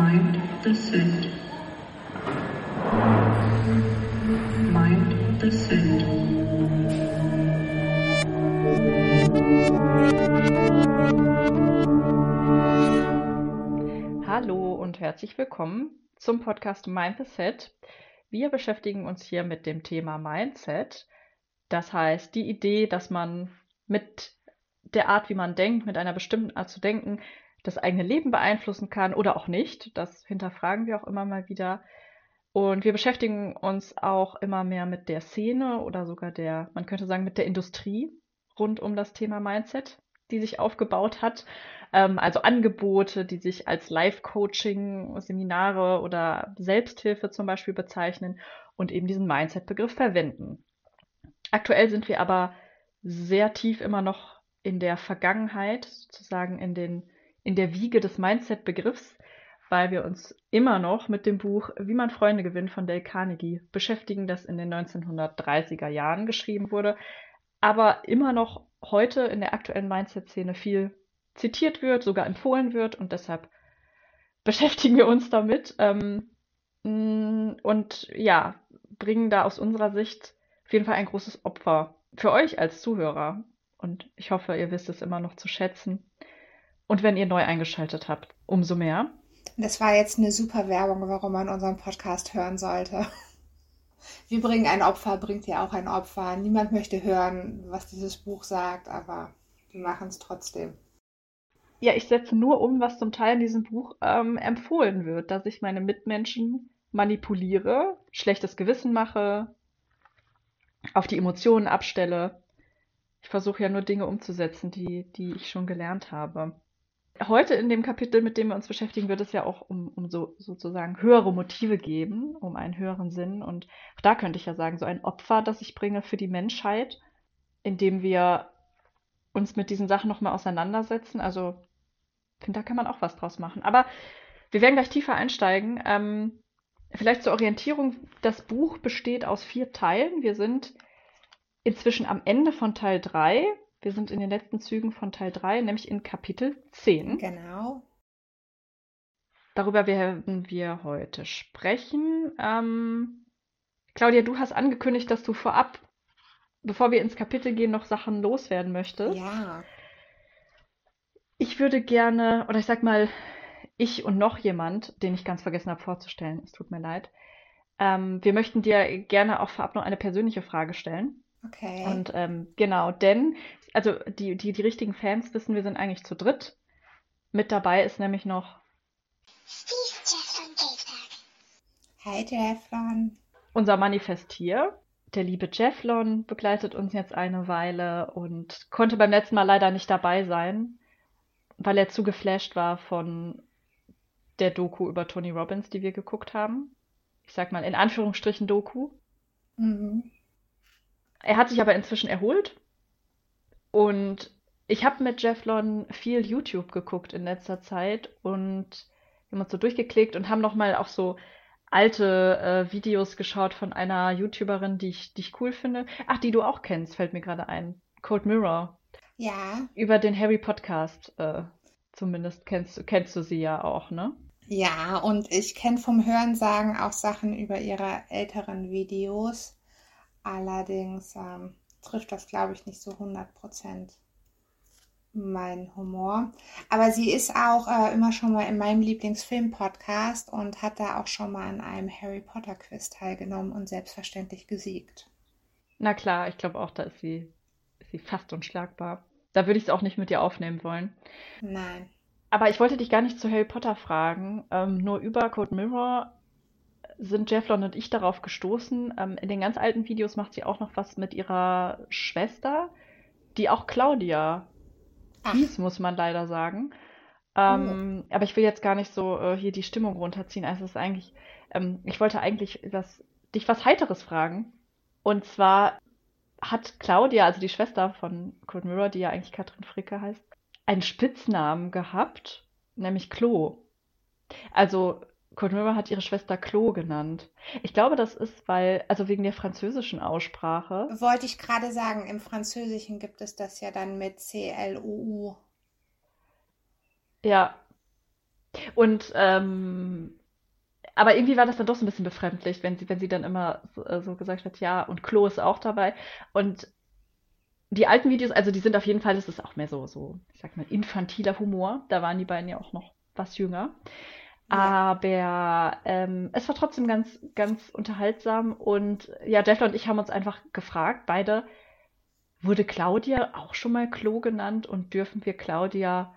Mind the Set. Mind the Set. Hallo und herzlich willkommen zum Podcast Mind the Set. Wir beschäftigen uns hier mit dem Thema Mindset. Das heißt, die Idee, dass man mit der Art, wie man denkt, mit einer bestimmten Art zu denken, das eigene Leben beeinflussen kann oder auch nicht. Das hinterfragen wir auch immer mal wieder. Und wir beschäftigen uns auch immer mehr mit der Szene oder sogar der, man könnte sagen, mit der Industrie rund um das Thema Mindset, die sich aufgebaut hat. Ähm, also Angebote, die sich als Life-Coaching, Seminare oder Selbsthilfe zum Beispiel bezeichnen und eben diesen Mindset-Begriff verwenden. Aktuell sind wir aber sehr tief immer noch in der Vergangenheit, sozusagen in, den, in der Wiege des Mindset-Begriffs, weil wir uns immer noch mit dem Buch Wie man Freunde gewinnt von Dale Carnegie beschäftigen, das in den 1930er Jahren geschrieben wurde, aber immer noch heute in der aktuellen Mindset-Szene viel zitiert wird, sogar empfohlen wird und deshalb beschäftigen wir uns damit ähm, und ja, bringen da aus unserer Sicht auf jeden Fall ein großes Opfer für euch als Zuhörer. Und ich hoffe, ihr wisst es immer noch zu schätzen. Und wenn ihr neu eingeschaltet habt, umso mehr. Das war jetzt eine super Werbung, warum man unseren Podcast hören sollte. Wir bringen ein Opfer, bringt ihr auch ein Opfer. Niemand möchte hören, was dieses Buch sagt, aber wir machen es trotzdem. Ja, ich setze nur um, was zum Teil in diesem Buch ähm, empfohlen wird, dass ich meine Mitmenschen manipuliere, schlechtes Gewissen mache, auf die Emotionen abstelle. Ich versuche ja nur Dinge umzusetzen, die, die ich schon gelernt habe. Heute in dem Kapitel, mit dem wir uns beschäftigen, wird es ja auch um, um so sozusagen höhere Motive geben, um einen höheren Sinn. Und auch da könnte ich ja sagen, so ein Opfer, das ich bringe für die Menschheit, indem wir uns mit diesen Sachen nochmal auseinandersetzen. Also, ich finde, da kann man auch was draus machen. Aber wir werden gleich tiefer einsteigen. Ähm, vielleicht zur Orientierung, das Buch besteht aus vier Teilen. Wir sind inzwischen am Ende von Teil 3. Wir sind in den letzten Zügen von Teil 3, nämlich in Kapitel 10. Genau. Darüber werden wir heute sprechen. Ähm, Claudia, du hast angekündigt, dass du vorab, bevor wir ins Kapitel gehen, noch Sachen loswerden möchtest. Ja. Ich würde gerne, oder ich sag mal, ich und noch jemand, den ich ganz vergessen habe vorzustellen, es tut mir leid. Ähm, wir möchten dir gerne auch vorab noch eine persönliche Frage stellen. Okay. Und ähm, genau, denn, also die, die, die richtigen Fans wissen, wir sind eigentlich zu dritt. Mit dabei ist nämlich noch Steve. Hi Jeffron. unser Manifestier. Der liebe Jefflon begleitet uns jetzt eine Weile und konnte beim letzten Mal leider nicht dabei sein, weil er zu geflasht war von der Doku über Tony Robbins, die wir geguckt haben. Ich sag mal in Anführungsstrichen Doku. Mhm. Er hat sich aber inzwischen erholt und ich habe mit Jefflon viel YouTube geguckt in letzter Zeit und wir haben uns so durchgeklickt und haben nochmal auch so alte äh, Videos geschaut von einer YouTuberin, die ich, die ich cool finde. Ach, die du auch kennst, fällt mir gerade ein. Cold Mirror. Ja. Über den Harry Podcast, äh, zumindest kennst, du- kennst du sie ja auch, ne? Ja, und ich kenne vom Hörensagen auch Sachen über ihre älteren Videos. Allerdings ähm, trifft das, glaube ich, nicht so 100% mein Humor. Aber sie ist auch äh, immer schon mal in meinem Lieblingsfilm-Podcast und hat da auch schon mal an einem Harry Potter-Quiz teilgenommen und selbstverständlich gesiegt. Na klar, ich glaube auch, da ist sie, ist sie fast unschlagbar. Da würde ich es auch nicht mit dir aufnehmen wollen. Nein. Aber ich wollte dich gar nicht zu Harry Potter fragen. Ähm, nur über Code Mirror sind Jefflon und ich darauf gestoßen. Ähm, in den ganz alten Videos macht sie auch noch was mit ihrer Schwester, die auch Claudia Ach, hieß, muss man leider sagen. Ähm, aber ich will jetzt gar nicht so äh, hier die Stimmung runterziehen. Also es ist eigentlich, ähm, ich wollte eigentlich was, dich was Heiteres fragen. Und zwar hat Claudia, also die Schwester von Cold Mirror, die ja eigentlich Katrin Fricke heißt, einen Spitznamen gehabt, nämlich Klo. Also Mirror hat ihre Schwester Klo genannt. Ich glaube, das ist, weil, also wegen der französischen Aussprache. wollte ich gerade sagen, im Französischen gibt es das ja dann mit C-L-O-U. Ja. Und ähm, aber irgendwie war das dann doch so ein bisschen befremdlich, wenn sie, wenn sie dann immer so, äh, so gesagt hat, ja, und Klo ist auch dabei. Und die alten Videos, also die sind auf jeden Fall, das ist auch mehr so, so, ich sag mal, infantiler Humor. Da waren die beiden ja auch noch was jünger. Aber ähm, es war trotzdem ganz, ganz unterhaltsam. Und ja, Jeffler und ich haben uns einfach gefragt, beide, wurde Claudia auch schon mal Klo genannt und dürfen wir Claudia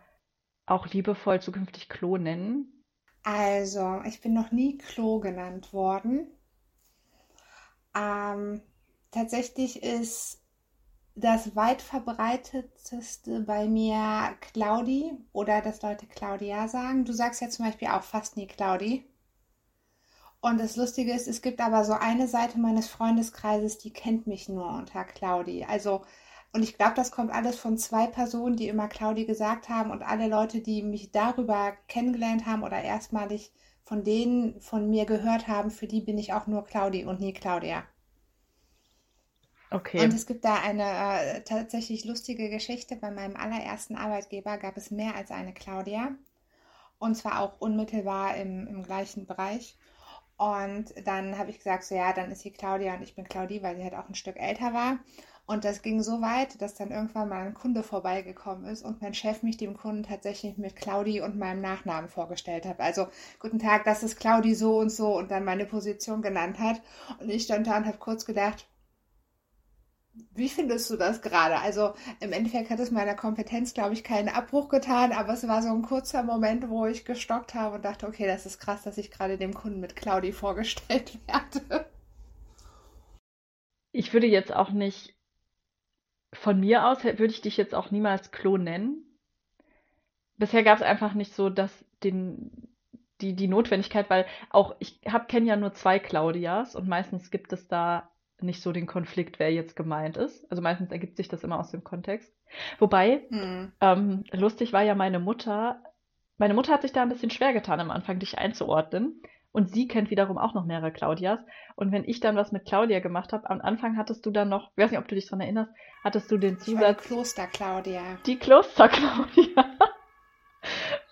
auch liebevoll zukünftig Klo nennen? Also, ich bin noch nie Klo genannt worden. Ähm, tatsächlich ist das weit verbreitetste bei mir Claudi oder dass Leute Claudia sagen. Du sagst ja zum Beispiel auch fast nie Claudi. Und das Lustige ist, es gibt aber so eine Seite meines Freundeskreises, die kennt mich nur unter Claudi. Also, und ich glaube, das kommt alles von zwei Personen, die immer Claudi gesagt haben und alle Leute, die mich darüber kennengelernt haben oder erstmalig von denen von mir gehört haben, für die bin ich auch nur Claudi und nie Claudia. Okay. Und es gibt da eine äh, tatsächlich lustige Geschichte. Bei meinem allerersten Arbeitgeber gab es mehr als eine Claudia. Und zwar auch unmittelbar im, im gleichen Bereich. Und dann habe ich gesagt, so ja, dann ist sie Claudia und ich bin Claudi, weil sie halt auch ein Stück älter war. Und das ging so weit, dass dann irgendwann mal ein Kunde vorbeigekommen ist und mein Chef mich dem Kunden tatsächlich mit Claudi und meinem Nachnamen vorgestellt hat. Also, guten Tag, das ist Claudi so und so und dann meine Position genannt hat. Und ich stand da und habe kurz gedacht, wie findest du das gerade? Also im Endeffekt hat es meiner Kompetenz, glaube ich, keinen Abbruch getan, aber es war so ein kurzer Moment, wo ich gestockt habe und dachte, okay, das ist krass, dass ich gerade dem Kunden mit Claudi vorgestellt werde. Ich würde jetzt auch nicht, von mir aus würde ich dich jetzt auch niemals Klo nennen. Bisher gab es einfach nicht so dass den, die, die Notwendigkeit, weil auch ich kenne ja nur zwei Claudias und meistens gibt es da nicht so den Konflikt, wer jetzt gemeint ist. Also meistens ergibt sich das immer aus dem Kontext. Wobei, Hm. ähm, lustig war ja meine Mutter. Meine Mutter hat sich da ein bisschen schwer getan am Anfang, dich einzuordnen. Und sie kennt wiederum auch noch mehrere Claudias. Und wenn ich dann was mit Claudia gemacht habe, am Anfang hattest du dann noch, ich weiß nicht, ob du dich daran erinnerst, hattest du den die Zusatz, Kloster Claudia. die Kloster-Claudia.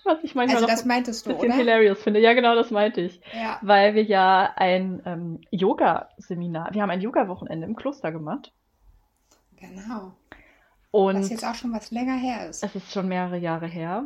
Was ich manchmal Also das meintest ein du, bisschen oder? hilarious finde. Ja, genau, das meinte ich. Ja. Weil wir ja ein ähm, Yoga-Seminar, wir haben ein Yoga-Wochenende im Kloster gemacht. Genau. Und Was jetzt auch schon was länger her ist. es ist schon mehrere Jahre her.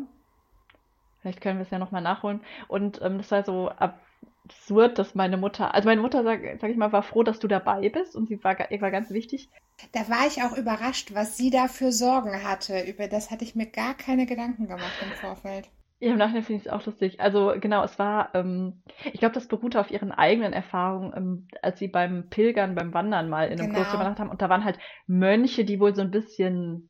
Vielleicht können wir es ja nochmal nachholen. Und ähm, das war so absurd, dass meine Mutter, also meine Mutter, sag, sag ich mal, war froh, dass du dabei bist und sie war, ihr war ganz wichtig. Da war ich auch überrascht, was sie da für Sorgen hatte. Über das hatte ich mir gar keine Gedanken gemacht im Vorfeld. Ja, im Nachhinein finde ich es auch lustig. Also genau, es war, ähm, ich glaube, das beruhte auf ihren eigenen Erfahrungen, ähm, als sie beim Pilgern, beim Wandern mal in einem Genau. Kloster übernachtet haben. Und da waren halt Mönche, die wohl so ein bisschen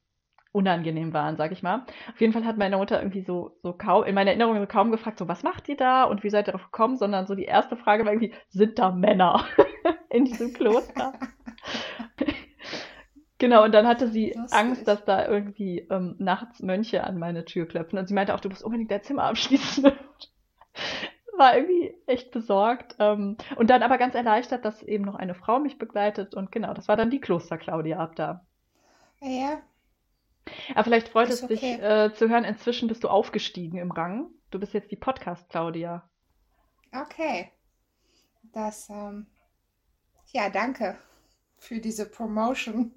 unangenehm waren, sag ich mal. Auf jeden Fall hat meine Mutter irgendwie so, so kaum, in meiner Erinnerung so kaum gefragt, so, was macht ihr da und wie seid ihr darauf gekommen, sondern so die erste Frage war irgendwie, sind da Männer in diesem Kloster? Genau, und dann hatte sie Lustig. Angst, dass da irgendwie ähm, nachts Mönche an meine Tür klopfen. Und sie meinte auch, du musst unbedingt dein Zimmer abschließen. War irgendwie echt besorgt. Ähm, und dann aber ganz erleichtert, dass eben noch eine Frau mich begleitet. Und genau, das war dann die Kloster Claudia ab da. Ja, Aber vielleicht freut Ist es dich okay. äh, zu hören, inzwischen bist du aufgestiegen im Rang. Du bist jetzt die Podcast Claudia. okay. Das, ähm, ja, danke für diese Promotion.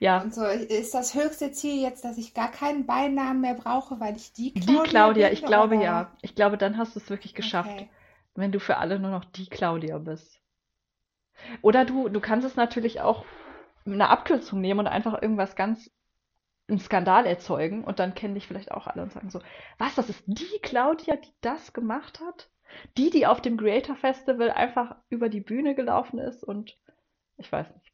Ja, Und so ist das höchste Ziel jetzt, dass ich gar keinen Beinamen mehr brauche, weil ich die die Claudia Claudia, bin, ich glaube oder? ja. Ich glaube, dann hast du es wirklich geschafft. Okay. wenn du für alle nur noch die Claudia bist. Oder du, du kannst es natürlich auch eine Abkürzung nehmen und einfach irgendwas ganz, einen Skandal erzeugen und dann kennen dich vielleicht auch alle und sagen so, was, das ist die Claudia, die das gemacht hat? Die, die auf dem Creator Festival einfach über die Bühne gelaufen ist und ich weiß nicht.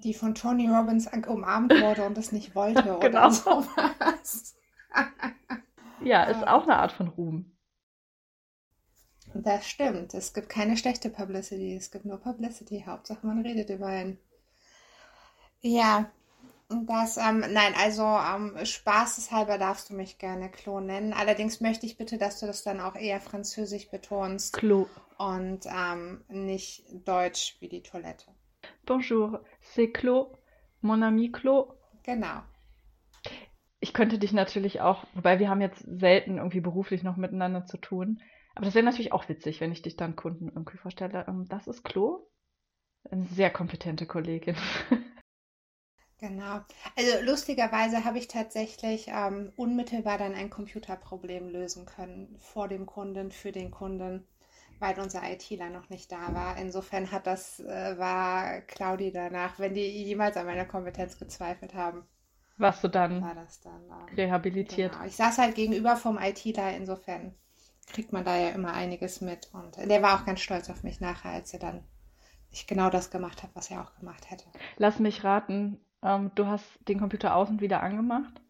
Die von Tony Robbins umarmt wurde und es nicht wollte Genau. oder sowas. Ja, ist auch eine Art von Ruhm. Das stimmt. Es gibt keine schlechte Publicity. Es gibt nur Publicity. Hauptsache, man redet über ihn. Ja, das, ähm, nein, also ähm, spaßeshalber darfst du mich gerne Klo nennen. Allerdings möchte ich bitte, dass du das dann auch eher französisch betonst Klo. und ähm, nicht deutsch wie die Toilette. Bonjour, c'est Klo, mon ami Klo. Genau. ich könnte dich natürlich auch, wobei wir haben jetzt selten irgendwie beruflich noch miteinander zu tun. Aber das wäre natürlich auch witzig, wenn ich dich dann Kunden irgendwie vorstelle. Ähm, das ist Klo. Eine sehr kompetente Kollegin. Genau. Also lustigerweise habe ich tatsächlich ähm, unmittelbar dann ein Computerproblem lösen können vor dem Kunden, für den Kunden, weil unser ITler noch nicht da war. Insofern hat das, äh, war Claudi danach, wenn die jemals an meiner Kompetenz gezweifelt haben, Warst du dann war das dann. ähm, rehabilitiert? Genau. Ich saß halt gegenüber vom ITler, insofern kriegt man da ja immer einiges mit. Und der war auch ganz stolz auf mich nachher, als er dann ich genau das gemacht habe, was er auch gemacht hätte. Lass mich raten, ähm, du hast den Computer aus und wieder angemacht?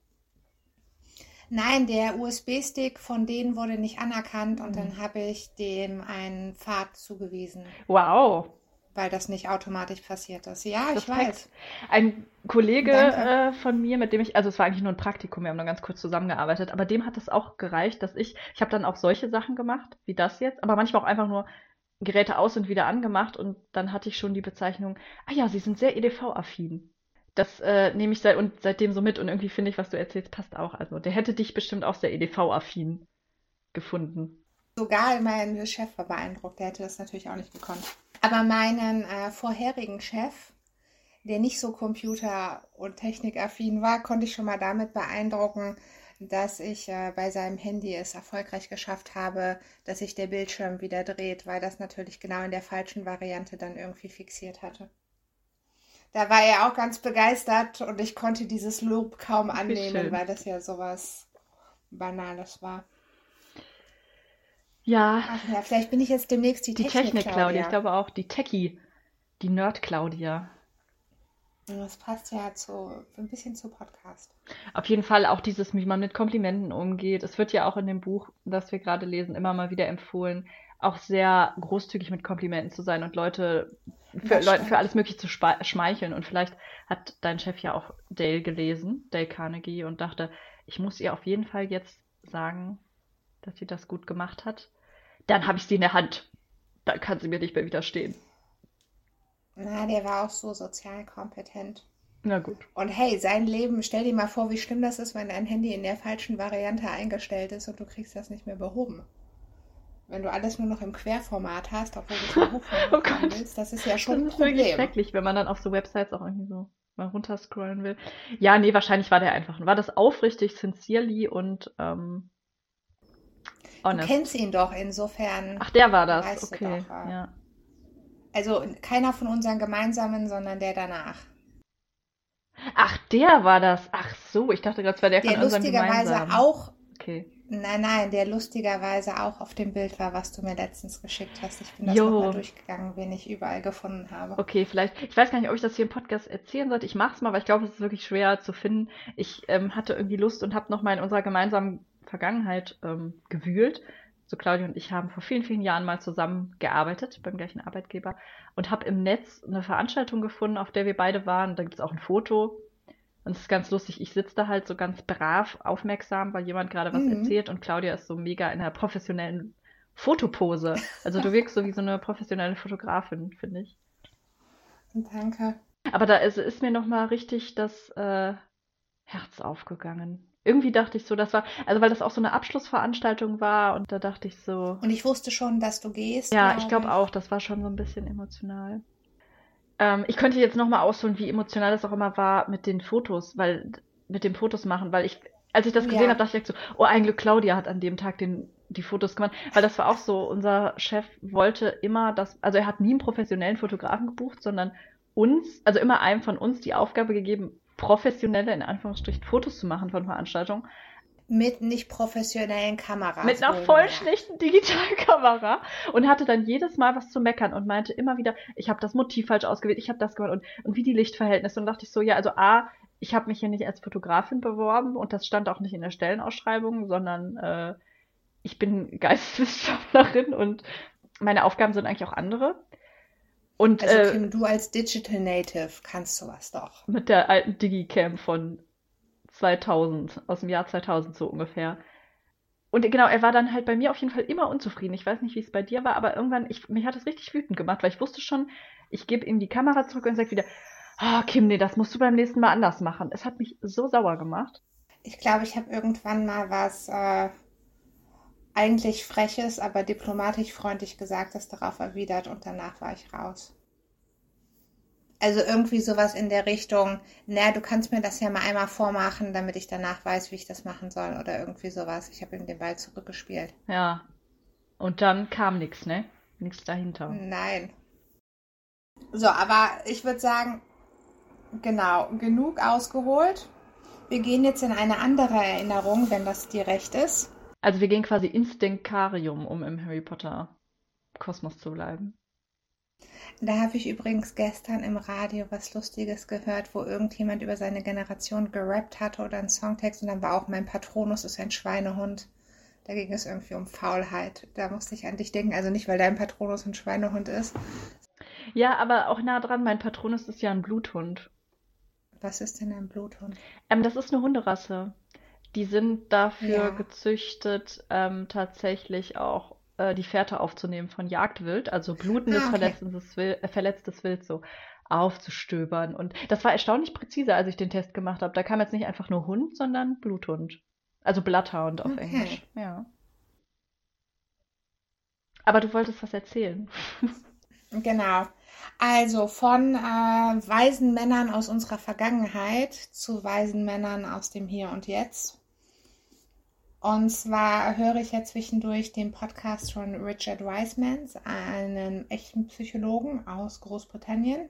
Nein, der USB-Stick von denen wurde nicht anerkannt und Mhm. dann habe ich dem einen Pfad zugewiesen, Wow, weil das nicht automatisch passiert ist. Ja, ich Respekt. weiß. Ein Kollege äh, von mir, mit dem ich, also es war eigentlich nur ein Praktikum, wir haben nur ganz kurz zusammengearbeitet, aber dem hat es auch gereicht, dass ich, ich habe dann auch solche Sachen gemacht, wie das jetzt, aber manchmal auch einfach nur Geräte aus und wieder angemacht und dann hatte ich schon die Bezeichnung, ah ja, sie sind sehr EDV-affin. Das äh, nehme ich seit, und seitdem so mit und irgendwie finde ich, was du erzählst, passt auch. Also der hätte dich bestimmt auch sehr EDV-affin gefunden. Sogar mein Chef war beeindruckt, der hätte das natürlich auch nicht gekonnt. Aber meinen äh, vorherigen Chef, der nicht so computer- und technikaffin war, konnte ich schon mal damit beeindrucken, dass ich äh, bei seinem Handy es erfolgreich geschafft habe, dass sich der Bildschirm wieder dreht, weil das natürlich genau in der falschen Variante dann irgendwie fixiert hatte. Da war er auch ganz begeistert und ich konnte dieses Lob kaum annehmen, weil das ja sowas Banales war. Ja, Ach ja, vielleicht bin ich jetzt demnächst die, die Technik, Technik, Claudia, ich glaube auch, die Techie, die Nerd-Claudia. Das passt ja zu, ein bisschen zu Podcast. Auf jeden Fall auch dieses, wie man mit Komplimenten umgeht. Es wird ja auch in dem Buch, das wir gerade lesen, immer mal wieder empfohlen, auch sehr großzügig mit Komplimenten zu sein und Leute für, stimmt. für alles Mögliche zu schmeicheln. Und vielleicht hat dein Chef ja auch Dale gelesen, Dale Carnegie, und dachte, ich muss ihr auf jeden Fall jetzt sagen, dass sie das gut gemacht hat. Dann habe ich sie in der Hand. Dann kann sie mir nicht mehr widerstehen. Na, der war auch so sozial kompetent. Na gut. Und hey, sein Leben, stell dir mal vor, wie schlimm das ist, wenn dein Handy in der falschen Variante eingestellt ist und du kriegst das nicht mehr behoben. Wenn du alles nur noch im Querformat hast, obwohl du es Hochformat Oh Gott. willst, das ist ja Das schon ein ist wirklich Problem. schrecklich, wenn man dann auf so Websites auch irgendwie so mal runterscrollen will. Ja, nee, wahrscheinlich war der einfach. War das aufrichtig, sincerely und ähm, Du honest. kennst ihn doch, insofern. Ach, der war das. Weißt du Okay, doch, ja. ja. Also keiner von unseren gemeinsamen, sondern der danach. Ach, der war das. Ach so, ich dachte gerade, es war der Der von unserem lustigerweise gemeinsamen. auch Okay. Nein, nein, der lustigerweise auch auf dem Bild war, was du mir letztens geschickt hast. Ich bin das nochmal durchgegangen, wen ich überall gefunden habe. Okay, vielleicht. Ich weiß gar nicht, ob ich das hier im Podcast erzählen sollte. Ich mach's mal, weil ich glaube, es ist wirklich schwer zu finden. Ich ähm, hatte irgendwie Lust und habe nochmal in unserer gemeinsamen Vergangenheit ähm, gewühlt. So Claudia und ich haben vor vielen, vielen Jahren mal zusammen gearbeitet beim gleichen Arbeitgeber und habe im Netz eine Veranstaltung gefunden, auf der wir beide waren. Da gibt's auch ein Foto. Und es ist ganz lustig. Ich sitze da halt so ganz brav, aufmerksam, weil jemand gerade was Mhm. erzählt und Claudia ist so mega in einer professionellen Fotopose. Also du wirkst so wie so eine professionelle Fotografin, finde ich. Danke. Aber da ist, ist mir nochmal richtig das äh, Herz aufgegangen. Irgendwie dachte ich so, das war, also weil das auch so eine Abschlussveranstaltung war und da dachte ich so, Und ich wusste schon, dass du gehst. ja, ich glaube auch, das war schon so ein bisschen emotional. Ähm, ich könnte jetzt nochmal ausholen, wie emotional das auch immer war mit den Fotos, weil mit dem Fotos machen, weil ich, als ich das gesehen Ja. habe, dachte ich so, oh, ein Glück, Claudia hat an dem Tag den, die Fotos gemacht, weil das war auch so, unser Chef wollte immer das, also er hat nie einen professionellen Fotografen gebucht, sondern uns, also immer einem von uns die Aufgabe gegeben, professionelle, in Anführungsstrichen, Fotos zu machen von Veranstaltungen. Mit nicht professionellen Kameras. Mit einer voll schlechten Digitalkamera und hatte dann jedes Mal was zu meckern und meinte immer wieder, ich habe das Motiv falsch ausgewählt, ich habe das gemacht und, und wie die Lichtverhältnisse. Und dachte ich so, ja, also A, ich habe mich hier nicht als Fotografin beworben und das stand auch nicht in der Stellenausschreibung, sondern äh, ich bin Geisteswissenschaftlerin und meine Aufgaben sind eigentlich auch andere. Und Also äh, Kim, du als Digital Native kannst sowas doch. mit der alten Digicam von 2000, aus dem Jahr 2000 so ungefähr. Und genau, er war dann halt bei mir auf jeden Fall immer unzufrieden. Ich weiß nicht, wie es bei dir war, aber irgendwann, ich, mich hat es richtig wütend gemacht, weil ich wusste schon, ich gebe ihm die Kamera zurück und sage wieder, ah, Kim, nee, das musst du beim nächsten Mal anders machen. Es hat mich so sauer gemacht. Ich glaube, ich habe irgendwann mal was äh, eigentlich Freches, aber diplomatisch freundlich gesagt, das darauf erwidert und danach war ich raus. Also irgendwie sowas in der Richtung, naja, du kannst mir das ja mal einmal vormachen, damit ich danach weiß, wie ich das machen soll oder irgendwie sowas. Ich habe ihm den Ball zurückgespielt. Ja. Und dann kam nichts, ne? Nichts dahinter. Nein. So, aber ich würde sagen, genau, genug ausgeholt. Wir gehen jetzt in eine andere Erinnerung, wenn das dir recht ist. Also wir gehen quasi ins Denkarium, um im Harry Potter Kosmos zu bleiben. Da habe ich übrigens gestern im Radio was Lustiges gehört, wo irgendjemand über seine Generation gerappt hatte oder einen Songtext und dann war auch mein Patronus ist ein Schweinehund. Da ging es irgendwie um Faulheit. Da musste ich an dich denken. Also nicht, weil dein Patronus ein Schweinehund ist. Ja, aber auch nah dran, mein Patronus ist ja ein Bluthund. Was ist denn ein Bluthund? Ähm, das ist eine Hunderasse. Die sind dafür Ja. gezüchtet, ähm, tatsächlich auch äh, die Fährte aufzunehmen von Jagdwild, also blutendes, Ah, okay. verletztes, Wild, äh, verletztes Wild so aufzustöbern. Und das war erstaunlich präzise, als ich den Test gemacht habe. Da kam jetzt nicht einfach nur Hund, sondern Bluthund. Also Bloodhound auf Okay. Englisch. Ja. Aber du wolltest was erzählen. Genau. Also von äh, weisen Männern aus unserer Vergangenheit zu weisen Männern aus dem Hier und Jetzt. Und zwar höre ich ja zwischendurch den Podcast von Richard Wiseman, einem echten Psychologen aus Großbritannien.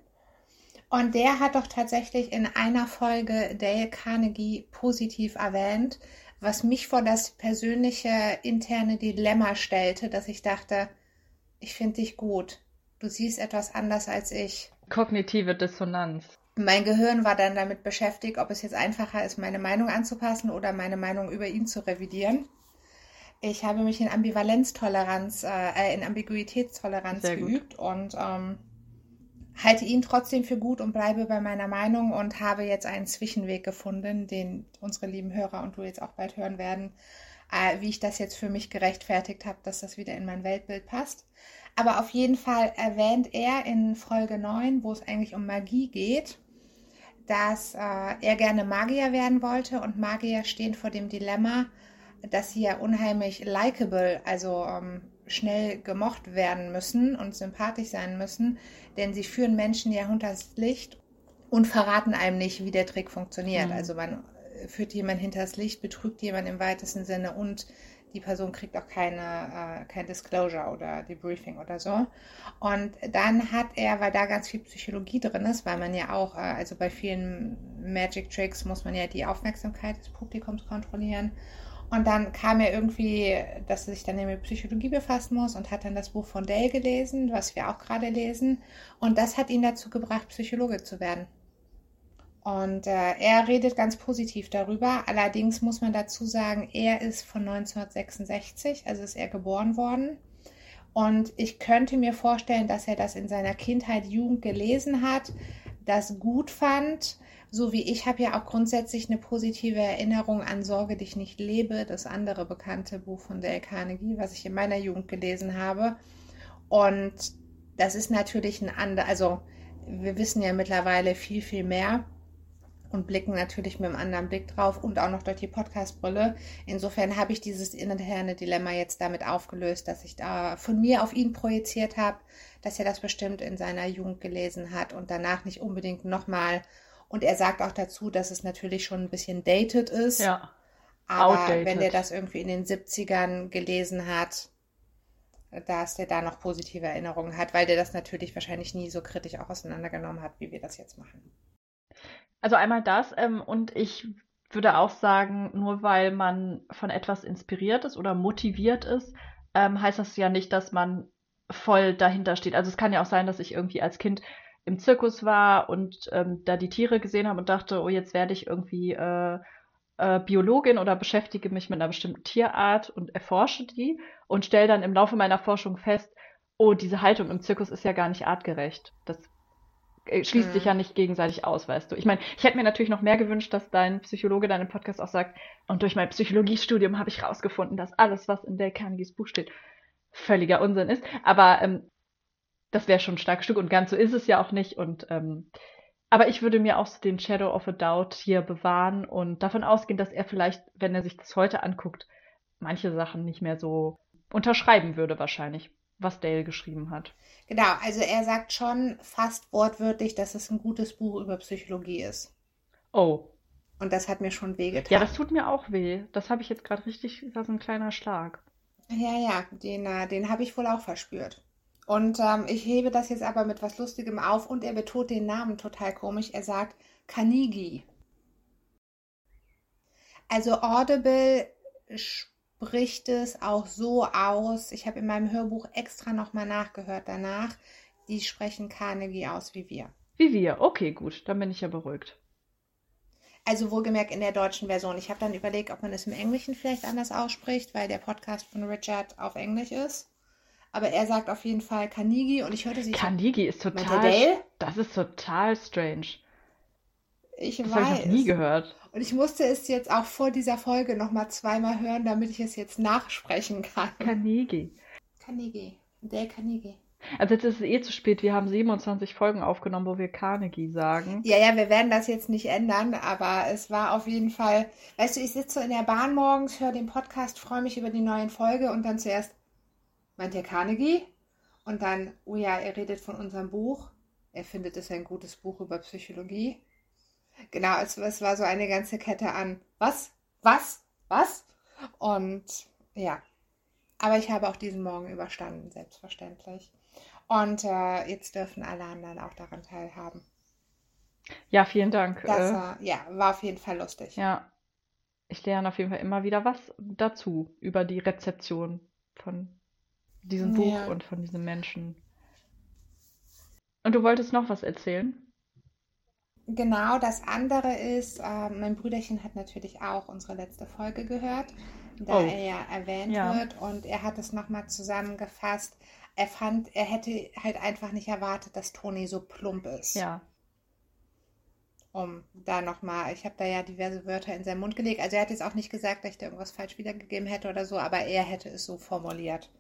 Und der hat doch tatsächlich in einer Folge Dale Carnegie positiv erwähnt, was mich vor das persönliche interne Dilemma stellte, dass ich dachte, ich finde dich gut. Du siehst etwas anders als ich. Kognitive Dissonanz. Mein Gehirn war dann damit beschäftigt, ob es jetzt einfacher ist, meine Meinung anzupassen oder meine Meinung über ihn zu revidieren. Ich habe mich in Ambivalenztoleranz, äh, in Ambiguitätstoleranz Sehr gut. geübt und ähm, halte ihn trotzdem für gut und bleibe bei meiner Meinung und habe jetzt einen Zwischenweg gefunden, den unsere lieben Hörer und du jetzt auch bald hören werden, äh, wie ich das jetzt für mich gerechtfertigt habe, dass das wieder in mein Weltbild passt. Aber auf jeden Fall erwähnt er in Folge 9, wo es eigentlich um Magie geht, dass äh, er gerne Magier werden wollte und Magier stehen vor dem Dilemma, dass sie ja unheimlich likable, also ähm, schnell gemocht werden müssen und sympathisch sein müssen, denn sie führen Menschen ja hinters Licht und verraten einem nicht, wie der Trick funktioniert. Mhm. Also man äh, führt jemanden hinters Licht, betrügt jemanden im weitesten Sinne und die Person kriegt auch keine, äh, kein Disclosure oder Debriefing oder so. Und dann hat er, weil da ganz viel Psychologie drin ist, weil man ja auch, äh, also bei vielen Magic Tricks muss man ja die Aufmerksamkeit des Publikums kontrollieren. Und dann kam er irgendwie, dass er sich dann mit Psychologie befassen muss und hat dann das Buch von Dale gelesen, was wir auch gerade lesen. Und das hat ihn dazu gebracht, Psychologe zu werden. Und äh, er redet ganz positiv darüber. Allerdings muss man dazu sagen, er ist von 1966, also ist er geboren worden. Und ich könnte mir vorstellen, dass er das in seiner Kindheit, Jugend gelesen hat, das gut fand. So wie ich habe ja auch grundsätzlich eine positive Erinnerung an Sorge, dich nicht lebe, das andere bekannte Buch von Dale Carnegie, was ich in meiner Jugend gelesen habe. Und das ist natürlich ein anderer, also wir wissen ja mittlerweile viel, viel mehr und blicken natürlich mit einem anderen Blick drauf und auch noch durch die Podcast-Brille. Insofern habe ich dieses interne Dilemma jetzt damit aufgelöst, dass ich da von mir auf ihn projiziert habe, dass er das bestimmt in seiner Jugend gelesen hat und danach nicht unbedingt nochmal. Und er sagt auch dazu, dass es natürlich schon ein bisschen dated ist. Ja. aber outdated. wenn der das irgendwie in den 70ern gelesen hat, dass der da noch positive Erinnerungen hat, weil der das natürlich wahrscheinlich nie so kritisch auch auseinandergenommen hat, wie wir das jetzt machen. Also einmal das, ähm, und ich würde auch sagen, nur weil man von etwas inspiriert ist oder motiviert ist, ähm, heißt das ja nicht, dass man voll dahinter steht. Also es kann ja auch sein, dass ich irgendwie als Kind im Zirkus war und ähm, da die Tiere gesehen habe und dachte, oh, jetzt werde ich irgendwie äh, äh, Biologin oder beschäftige mich mit einer bestimmten Tierart und erforsche die und stelle dann im Laufe meiner Forschung fest, oh, diese Haltung im Zirkus ist ja gar nicht artgerecht. Das schließt Mhm. sich ja nicht gegenseitig aus, weißt du. Ich meine, ich hätte mir natürlich noch mehr gewünscht, dass dein Psychologe im Podcast auch sagt, und durch mein Psychologiestudium habe ich rausgefunden, dass alles, was in Dale Carnegies Buch steht, völliger Unsinn ist. Aber ähm, das wäre schon ein starkes Stück und ganz so ist es ja auch nicht. Und ähm, Aber ich würde mir auch so den Shadow of a Doubt hier bewahren und davon ausgehen, dass er vielleicht, wenn er sich das heute anguckt, manche Sachen nicht mehr so unterschreiben würde wahrscheinlich, was Dale geschrieben hat. Genau, also er sagt schon fast wortwörtlich, dass es ein gutes Buch über Psychologie ist. Oh, Und das hat mir schon wehgetan. ja, das tut mir auch weh. Das habe ich jetzt gerade richtig, das ist ein kleiner Schlag. Ja, ja, den, äh, den habe ich wohl auch verspürt. Und ähm, ich hebe das jetzt aber mit was Lustigem auf und er betont den Namen total komisch. Er sagt Kanigi. Also Audible spricht es auch so aus. Ich habe in meinem Hörbuch extra nochmal nachgehört danach. Die sprechen Carnegie aus wie wir. Wie wir. Okay, gut, dann bin ich ja beruhigt. Also wohlgemerkt in der deutschen Version. Ich habe dann überlegt, ob man es im Englischen vielleicht anders ausspricht, weil der Podcast von Richard auf Englisch ist. Aber er sagt auf jeden Fall Kanigi und ich hörte sie. Kanigi ist total. Das ist total strange. Ich Das habe ich noch nie weiß. gehört. Und ich musste es jetzt auch vor dieser Folge nochmal zweimal hören, damit ich es jetzt nachsprechen kann. Kanigi. Kanigi. Dale Kanigi. Also jetzt ist es eh zu spät. Wir haben 27 Folgen aufgenommen, wo wir Carnegie sagen. Ja, ja, wir werden das jetzt nicht ändern, aber es war auf jeden Fall. Weißt du, ich sitze so in der Bahn morgens, höre den Podcast, freue mich über die neuen Folge und dann zuerst, meint ihr Carnegie? Und dann, oh ja, er redet von unserem Buch. Er findet es ein gutes Buch über Psychologie. Genau, es, es war so eine ganze Kette an was, was, was. Und ja, aber ich habe auch diesen Morgen überstanden, selbstverständlich. Und äh, jetzt dürfen alle anderen auch daran teilhaben. Ja, vielen Dank. Das Äh, war, ja, war auf jeden Fall lustig. ja, ich lerne auf jeden Fall immer wieder was dazu über die Rezeption von diesem Buch Ja. und von diesem Menschen. Und du wolltest noch was erzählen? Genau, das andere ist, äh, mein Brüderchen hat natürlich auch unsere letzte Folge gehört, da Oh. er ja erwähnt Ja. wird und er hat es nochmal zusammengefasst. Er fand, er hätte halt einfach nicht erwartet, dass Toni so plump ist. Ja. Um da nochmal, ich habe da ja diverse Wörter in seinen Mund gelegt. Also er hat jetzt auch nicht gesagt, dass ich da irgendwas falsch wiedergegeben hätte oder so, aber er hätte es so formuliert.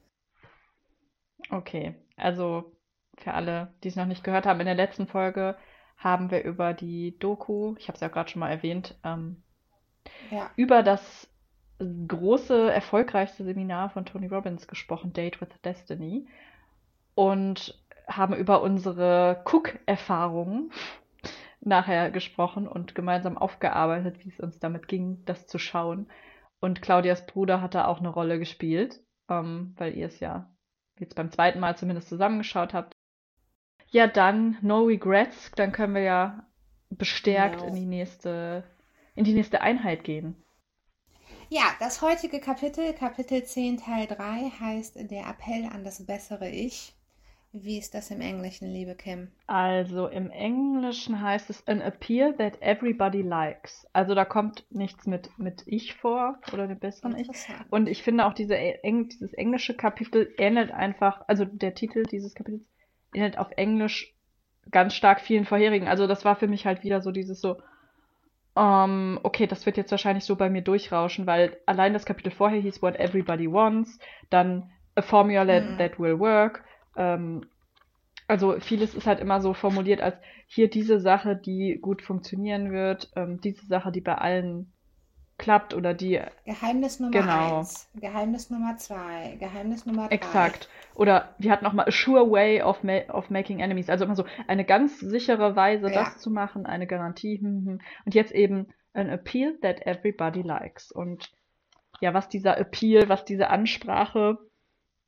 Okay, also für alle, die es noch nicht gehört haben, in der letzten Folge haben wir über die Doku, ich habe es ja gerade schon mal erwähnt, ähm, Ja. über das große, erfolgreichste Seminar von Tony Robbins gesprochen, Date with Destiny, und haben über unsere Cook-Erfahrungen nachher gesprochen und gemeinsam aufgearbeitet, wie es uns damit ging, das zu schauen. Und Claudias Bruder hat da auch eine Rolle gespielt, ähm, weil ihr es ja jetzt beim zweiten Mal zumindest zusammengeschaut habt. Ja, dann No Regrets, dann können wir ja bestärkt Genau. in die nächste, in die nächste Einheit gehen. Ja, das heutige Kapitel, Kapitel 10, Teil 3, heißt Der Appell an das bessere Ich. Wie ist das im Englischen, liebe Kim? Also im Englischen heißt es an appeal that everybody likes. Also da kommt nichts mit, mit ich vor oder dem besseren Ich. Und ich finde auch diese, Eng dieses englische Kapitel ähnelt einfach, also der Titel dieses Kapitels ähnelt auf Englisch ganz stark vielen vorherigen. Also das war für mich halt wieder so dieses so, ähm, okay, das wird jetzt wahrscheinlich so bei mir durchrauschen, weil allein das Kapitel vorher hieß What Everybody Wants, dann A Formula that, Mhm. that Will Work. Ähm, also vieles ist halt immer so formuliert als hier diese Sache, die gut funktionieren wird, ähm, diese Sache, die bei allen klappt oder die Geheimnis Nummer Genau. 1, Geheimnis Nummer 2, Geheimnis Nummer 3. Exakt. Oder wir hatten auch mal a sure way of, ma of making enemies. Also immer so eine ganz sichere Weise, Ja. das zu machen, eine Garantie. Hm, hm. Und jetzt eben an appeal that everybody likes. Und ja, was dieser Appeal, was diese Ansprache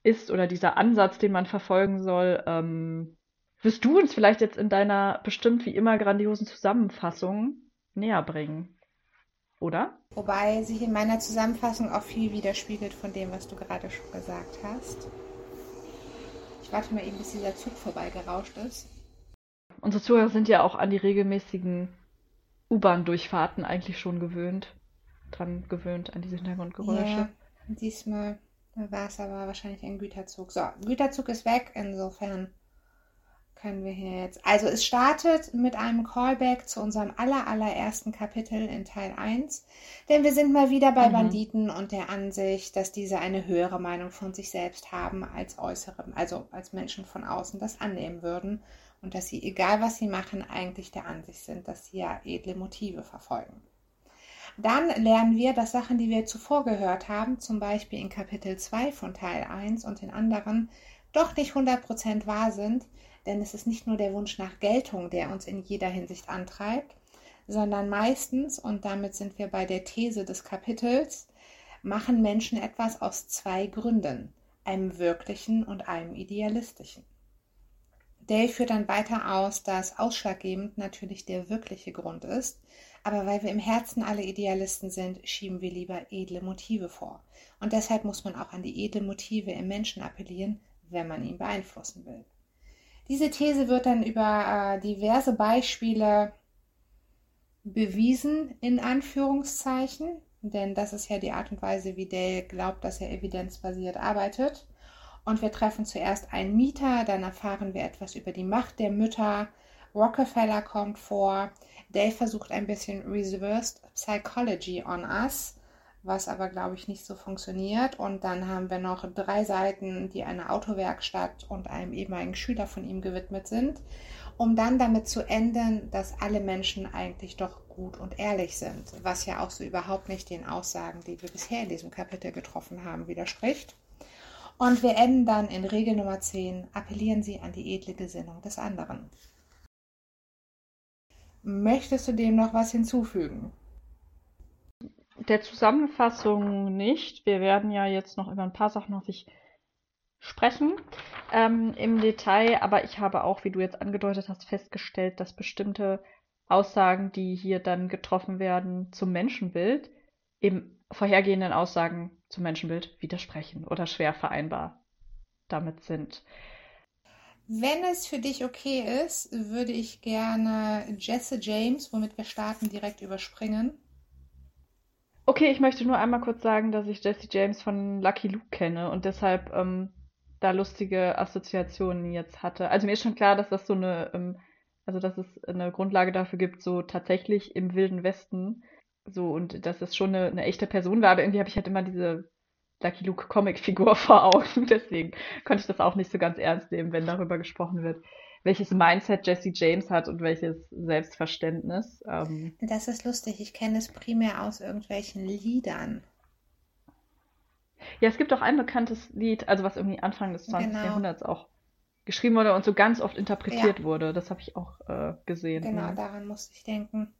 ist oder dieser Ansatz, den man verfolgen soll, ähm, wirst du uns vielleicht jetzt in deiner bestimmt wie immer grandiosen Zusammenfassung näher bringen. Oder? Wobei sich in meiner Zusammenfassung auch viel widerspiegelt von dem, was du gerade schon gesagt hast. Ich warte mal eben, bis dieser Zug vorbeigerauscht ist. Unsere Zuhörer sind ja auch an die regelmäßigen U-Bahn-Durchfahrten eigentlich schon gewöhnt. Dran gewöhnt an diese Hintergrundgeräusche. Ja, diesmal war es aber wahrscheinlich ein Güterzug. So, Güterzug ist weg, insofern können wir hier jetzt. Also es startet mit einem Callback zu unserem aller, allerersten Kapitel in Teil 1. Denn wir sind mal wieder bei Mhm. Banditen und der Ansicht, dass diese eine höhere Meinung von sich selbst haben als äußeren, also als Menschen von außen das annehmen würden. und dass sie, egal was sie machen, eigentlich der Ansicht sind, dass sie ja edle Motive verfolgen. Dann lernen wir, dass Sachen, die wir zuvor gehört haben, zum Beispiel in Kapitel 2 von Teil 1 und in anderen, doch nicht 100% wahr sind, denn es ist nicht nur der Wunsch nach Geltung, der uns in jeder Hinsicht antreibt, sondern meistens, und damit sind wir bei der These des Kapitels, machen Menschen etwas aus zwei Gründen, einem wirklichen und einem idealistischen. Dale führt dann weiter aus, dass ausschlaggebend natürlich der wirkliche Grund ist, aber weil wir im Herzen alle Idealisten sind, schieben wir lieber edle Motive vor. Und deshalb muss man auch an die edlen Motive im Menschen appellieren, wenn man ihn beeinflussen will. Diese These wird dann über äh, diverse Beispiele bewiesen, in Anführungszeichen, denn das ist ja die Art und Weise, wie Dale glaubt, dass er evidenzbasiert arbeitet. Und wir treffen zuerst einen Mieter, dann erfahren wir etwas über die Macht der Mütter. Rockefeller kommt vor. Dale versucht ein bisschen Reversed Psychology on Us, was aber, glaube ich, nicht so funktioniert. Und dann haben wir noch drei Seiten, die einer Autowerkstatt und einem ehemaligen Schüler von ihm gewidmet sind, um dann damit zu enden, dass alle Menschen eigentlich doch gut und ehrlich sind, was ja auch so überhaupt nicht den Aussagen, die wir bisher in diesem Kapitel getroffen haben, widerspricht. Und wir enden dann in Regel Nummer 10, appellieren Sie an die edle Gesinnung des anderen. Möchtest du dem noch was hinzufügen? Der Zusammenfassung nicht. Wir werden ja jetzt noch über ein paar Sachen sich sprechen ähm, im Detail, aber ich habe auch, wie du jetzt angedeutet hast, festgestellt, dass bestimmte Aussagen, die hier dann getroffen werden zum Menschenbild, eben vorhergehenden Aussagen zum Menschenbild widersprechen oder schwer vereinbar damit sind. Wenn es für dich okay ist, würde ich gerne Jesse James, womit wir starten, direkt überspringen. Okay, ich möchte nur einmal kurz sagen, dass ich Jesse James von Lucky Luke kenne und deshalb ähm, da lustige Assoziationen jetzt hatte. Also mir ist schon klar, dass das so eine, ähm, also dass es eine Grundlage dafür gibt, so tatsächlich im Wilden Westen so, und dass es schon eine, eine echte Person war, aber irgendwie habe ich halt immer diese Lucky Luke Comic-Figur vor Augen. Deswegen konnte ich das auch nicht so ganz ernst nehmen, wenn darüber gesprochen wird, welches Mindset Jesse James hat und welches Selbstverständnis. Ähm, das ist lustig. Ich kenne es primär aus irgendwelchen Liedern. Ja, es gibt auch ein bekanntes Lied, also was irgendwie Anfang des 20. Genau. Jahrhunderts auch geschrieben wurde und so ganz oft interpretiert ja. wurde. Das habe ich auch äh, gesehen. Genau, ja. daran musste ich denken.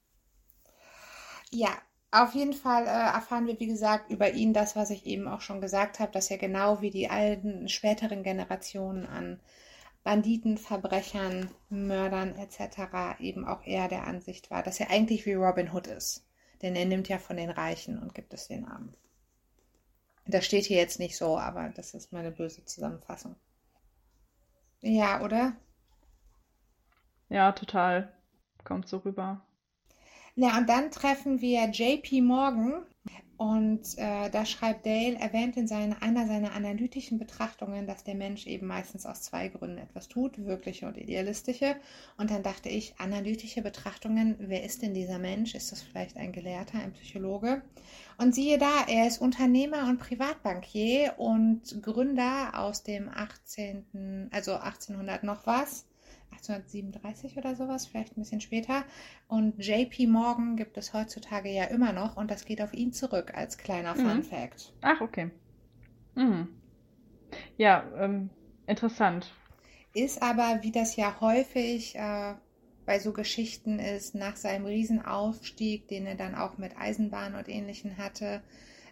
Ja, auf jeden Fall äh, erfahren wir, wie gesagt, über ihn das, was ich eben auch schon gesagt habe, dass er genau wie die alten, späteren Generationen an Banditen, Verbrechern, Mördern etc. eben auch eher der Ansicht war, dass er eigentlich wie Robin Hood ist. Denn er nimmt ja von den Reichen und gibt es den Armen. Das steht hier jetzt nicht so, aber das ist meine böse Zusammenfassung. Ja, oder? Ja, total. Kommt so rüber. Ja, und dann treffen wir JP Morgan und äh, da schreibt Dale, erwähnt in seine, einer seiner analytischen Betrachtungen, dass der Mensch eben meistens aus zwei Gründen etwas tut, wirkliche und idealistische. Und dann dachte ich, analytische Betrachtungen, wer ist denn dieser Mensch? Ist das vielleicht ein Gelehrter, ein Psychologe? Und siehe da, er ist Unternehmer und Privatbankier und Gründer aus dem 18., also 1800 noch was 1837 oder sowas, vielleicht ein bisschen später. Und JP Morgan gibt es heutzutage ja immer noch und das geht auf ihn zurück als kleiner mhm. Fun Fact. Ach, okay. Mhm. Ja, ähm, interessant. Ist aber, wie das ja häufig äh, bei so Geschichten ist, nach seinem Riesenaufstieg, den er dann auch mit Eisenbahn und Ähnlichem hatte,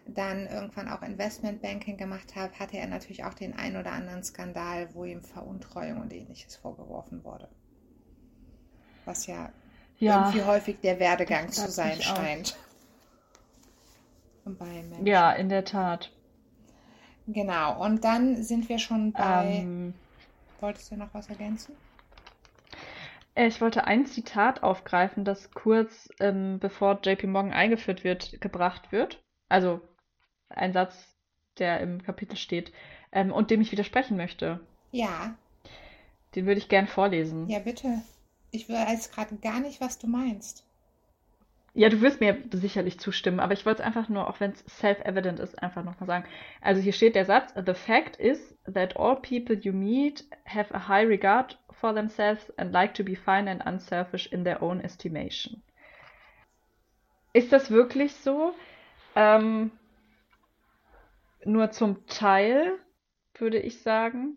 dann irgendwann auch Investmentbanking gemacht hat, hatte er natürlich auch den ein oder anderen Skandal, wo ihm Veruntreuung und ähnliches vorgeworfen wurde. Was ja, ja irgendwie häufig der Werdegang zu sein scheint. Ja, in der Tat. Genau, und dann sind wir schon bei. Ähm, Wolltest du noch was ergänzen? Ich wollte ein Zitat aufgreifen, das kurz ähm, bevor JP Morgan eingeführt wird, gebracht wird. Also ein Satz, der im Kapitel steht ähm, und dem ich widersprechen möchte. Ja. Den würde ich gern vorlesen. Ja, bitte. Ich weiß gerade gar nicht, was du meinst. Ja, du wirst mir sicherlich zustimmen, aber ich wollte es einfach nur, auch wenn es self-evident ist, einfach nochmal sagen. Also hier steht der Satz, The fact is that all people you meet have a high regard for themselves and like to be fine and unselfish in their own estimation. Ist das wirklich so? Ähm, nur zum Teil, würde ich sagen.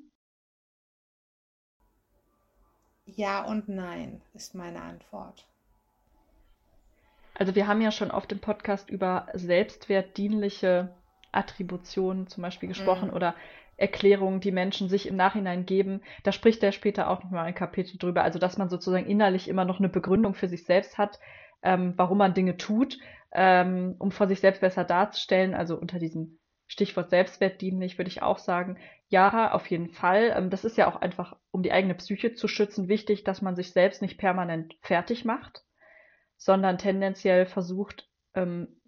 Ja und nein ist meine Antwort. Also wir haben ja schon oft im Podcast über selbstwertdienliche Attributionen zum Beispiel gesprochen Mhm. oder Erklärungen, die Menschen sich im Nachhinein geben. Da spricht er später auch nochmal ein Kapitel drüber. Also dass man sozusagen innerlich immer noch eine Begründung für sich selbst hat, ähm, warum man Dinge tut, ähm, um vor sich selbst besser darzustellen. Also unter diesem Stichwort selbstwertdienlich würde ich auch sagen, ja, auf jeden Fall. Ähm, das ist ja auch einfach, um die eigene Psyche zu schützen, wichtig, dass man sich selbst nicht permanent fertig macht, sondern tendenziell versucht, ähm,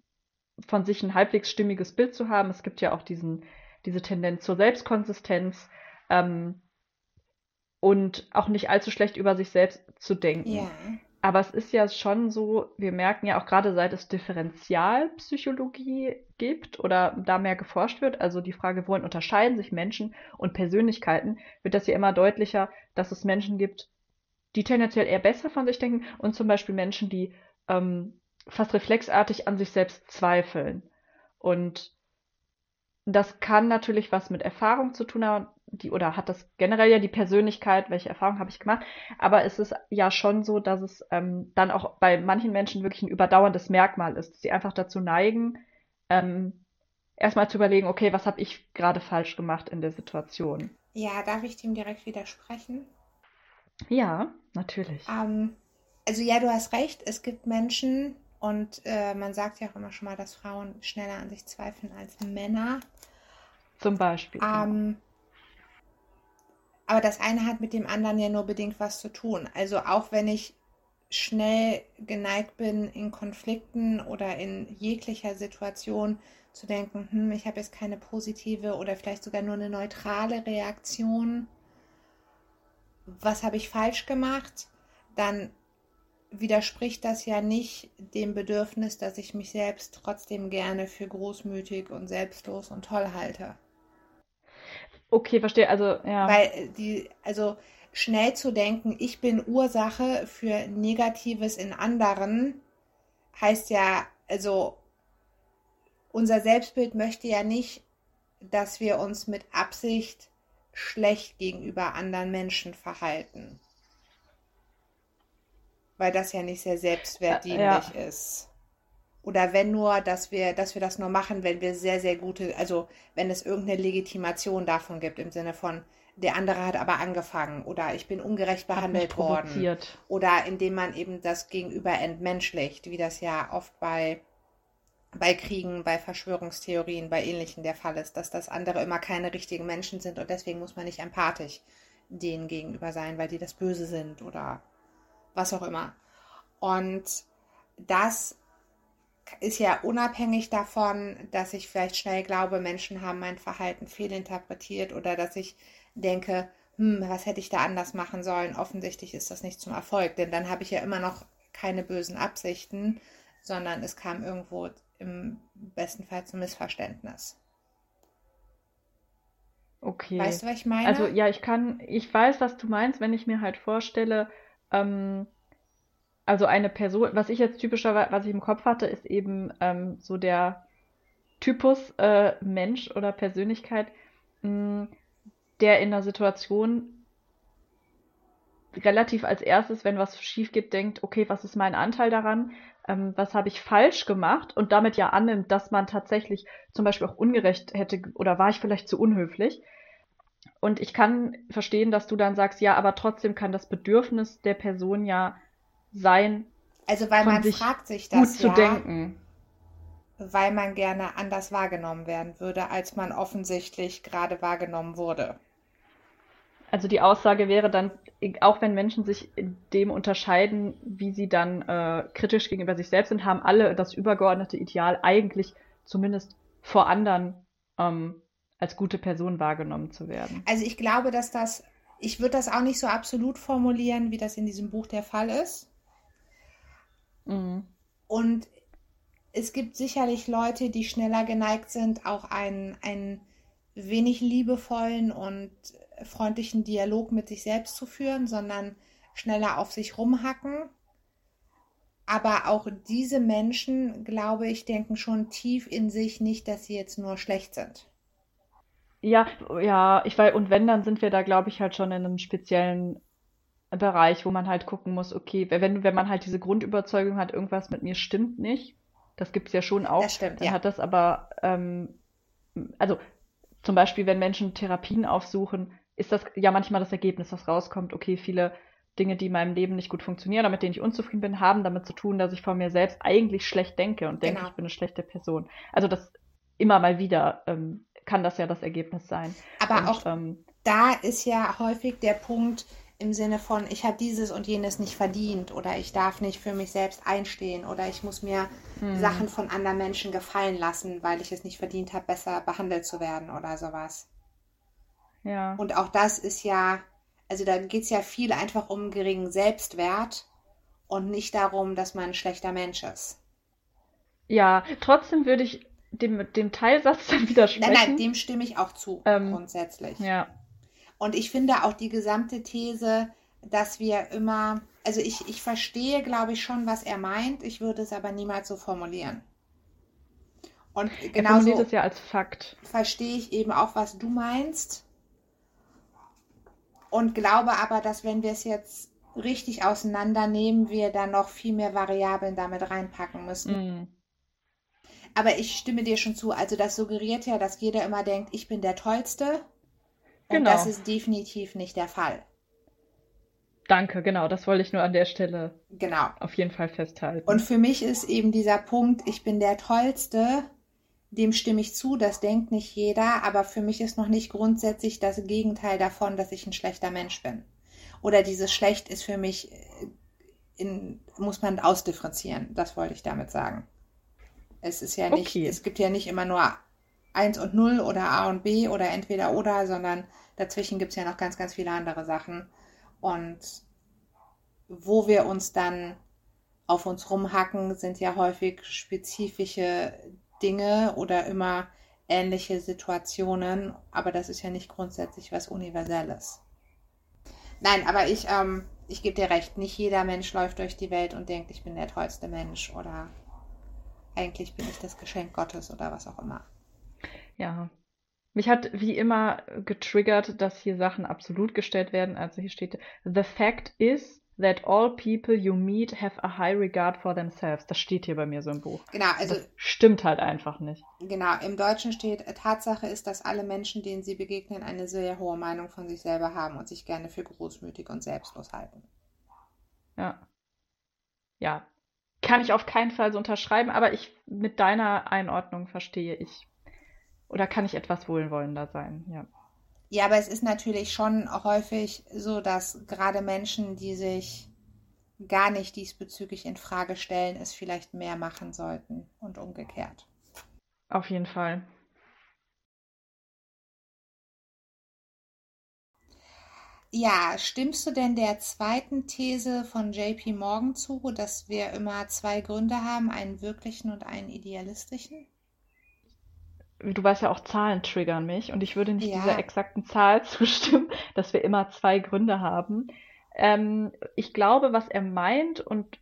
von sich ein halbwegs stimmiges Bild zu haben. Es gibt ja auch diesen, diese Tendenz zur Selbstkonsistenz ähm, und auch nicht allzu schlecht über sich selbst zu denken. Ja. Aber es ist ja schon so, wir merken ja auch gerade seit es Differentialpsychologie gibt oder da mehr geforscht wird, also die Frage, worin unterscheiden sich Menschen und Persönlichkeiten, wird das ja immer deutlicher, dass es Menschen gibt, die tendenziell eher besser von sich denken und zum Beispiel Menschen, die ähm, fast reflexartig an sich selbst zweifeln. Und das kann natürlich was mit Erfahrung zu tun haben, die, oder hat das generell ja die Persönlichkeit, welche Erfahrung habe ich gemacht, aber es ist ja schon so, dass es ähm, dann auch bei manchen Menschen wirklich ein überdauerndes Merkmal ist, dass sie einfach dazu neigen, ähm, erstmal zu überlegen, okay, was habe ich gerade falsch gemacht in der Situation? Ja, darf ich dem direkt widersprechen? Ja, natürlich. Ähm, also ja, du hast recht, es gibt Menschen und äh, man sagt ja auch immer schon mal, dass Frauen schneller an sich zweifeln als Männer. Zum Beispiel. genau. Ähm, aber das eine hat mit dem anderen ja nur bedingt was zu tun. Also auch wenn ich schnell geneigt bin, in Konflikten oder in jeglicher Situation zu denken, hm, ich habe jetzt keine positive oder vielleicht sogar nur eine neutrale Reaktion. Was habe ich falsch gemacht? Dann widerspricht das ja nicht dem Bedürfnis, dass ich mich selbst trotzdem gerne für großmütig und selbstlos und toll halte. Okay, verstehe. Also, ja. Weil die, also schnell zu denken, ich bin Ursache für Negatives in anderen, heißt ja, also unser Selbstbild möchte ja nicht, dass wir uns mit Absicht schlecht gegenüber anderen Menschen verhalten. Weil das ja nicht sehr selbstwertdienlich Ja. ist. Oder wenn nur, dass wir, dass wir das nur machen, wenn wir sehr, sehr gute, also wenn es irgendeine Legitimation davon gibt, im Sinne von, der andere hat aber angefangen oder ich bin ungerecht behandelt worden. Oder indem man eben das Gegenüber entmenschlicht, wie das ja oft bei, bei Kriegen, bei Verschwörungstheorien, bei ähnlichen der Fall ist, dass das andere immer keine richtigen Menschen sind und deswegen muss man nicht empathisch denen gegenüber sein, weil die das Böse sind oder was auch immer. Und das ist ja unabhängig davon, dass ich vielleicht schnell glaube, Menschen haben mein Verhalten fehlinterpretiert oder dass ich denke, hm, was hätte ich da anders machen sollen? Offensichtlich ist das nicht zum Erfolg, denn dann habe ich ja immer noch keine bösen Absichten, sondern es kam irgendwo im besten Fall zum Missverständnis. Okay. Weißt du, was ich meine? Also ja, ich kann, ich weiß, was du meinst, wenn ich mir halt vorstelle, ähm, also eine Person, was ich jetzt typischerweise, was ich im Kopf hatte, ist eben ähm, so der Typus äh, Mensch oder Persönlichkeit, mh, der in einer Situation relativ als erstes, wenn was schief geht, denkt, okay, was ist mein Anteil daran? Ähm, was habe ich falsch gemacht? Und damit ja annimmt, dass man tatsächlich zum Beispiel auch ungerecht hätte oder war ich vielleicht zu unhöflich. Und ich kann verstehen, dass du dann sagst, ja, aber trotzdem kann das Bedürfnis der Person ja sein, also weil man sich fragt sich gut das zu ja, denken. weil man gerne anders wahrgenommen werden würde, als man offensichtlich gerade wahrgenommen wurde. Also die Aussage wäre dann, auch wenn Menschen sich in dem unterscheiden, wie sie dann äh, kritisch gegenüber sich selbst sind, haben alle das übergeordnete Ideal eigentlich zumindest vor anderen ähm, als gute Person wahrgenommen zu werden. Also ich glaube, dass das, ich würde das auch nicht so absolut formulieren, wie das in diesem Buch der Fall ist. Mhm. Und es gibt sicherlich Leute, die schneller geneigt sind, auch einen, einen wenig liebevollen und freundlichen Dialog mit sich selbst zu führen, sondern schneller auf sich rumhacken. Aber auch diese Menschen, glaube ich, denken schon tief in sich nicht, dass sie jetzt nur schlecht sind. Ja, ja, ich weiß, und wenn, dann sind wir da, glaube ich, halt schon in einem speziellen Bereich, wo man halt gucken muss, okay, wenn, wenn man halt diese Grundüberzeugung hat, irgendwas mit mir stimmt nicht, das gibt es ja schon auch, Das stimmt, dann ja. hat das aber, ähm, also zum Beispiel, wenn Menschen Therapien aufsuchen, ist das ja manchmal das Ergebnis, das rauskommt, okay, viele Dinge, die in meinem Leben nicht gut funktionieren oder mit denen ich unzufrieden bin, haben damit zu tun, dass ich von mir selbst eigentlich schlecht denke und denke, Genau. ich bin eine schlechte Person. Also das immer mal wieder ähm, kann das ja das Ergebnis sein. Aber Und, auch ähm, da ist ja häufig der Punkt im Sinne von, ich habe dieses und jenes nicht verdient oder ich darf nicht für mich selbst einstehen oder ich muss mir hm, Sachen von anderen Menschen gefallen lassen, weil ich es nicht verdient habe, besser behandelt zu werden oder sowas. ja. Und auch das ist ja, also da geht es ja viel einfach um geringen Selbstwert und nicht darum, dass man ein schlechter Mensch ist. Ja, trotzdem würde ich dem, dem Teilsatz dann Nein, widersprechen. nein, dem stimme ich auch zu, Ähm, grundsätzlich. ja, Und ich finde auch die gesamte These, dass wir immer, also ich, ich verstehe, glaube ich, schon, was er meint, ich würde es aber niemals so formulieren. Und formuliert genauso es ja als Fakt. verstehe ich eben auch, was du meinst. Und glaube aber, dass wenn wir es jetzt richtig auseinandernehmen, wir da noch viel mehr Variablen damit reinpacken müssen. Mm, Aber ich stimme dir schon zu. Also das suggeriert ja, dass jeder immer denkt, ich bin der Tollste. Und Genau. das ist definitiv nicht der Fall. danke, genau, das wollte ich nur an der Stelle Genau. auf jeden Fall festhalten. Und für mich ist eben dieser Punkt, ich bin der Tollste, dem stimme ich zu, das denkt nicht jeder, aber für mich ist noch nicht grundsätzlich das Gegenteil davon, dass ich ein schlechter Mensch bin. Oder dieses Schlecht ist für mich, äh, in, muss man ausdifferenzieren, das wollte ich damit sagen. Es ist ja nicht, Okay. es gibt ja nicht immer nur eins und null oder A und B oder entweder oder, sondern dazwischen gibt es ja noch ganz, ganz viele andere Sachen. Und wo wir uns dann auf uns rumhacken, sind ja häufig spezifische Dinge oder immer ähnliche Situationen, aber das ist ja nicht grundsätzlich was Universelles. Nein, aber ich, ähm, ich gebe dir recht, nicht jeder Mensch läuft durch die Welt und denkt, ich bin der tollste Mensch oder eigentlich bin ich das Geschenk Gottes oder was auch immer. Ja. Mich hat wie immer getriggert, dass hier Sachen absolut gestellt werden. Also hier steht, The fact is that all people you meet have a high regard for themselves. Das steht hier bei mir so im Buch. Genau, also Das stimmt halt einfach nicht. genau, im Deutschen steht, Tatsache ist, dass alle Menschen, denen sie begegnen, eine sehr hohe Meinung von sich selber haben und sich gerne für großmütig und selbstlos halten. Ja. Ja. Kann ich auf keinen Fall so unterschreiben, aber ich mit deiner Einordnung verstehe ich. Oder kann ich etwas wohlwollender sein? Ja. Ja, aber es ist natürlich schon häufig so, dass gerade Menschen, die sich gar nicht diesbezüglich in Frage stellen, es vielleicht mehr machen sollten und umgekehrt. Auf jeden Fall. Ja, stimmst du denn der zweiten These von JP Morgan zu, dass wir immer zwei Gründe haben, einen wirklichen und einen idealistischen? Du weißt ja auch, Zahlen triggern mich und ich würde nicht Ja. dieser exakten Zahl zustimmen, dass wir immer zwei Gründe haben. Ähm, ich glaube, was er meint und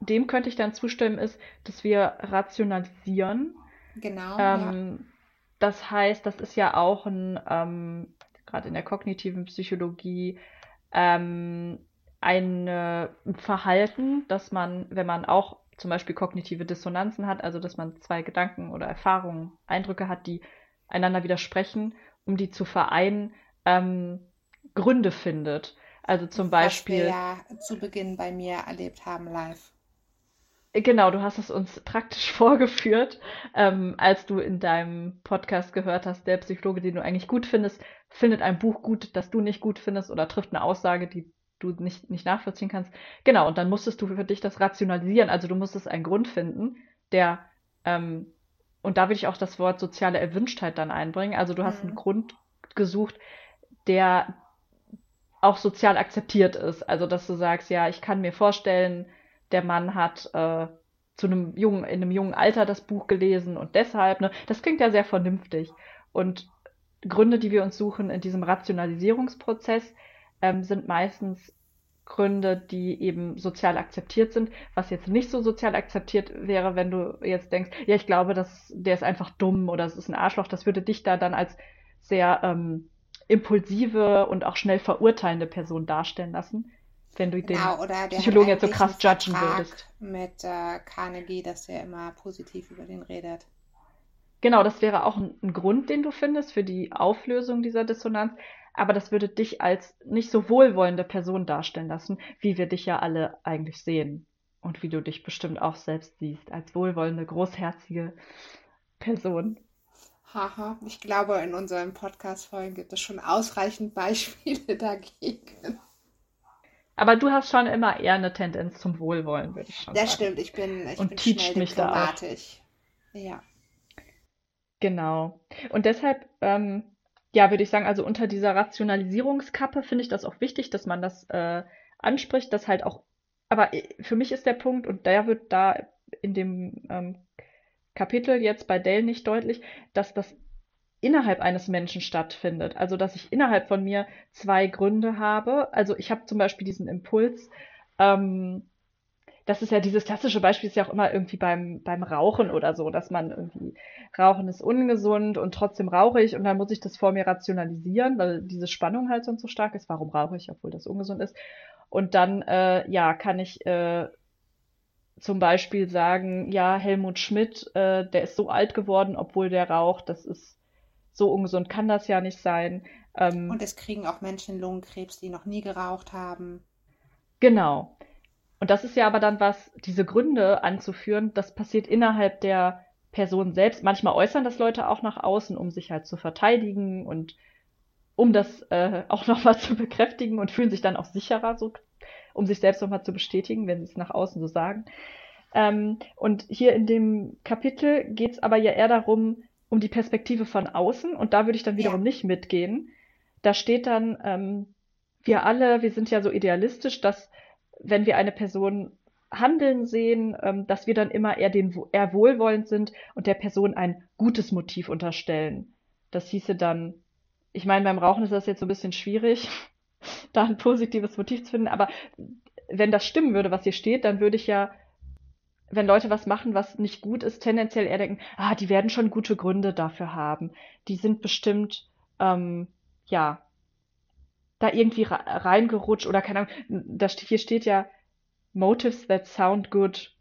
dem könnte ich dann zustimmen, ist, dass wir rationalisieren. Genau, ja. Ähm, das heißt, das ist ja auch ein, ähm, gerade in der kognitiven Psychologie, ähm, ein äh, Verhalten, dass man, wenn man auch zum Beispiel kognitive Dissonanzen hat, also dass man zwei Gedanken oder Erfahrungen, Eindrücke hat, die einander widersprechen, um die zu vereinen, ähm, Gründe findet. Also zum Was wir Beispiel. ja zu Beginn bei mir erlebt haben live. Genau, du hast es uns praktisch vorgeführt, ähm, als du in deinem Podcast gehört hast, der Psychologe, den du eigentlich gut findest, findet ein Buch gut, das du nicht gut findest oder trifft eine Aussage, die du nicht, nicht nachvollziehen kannst. Genau, und dann musstest du für dich das rationalisieren, also du musstest einen Grund finden, der, ähm, und da würde ich auch das Wort soziale Erwünschtheit dann einbringen, also du hast einen Mhm. Grund gesucht, der auch sozial akzeptiert ist. Also, dass du sagst, ja, ich kann mir vorstellen, der Mann hat äh, zu einem jungen, in einem jungen Alter das Buch gelesen und deshalb, ne, das klingt ja sehr vernünftig. Und Gründe, die wir uns suchen in diesem Rationalisierungsprozess, ähm, sind meistens Gründe, die eben sozial akzeptiert sind, was jetzt nicht so sozial akzeptiert wäre, wenn du jetzt denkst, ja, ich glaube, dass der ist einfach dumm oder es ist ein Arschloch, das würde dich da dann als sehr ähm, impulsive und auch schnell verurteilende Person darstellen lassen, wenn du Genau, den der Psychologen jetzt so krass judgen würdest. mit äh, Carnegie, dass er immer positiv über den redet. Genau, das wäre auch ein, ein Grund, den du findest für die Auflösung dieser Dissonanz, aber das würde dich als nicht so wohlwollende Person darstellen lassen, wie wir dich ja alle eigentlich sehen und wie du dich bestimmt auch selbst siehst, als wohlwollende, großherzige Person. Haha, ich glaube, in unseren Podcast-Folgen gibt es schon ausreichend Beispiele dagegen. Aber du hast schon immer eher eine Tendenz zum Wohlwollen, würde ich schon Das sagen. stimmt, ich bin, ich Und bin schnell mich da auch. diplomatisch. Ja. Genau. Und deshalb, ähm, ja, würde ich sagen, also unter dieser Rationalisierungskappe finde ich das auch wichtig, dass man das äh, anspricht, dass halt auch, aber äh, für mich ist der Punkt, und der wird da in dem ähm, Kapitel jetzt bei Dale nicht deutlich, dass das innerhalb eines Menschen stattfindet. Also, dass ich innerhalb von mir zwei Gründe habe. Also, ich habe zum Beispiel diesen Impuls, ähm, das ist ja dieses klassische Beispiel, ist ja auch immer irgendwie beim, beim Rauchen oder so, dass man irgendwie, Rauchen ist ungesund und trotzdem rauche ich und dann muss ich das vor mir rationalisieren, weil diese Spannung halt sonst so stark ist. Warum rauche ich, obwohl das ungesund ist? Und dann, äh, ja, kann ich äh, zum Beispiel sagen, ja, Helmut Schmidt, äh, der ist so alt geworden, obwohl der raucht, das ist so ungesund, kann das ja nicht sein. Ähm, Und es kriegen auch Menschen Lungenkrebs, die noch nie geraucht haben. Genau. Und das ist ja aber dann was, diese Gründe anzuführen, das passiert innerhalb der Person selbst. Manchmal äußern das Leute auch nach außen, um sich halt zu verteidigen und um das äh, auch nochmal zu bekräftigen und fühlen sich dann auch sicherer, so, um sich selbst nochmal zu bestätigen, wenn sie es nach außen so sagen. Ähm, und hier in dem Kapitel geht es aber ja eher darum, um die Perspektive von außen und da würde ich dann wiederum Ja. nicht mitgehen. Da steht dann, ähm, wir alle, wir sind ja so idealistisch, dass wenn wir eine Person handeln sehen, ähm, dass wir dann immer eher den eher wohlwollend sind und der Person ein gutes Motiv unterstellen. Das hieße dann, ich meine, beim Rauchen ist das jetzt so ein bisschen schwierig, da ein positives Motiv zu finden, aber wenn das stimmen würde, was hier steht, dann würde ich ja, wenn Leute was machen, was nicht gut ist, tendenziell eher denken, ah, die werden schon gute Gründe dafür haben. Die sind bestimmt, ähm, ja, da irgendwie reingerutscht oder keine Ahnung. Da hier steht ja Motives that sound good.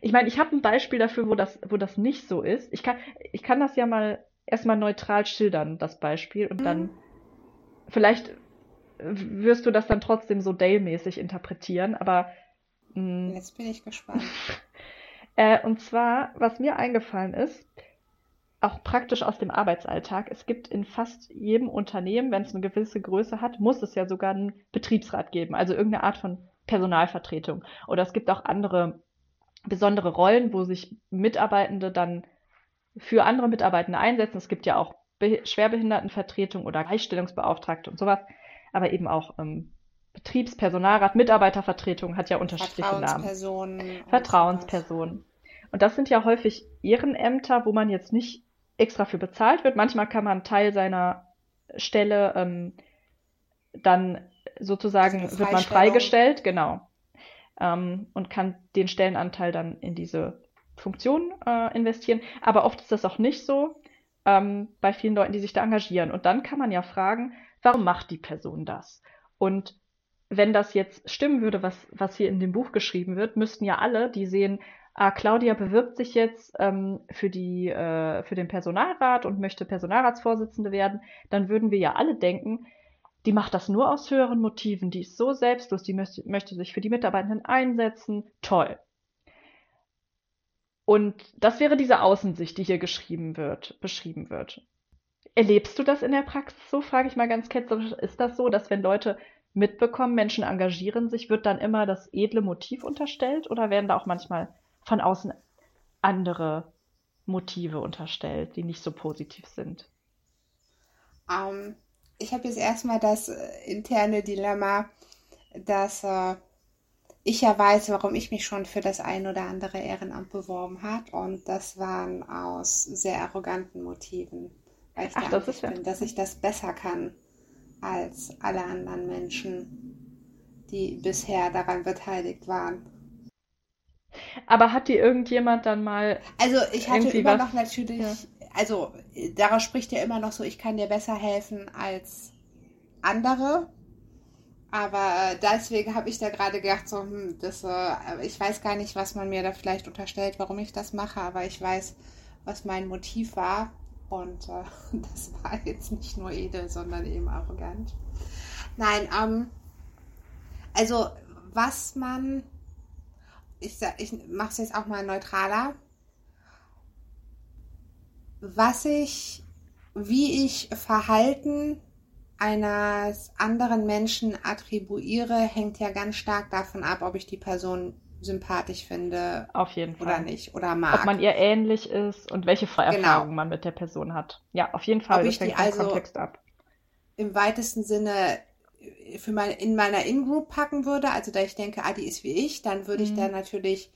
Ich meine, ich habe ein Beispiel dafür, wo das, wo das nicht so ist. Ich kann, ich kann das ja mal erstmal neutral schildern, das Beispiel, und dann vielleicht wirst du das dann trotzdem so Dale-mäßig interpretieren, aber mh, Jetzt bin ich gespannt. äh, und zwar, was mir eingefallen ist, auch praktisch aus dem Arbeitsalltag. Es gibt in fast jedem Unternehmen, wenn es eine gewisse Größe hat, muss es ja sogar einen Betriebsrat geben, also irgendeine Art von Personalvertretung. Oder es gibt auch andere besondere Rollen, wo sich Mitarbeitende dann für andere Mitarbeitende einsetzen. Es gibt ja auch Be Schwerbehindertenvertretung oder Gleichstellungsbeauftragte und sowas, aber eben auch ähm, Betriebspersonalrat, Mitarbeitervertretung hat ja unterschiedliche Namen. Vertrauenspersonen. sowas. Vertrauenspersonen. Und das sind ja häufig Ehrenämter, wo man jetzt nicht extra für bezahlt wird. Manchmal kann man Teil seiner Stelle ähm, dann sozusagen wird man freigestellt, genau. Ähm, und kann den Stellenanteil dann in diese Funktion äh, investieren. Aber oft ist das auch nicht so ähm, bei vielen Leuten, die sich da engagieren. Und dann kann man ja fragen, warum macht die Person das? Und wenn das jetzt stimmen würde, was, was hier in dem Buch geschrieben wird, müssten ja alle, die sehen, ah, Claudia bewirbt sich jetzt ähm, für die, äh, für den Personalrat und möchte Personalratsvorsitzende werden, dann würden wir ja alle denken, die macht das nur aus höheren Motiven, die ist so selbstlos, die möchte, möchte sich für die Mitarbeitenden einsetzen, toll. Und das wäre diese Außensicht, die hier geschrieben wird, beschrieben wird. Erlebst du das in der Praxis so? Frage ich mal ganz ketzerisch. Ist das so, dass wenn Leute mitbekommen, Menschen engagieren sich, wird dann immer das edle Motiv unterstellt oder werden da auch manchmal von außen andere Motive unterstellt, die nicht so positiv sind? Ähm, ich habe jetzt erstmal das äh, interne Dilemma, dass äh, ich ja weiß, warum ich mich schon für das ein oder andere Ehrenamt beworben habe. Und das waren aus sehr arroganten Motiven. Weil ich Ach, das ist ja- bin, dass ich das besser kann als alle anderen Menschen, die bisher daran beteiligt waren. Aber hat dir irgendjemand dann mal, Also ich hatte immer was- noch natürlich, ja. also daraus spricht ja immer noch so, ich kann dir besser helfen als andere. Aber deswegen habe ich da gerade gedacht, so, hm, das, äh, ich weiß gar nicht, was man mir da vielleicht unterstellt, warum ich das mache, aber ich weiß, was mein Motiv war. Und äh, das war jetzt nicht nur edel, sondern eben arrogant. Nein, ähm, also was man, ich, ich mache es jetzt auch mal neutraler, was ich, wie ich Verhalten eines anderen Menschen attribuiere, hängt ja ganz stark davon ab, ob ich die Person sympathisch finde auf jeden Fall, oder nicht oder mag. ob man ihr ähnlich ist und welche Vorerfahrungen man mit der Person hat. Ja, auf jeden Fall, Ob das ich die hängt vom also- Kontext ab. im weitesten Sinne für mein, in meiner In-Group packen würde, also da ich denke, ah, die ist wie ich, dann würde ich Mhm. da natürlich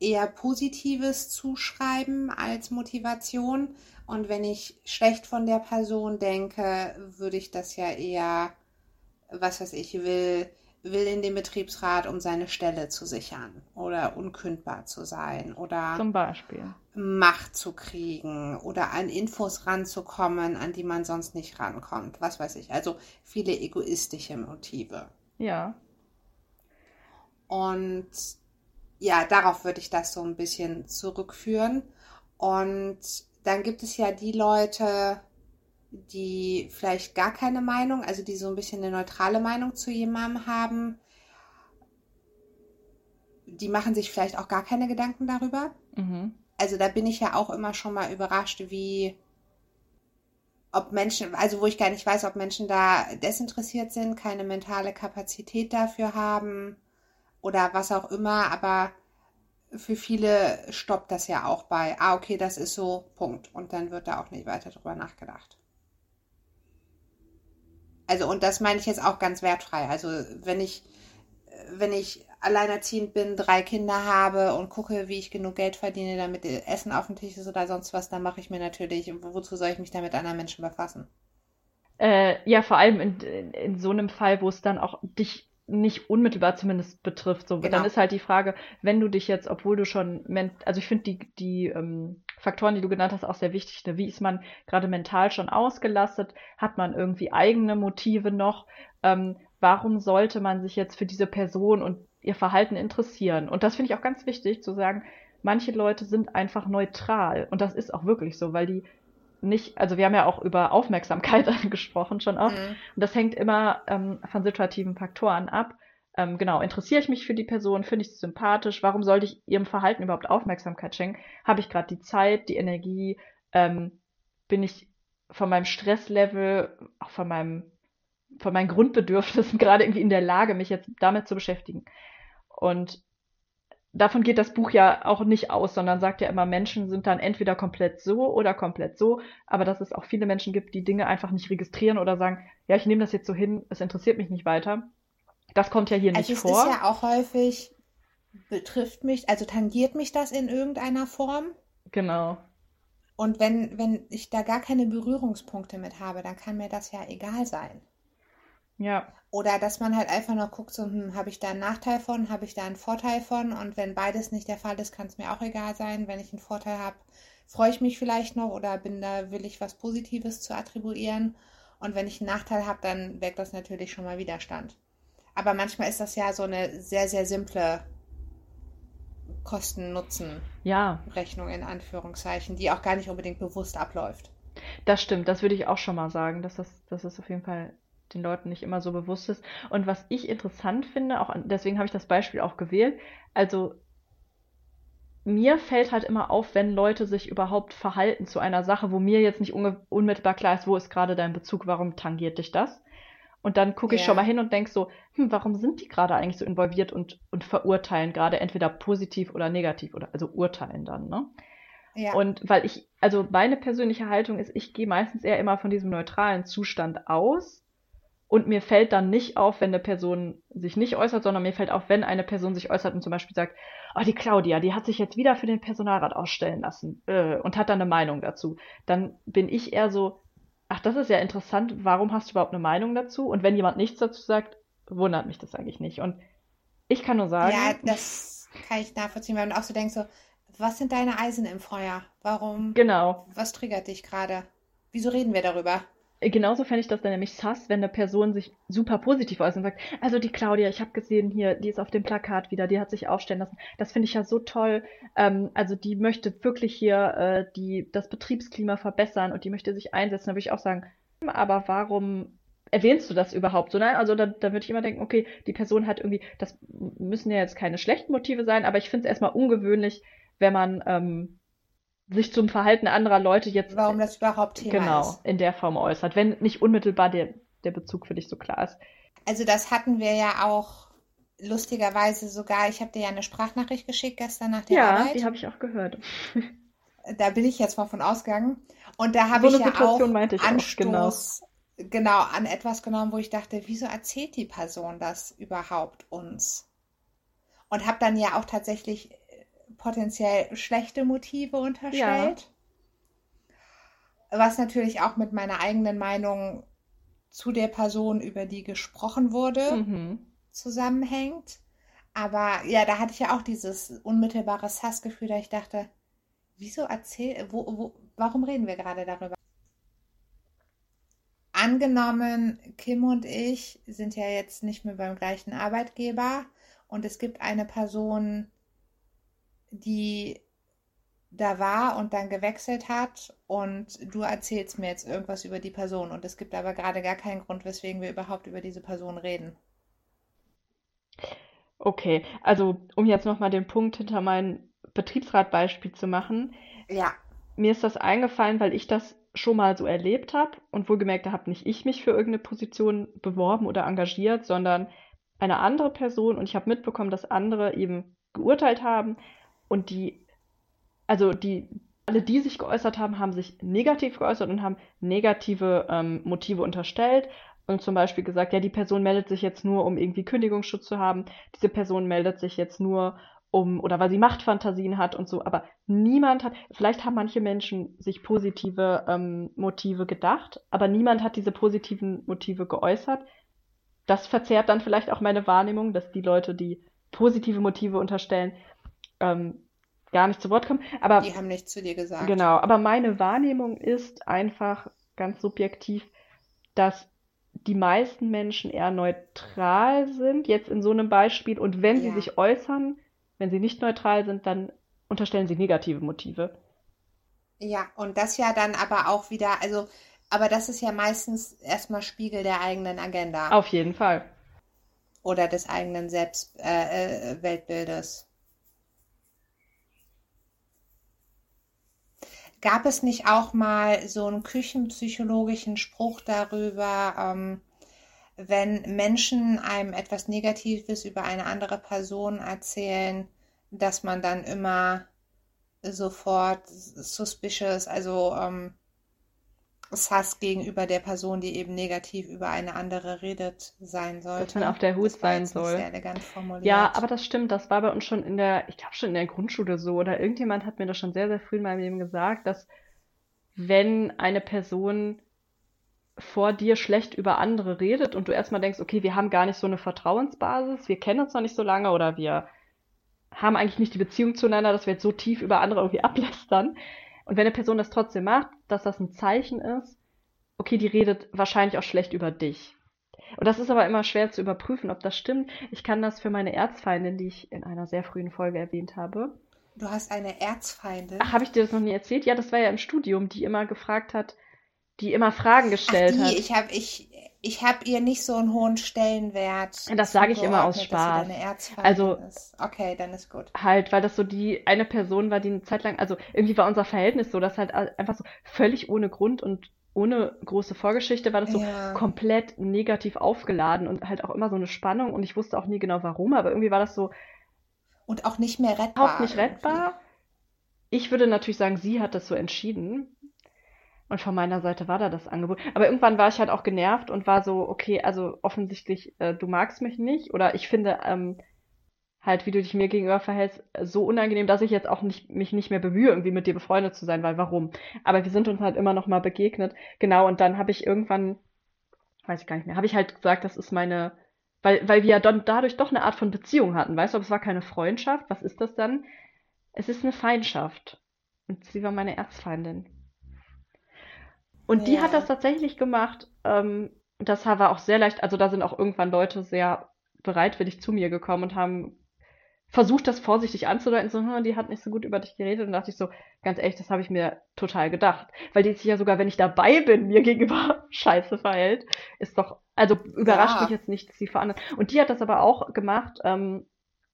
eher Positives zuschreiben als Motivation. Und wenn ich schlecht von der Person denke, würde ich das ja eher, was weiß ich, will, will in den Betriebsrat, um seine Stelle zu sichern oder unkündbar zu sein oder Zum Beispiel. Macht zu kriegen oder an Infos ranzukommen, an die man sonst nicht rankommt. Was weiß ich. Also viele egoistische Motive. Ja, Und ja, darauf würde ich das so ein bisschen zurückführen. Und dann gibt es ja die Leute, die vielleicht gar keine Meinung, also die so ein bisschen eine neutrale Meinung zu jemandem haben. Die machen sich vielleicht auch gar keine Gedanken darüber. mhm. Also da bin ich ja auch immer schon mal überrascht, wie ob Menschen, also wo ich gar nicht weiß, ob Menschen da desinteressiert sind, keine mentale Kapazität dafür haben oder was auch immer, aber für viele stoppt das ja auch bei, ah, okay, das ist so, Punkt. Und dann wird da auch nicht weiter drüber nachgedacht. Also, und das meine ich jetzt auch ganz wertfrei. Also, wenn ich, wenn ich alleinerziehend bin, drei Kinder habe und gucke, wie ich genug Geld verdiene, damit Essen auf dem Tisch ist oder sonst was, dann mache ich mir natürlich, wozu soll ich mich da mit anderen Menschen befassen? Äh, ja, vor allem in, in, in so einem Fall, wo es dann auch dich nicht unmittelbar zumindest betrifft. So, Genau. dann ist halt die Frage, wenn du dich jetzt, obwohl du schon, also ich finde die, die ähm, Faktoren, die du genannt hast, auch sehr wichtig. Ne? Wie ist man gerade mental schon ausgelastet? Hat man irgendwie eigene Motive noch? Ähm, warum sollte man sich jetzt für diese Person und ihr Verhalten interessieren? Und das finde ich auch ganz wichtig zu sagen, manche Leute sind einfach neutral. Und das ist auch wirklich so, weil die nicht, also wir haben ja auch über Aufmerksamkeit gesprochen schon auch. Mhm. Und das hängt immer ähm, von situativen Faktoren ab. Ähm, genau, interessiere ich mich für die Person, finde ich sie sympathisch, warum sollte ich ihrem Verhalten überhaupt Aufmerksamkeit schenken? Habe ich gerade die Zeit, die Energie, ähm, bin ich von meinem Stresslevel, auch von meinem, von meinen Grundbedürfnissen gerade irgendwie in der Lage, mich jetzt damit zu beschäftigen. Und davon geht das Buch ja auch nicht aus, sondern sagt ja immer, Menschen sind dann entweder komplett so oder komplett so, aber dass es auch viele Menschen gibt, die Dinge einfach nicht registrieren oder sagen, ja, ich nehme das jetzt so hin, es interessiert mich nicht weiter. Das kommt ja hier nicht Also es vor. ist ja auch häufig, betrifft mich, also tangiert mich das in irgendeiner Form. Genau. Und wenn, wenn ich da gar keine Berührungspunkte mit habe, dann kann mir das ja egal sein. Ja, Oder dass man halt einfach nur guckt, so, hm, habe ich da einen Nachteil von, habe ich da einen Vorteil von? Und wenn beides nicht der Fall ist, kann es mir auch egal sein. Wenn ich einen Vorteil habe, freue ich mich vielleicht noch oder bin da, will ich was Positives zu attribuieren. Und wenn ich einen Nachteil habe, dann weckt das natürlich schon mal Widerstand. Aber manchmal ist das ja so eine sehr, sehr simple Kosten-Nutzen-Rechnung ja, in Anführungszeichen, die auch gar nicht unbedingt bewusst abläuft. das stimmt. Das würde ich auch schon mal sagen, dass das, dass es auf jeden Fall den Leuten nicht immer so bewusst ist. Und was ich interessant finde, auch deswegen habe ich das Beispiel auch gewählt, also mir fällt halt immer auf, wenn Leute sich überhaupt verhalten zu einer Sache, wo mir jetzt nicht unmittelbar klar ist, wo ist gerade dein Bezug, warum tangiert dich das? Und dann gucke ich Ja. schon mal hin und denke so, hm, warum sind die gerade eigentlich so involviert und, und verurteilen gerade entweder positiv oder negativ oder also urteilen dann, ne? Ja. Und weil ich, also meine persönliche Haltung ist, ich gehe meistens eher immer von diesem neutralen Zustand aus und mir fällt dann nicht auf, wenn eine Person sich nicht äußert, sondern mir fällt auf, wenn eine Person sich äußert und zum Beispiel sagt, oh, die Claudia, die hat sich jetzt wieder für den Personalrat ausstellen lassen äh, und hat dann eine Meinung dazu. Dann bin ich eher so, ach, das ist ja interessant, warum hast du überhaupt eine Meinung dazu? Und wenn jemand nichts dazu sagt, wundert mich das eigentlich nicht. Und ich kann nur sagen, Ja, das kann ich nachvollziehen, weil du auch so denkst, so, was sind deine Eisen im Feuer? Warum, genau, was triggert dich gerade? Wieso reden wir darüber? Genauso fände ich das dann nämlich sass, wenn eine Person sich super positiv äußert und sagt, also die Claudia, ich habe gesehen hier, die ist auf dem Plakat wieder, die hat sich aufstellen lassen. Das finde ich ja so toll. Ähm, also die möchte wirklich hier äh, die, das Betriebsklima verbessern und die möchte sich einsetzen. Da würde ich auch sagen, hm, aber warum erwähnst du das überhaupt so? Nein, also da, da würde ich immer denken, okay, die Person hat irgendwie, das müssen ja jetzt keine schlechten Motive sein, aber ich finde es erstmal ungewöhnlich, wenn man ähm, sich zum Verhalten anderer Leute jetzt Warum das überhaupt Thema genau ist? in der Form äußert, wenn nicht unmittelbar der, der Bezug für dich so klar ist. Also das hatten wir ja auch lustigerweise sogar, ich habe dir ja eine Sprachnachricht geschickt gestern nach der Ja, Arbeit. die habe ich auch gehört. Da bin ich jetzt mal von ausgegangen. Und da habe So ich eine ja Situation auch meinte ich auch, genau. Anstoß genau an etwas genommen, wo ich dachte, wieso erzählt die Person das überhaupt uns? Und habe dann ja auch tatsächlich potenziell schlechte Motive unterstellt. Was natürlich auch mit meiner eigenen Meinung zu der Person, über die gesprochen wurde, Mhm. zusammenhängt. Aber ja, da hatte ich ja auch dieses unmittelbare Hassgefühl, da ich dachte, wieso erzähl, wo, wo, warum reden wir gerade darüber? Angenommen, Kim und ich sind ja jetzt nicht mehr beim gleichen Arbeitgeber und es gibt eine Person, die da war und dann gewechselt hat und du erzählst mir jetzt irgendwas über die Person und es gibt aber gerade gar keinen Grund, weswegen wir überhaupt über diese Person reden. Okay, also um jetzt nochmal den Punkt hinter mein Betriebsratbeispiel zu machen, Ja, mir ist das eingefallen, weil ich das schon mal so erlebt habe und wohlgemerkt, da habe nicht ich mich für irgendeine Position beworben oder engagiert, sondern eine andere Person und ich habe mitbekommen, dass andere eben geurteilt haben und die, also die, alle, die sich geäußert haben, haben sich negativ geäußert und haben negative ähm, Motive unterstellt und zum Beispiel gesagt, ja, die Person meldet sich jetzt nur, um irgendwie Kündigungsschutz zu haben, diese Person meldet sich jetzt nur, um, oder weil sie Machtfantasien hat und so, aber niemand hat, vielleicht haben manche Menschen sich positive ähm, Motive gedacht, aber niemand hat diese positiven Motive geäußert. Das verzerrt dann vielleicht auch meine Wahrnehmung, dass die Leute, die positive Motive unterstellen, ähm, gar nicht zu Wort kommen. Aber die haben nichts zu dir gesagt. Genau, aber meine Wahrnehmung ist einfach ganz subjektiv, dass die meisten Menschen eher neutral sind, jetzt in so einem Beispiel. Und wenn sie Ja. sich äußern, wenn sie nicht neutral sind, dann unterstellen sie negative Motive. Ja, und das ja dann aber auch wieder, also, aber das ist ja meistens erstmal Spiegel der eigenen Agenda Auf jeden Fall. oder des eigenen Selbst, äh, äh, Weltbildes. Gab es nicht auch mal so einen küchenpsychologischen Spruch darüber, ähm, wenn Menschen einem etwas Negatives über eine andere Person erzählen, dass man dann immer sofort suspicious, also ähm, Hass gegenüber der Person, die eben negativ über eine andere redet, sein sollte. Dass man auf der Hut sein soll. sehr elegant formuliert. Ja, aber das stimmt, das war bei uns schon in der, ich glaube schon in der Grundschule so, oder irgendjemand hat mir das schon sehr, sehr früh in meinem Leben gesagt, dass wenn eine Person vor dir schlecht über andere redet und du erstmal denkst, okay, wir haben gar nicht so eine Vertrauensbasis, wir kennen uns noch nicht so lange oder wir haben eigentlich nicht die Beziehung zueinander, dass wir jetzt so tief über andere irgendwie ablästern. Und wenn eine Person das trotzdem macht, dass das ein Zeichen ist, okay, die redet wahrscheinlich auch schlecht über dich. Und das ist aber immer schwer zu überprüfen, ob das stimmt. Ich kann das für meine Erzfeindin, die ich in einer sehr frühen Folge erwähnt habe. Du hast eine Erzfeindin. Ach, habe ich dir das noch nie erzählt? Ja, das war ja im Studium, die immer gefragt hat, die immer Fragen Ach, gestellt die, hat. ich habe ich, ich hab ihr nicht so einen hohen Stellenwert. Das sage ich immer aus Spaß. Also- ist. Okay, dann ist gut. Halt, weil das so die eine Person war, die eine Zeit lang, also irgendwie war unser Verhältnis so, dass halt einfach so völlig ohne Grund und ohne große Vorgeschichte war das so Ja. komplett negativ aufgeladen und halt auch immer so eine Spannung und ich wusste auch nie genau warum, aber irgendwie war das so Und auch nicht mehr rettbar. überhaupt nicht irgendwie. rettbar. Ich würde natürlich sagen, sie hat das so entschieden. Und von meiner Seite war da das Angebot. Aber irgendwann war ich halt auch genervt und war so, okay, also offensichtlich, äh, du magst mich nicht. Oder ich finde, ähm, halt, wie du dich mir gegenüber verhältst, so unangenehm, dass ich jetzt auch nicht, mich nicht mehr bemühe, irgendwie mit dir befreundet zu sein, weil warum? Aber wir sind uns halt immer noch mal begegnet. Genau, und dann habe ich irgendwann, weiß ich gar nicht mehr, habe ich halt gesagt, das ist meine, weil, weil wir ja dann dadurch doch eine Art von Beziehung hatten, weißt du, aber es war keine Freundschaft. Was ist das dann? Es ist eine Feindschaft. Und sie war meine Erzfeindin. Und die hat Ja. das tatsächlich gemacht. Ähm, das war auch sehr leicht. Also da sind auch irgendwann Leute sehr bereitwillig zu mir gekommen und haben versucht, das vorsichtig anzudeuten. So, hm, die hat nicht so gut über dich geredet. Und dachte ich so, ganz ehrlich, das habe ich mir total gedacht. Weil die sich ja sogar, wenn ich dabei bin, mir gegenüber scheiße verhält. Ist doch, also überrascht Ja. mich jetzt nicht, dass sie vor anderen. Und die hat das aber auch gemacht. Ähm,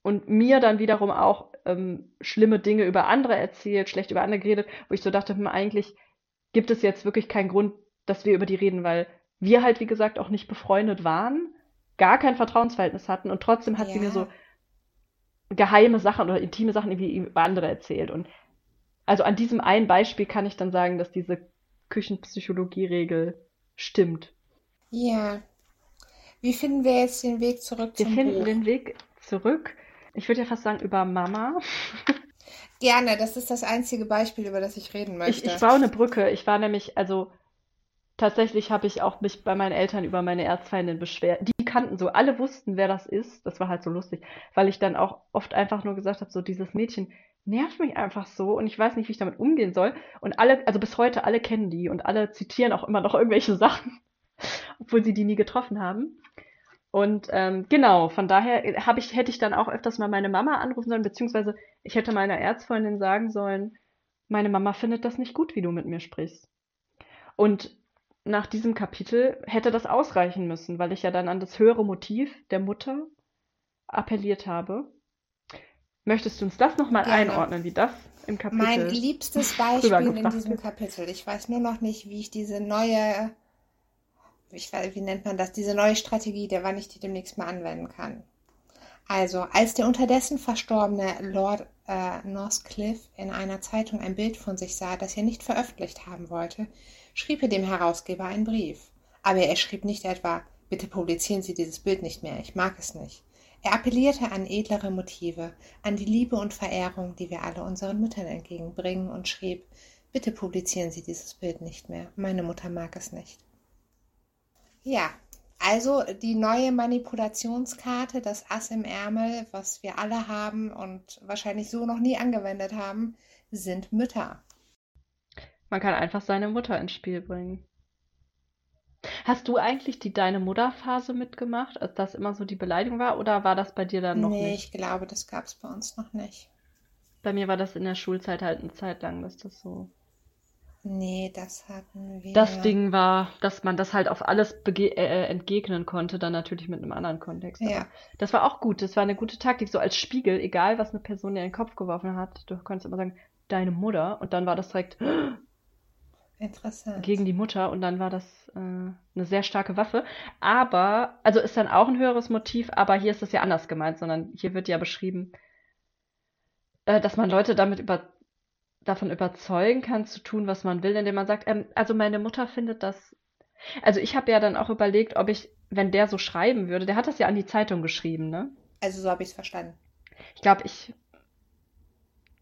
und mir dann wiederum auch ähm, schlimme Dinge über andere erzählt, schlecht über andere geredet, wo ich so dachte, hm, eigentlich gibt es jetzt wirklich keinen Grund, dass wir über die reden, weil wir halt, wie gesagt, auch nicht befreundet waren, gar kein Vertrauensverhältnis hatten und trotzdem hat sie mir Ja. so geheime Sachen oder intime Sachen irgendwie über andere erzählt. Und also an diesem einen Beispiel kann ich dann sagen, dass diese Küchenpsychologie-Regel stimmt. Ja. Wie finden wir jetzt den Weg zurück Wir zum finden Buch? den Weg zurück. Ich würde ja fast sagen, über Mama. Gerne, das ist das einzige Beispiel, über das ich reden Ich, möchte. ich baue eine Brücke. Ich war nämlich, also tatsächlich habe ich auch mich bei meinen Eltern über meine Erzfeindin beschwert. Die kannten so, alle wussten, wer das ist. Das war halt so lustig, weil ich dann auch oft einfach nur gesagt habe, so dieses Mädchen nervt mich einfach so und ich weiß nicht, wie ich damit umgehen soll. Und alle, also bis heute, alle kennen die und alle zitieren auch immer noch irgendwelche Sachen, obwohl sie die nie getroffen haben. Und ähm, genau, von daher habe ich, hätte ich dann auch öfters mal meine Mama anrufen sollen, beziehungsweise ich hätte meiner Erzfreundin sagen sollen, meine Mama findet das nicht gut, wie du mit mir sprichst. Und nach diesem Kapitel hätte das ausreichen müssen, weil ich ja dann an das höhere Motiv der Mutter appelliert habe. Möchtest du uns das nochmal einordnen, wie das im Kapitel Mein liebstes Beispiel in diesem? Kapitel. Ich weiß nur noch nicht, wie ich diese neue, ich weiß, wie nennt man das, diese neue Strategie, der wann ich die demnächst mal anwenden kann. Also, als der unterdessen verstorbene Lord äh, Northcliffe in einer Zeitung ein Bild von sich sah, das er nicht veröffentlicht haben wollte, schrieb er dem Herausgeber einen Brief. Aber er schrieb nicht etwa, bitte publizieren Sie dieses Bild nicht mehr, ich mag es nicht. Er appellierte an edlere Motive, an die Liebe und Verehrung, die wir alle unseren Müttern entgegenbringen, und schrieb, bitte publizieren Sie dieses Bild nicht mehr, meine Mutter mag es nicht. Ja, also die neue Manipulationskarte, das Ass im Ärmel, was wir alle haben und wahrscheinlich so noch nie angewendet haben, sind Mütter. Man kann einfach seine Mutter ins Spiel bringen. Hast du eigentlich die Deine Mutter-Phase mitgemacht, als das immer so die Beleidigung war, oder war das bei dir dann noch nee, nicht? ich glaube, das gab es bei uns noch nicht. Bei mir war das in der Schulzeit halt eine Zeit lang, dass das so Nee, das hatten wir. das Ding war, dass man das halt auf alles bege äh, entgegnen konnte, dann natürlich mit einem anderen Kontext. Ja. Aber das war auch gut, das war eine gute Taktik, so als Spiegel, egal was eine Person dir in den Kopf geworfen hat, du konntest immer sagen, deine Mutter, und dann war das direkt Interessant. gegen die Mutter und dann war das äh, eine sehr starke Waffe. Aber, also ist dann auch ein höheres Motiv, aber hier ist das ja anders gemeint, sondern hier wird ja beschrieben, äh, dass man Leute damit über, davon überzeugen kann, zu tun, was man will, indem man sagt, ähm, also meine Mutter findet das. Also ich habe ja dann auch überlegt, ob ich, wenn der so schreiben würde, der hat das ja an die Zeitung geschrieben, ne? Also so habe ich es verstanden. Ich glaube, ich,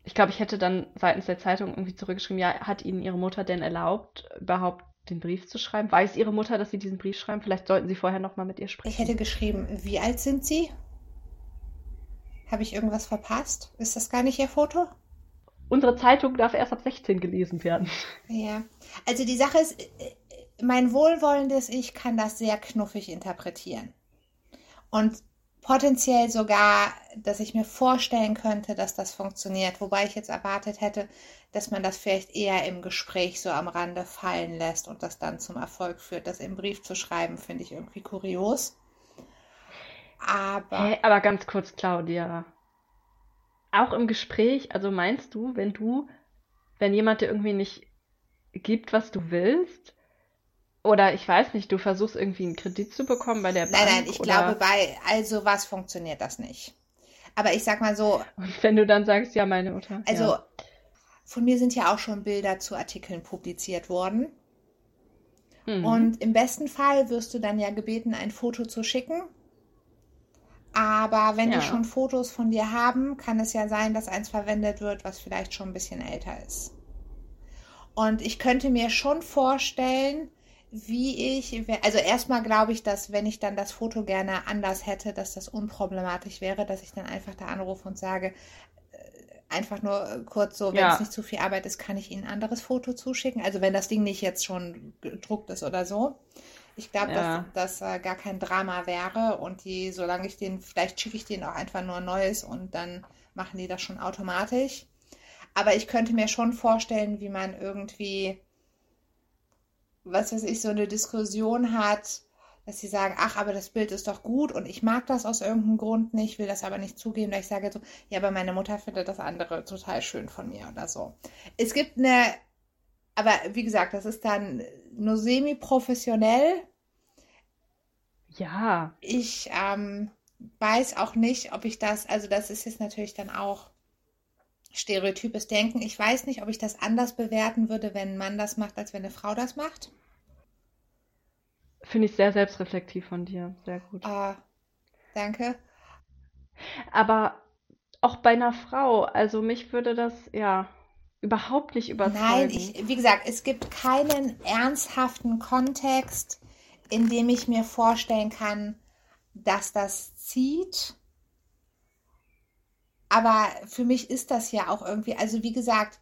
ich glaube, ich hätte dann seitens der Zeitung irgendwie zurückgeschrieben, ja, hat Ihnen Ihre Mutter denn erlaubt, überhaupt den Brief zu schreiben? Weiß Ihre Mutter, dass Sie diesen Brief schreiben? Vielleicht sollten Sie vorher noch mal mit ihr Ich sprechen. hätte geschrieben, wie alt sind Sie? Habe ich irgendwas verpasst? Ist das gar nicht Ihr Foto? Unsere Zeitung darf erst ab 16 gelesen werden. Ja. Also die Sache ist, äh, mein wohlwollendes Ich kann das sehr knuffig interpretieren. Und potenziell sogar, dass ich mir vorstellen könnte, dass das funktioniert. Wobei ich jetzt erwartet hätte, dass man das vielleicht eher im Gespräch so am Rande fallen lässt und das dann zum Erfolg führt. Das im Brief zu schreiben, finde ich irgendwie kurios. Aber Hä, aber ganz kurz, Claudia. Auch im Gespräch, also meinst du, wenn du, wenn jemand dir irgendwie nicht gibt, was du willst, oder ich weiß nicht, du versuchst irgendwie einen Kredit zu bekommen bei der nein, nein, Bank ich oder glaube, bei also was funktioniert das nicht. Aber ich sag mal so, und wenn du dann sagst, ja, meine Mutter. Also ja. von mir sind ja auch schon Bilder zu Artikeln publiziert worden. Mhm. Und im besten Fall wirst du dann ja gebeten, ein Foto zu schicken. Aber wenn Ja. die schon Fotos von dir haben, kann es ja sein, dass eins verwendet wird, was vielleicht schon ein bisschen älter ist. Und ich könnte mir schon vorstellen, wie ich, also erstmal glaube ich, dass wenn ich dann das Foto gerne anders hätte, dass das unproblematisch wäre, dass ich dann einfach da anrufe und sage, äh, einfach nur äh, kurz so, wenn Ja. es nicht zu viel Arbeit ist, kann ich Ihnen ein anderes Foto zuschicken. Also wenn das Ding nicht jetzt schon gedruckt ist oder so. Ich glaube, Ja. dass das äh, gar kein Drama wäre und die, solange ich den, vielleicht schicke ich denen auch einfach nur neues und dann machen die das schon automatisch. Aber ich könnte mir schon vorstellen, wie man irgendwie, was weiß ich, so eine Diskussion hat, dass sie sagen, ach, aber das Bild ist doch gut und ich mag das aus irgendeinem Grund nicht, will das aber nicht zugeben, da ich sage so, ja, aber meine Mutter findet das andere total schön von mir oder so. Es gibt eine, aber wie gesagt, das ist dann nur semi-professionell. Ja, Ich ähm, weiß auch nicht, ob ich das, also das ist jetzt natürlich dann auch stereotypes Denken. Ich weiß nicht, ob ich das anders bewerten würde, wenn ein Mann das macht, als wenn eine Frau das macht. finde ich sehr selbstreflektiv von dir. Sehr gut. Äh, danke. Aber auch bei einer Frau, also mich würde das ja überhaupt nicht überzeugen. Nein, ich, wie gesagt, es gibt keinen ernsthaften Kontext, in dem ich mir vorstellen kann, dass das zieht. Aber für mich ist das ja auch irgendwie, also wie gesagt,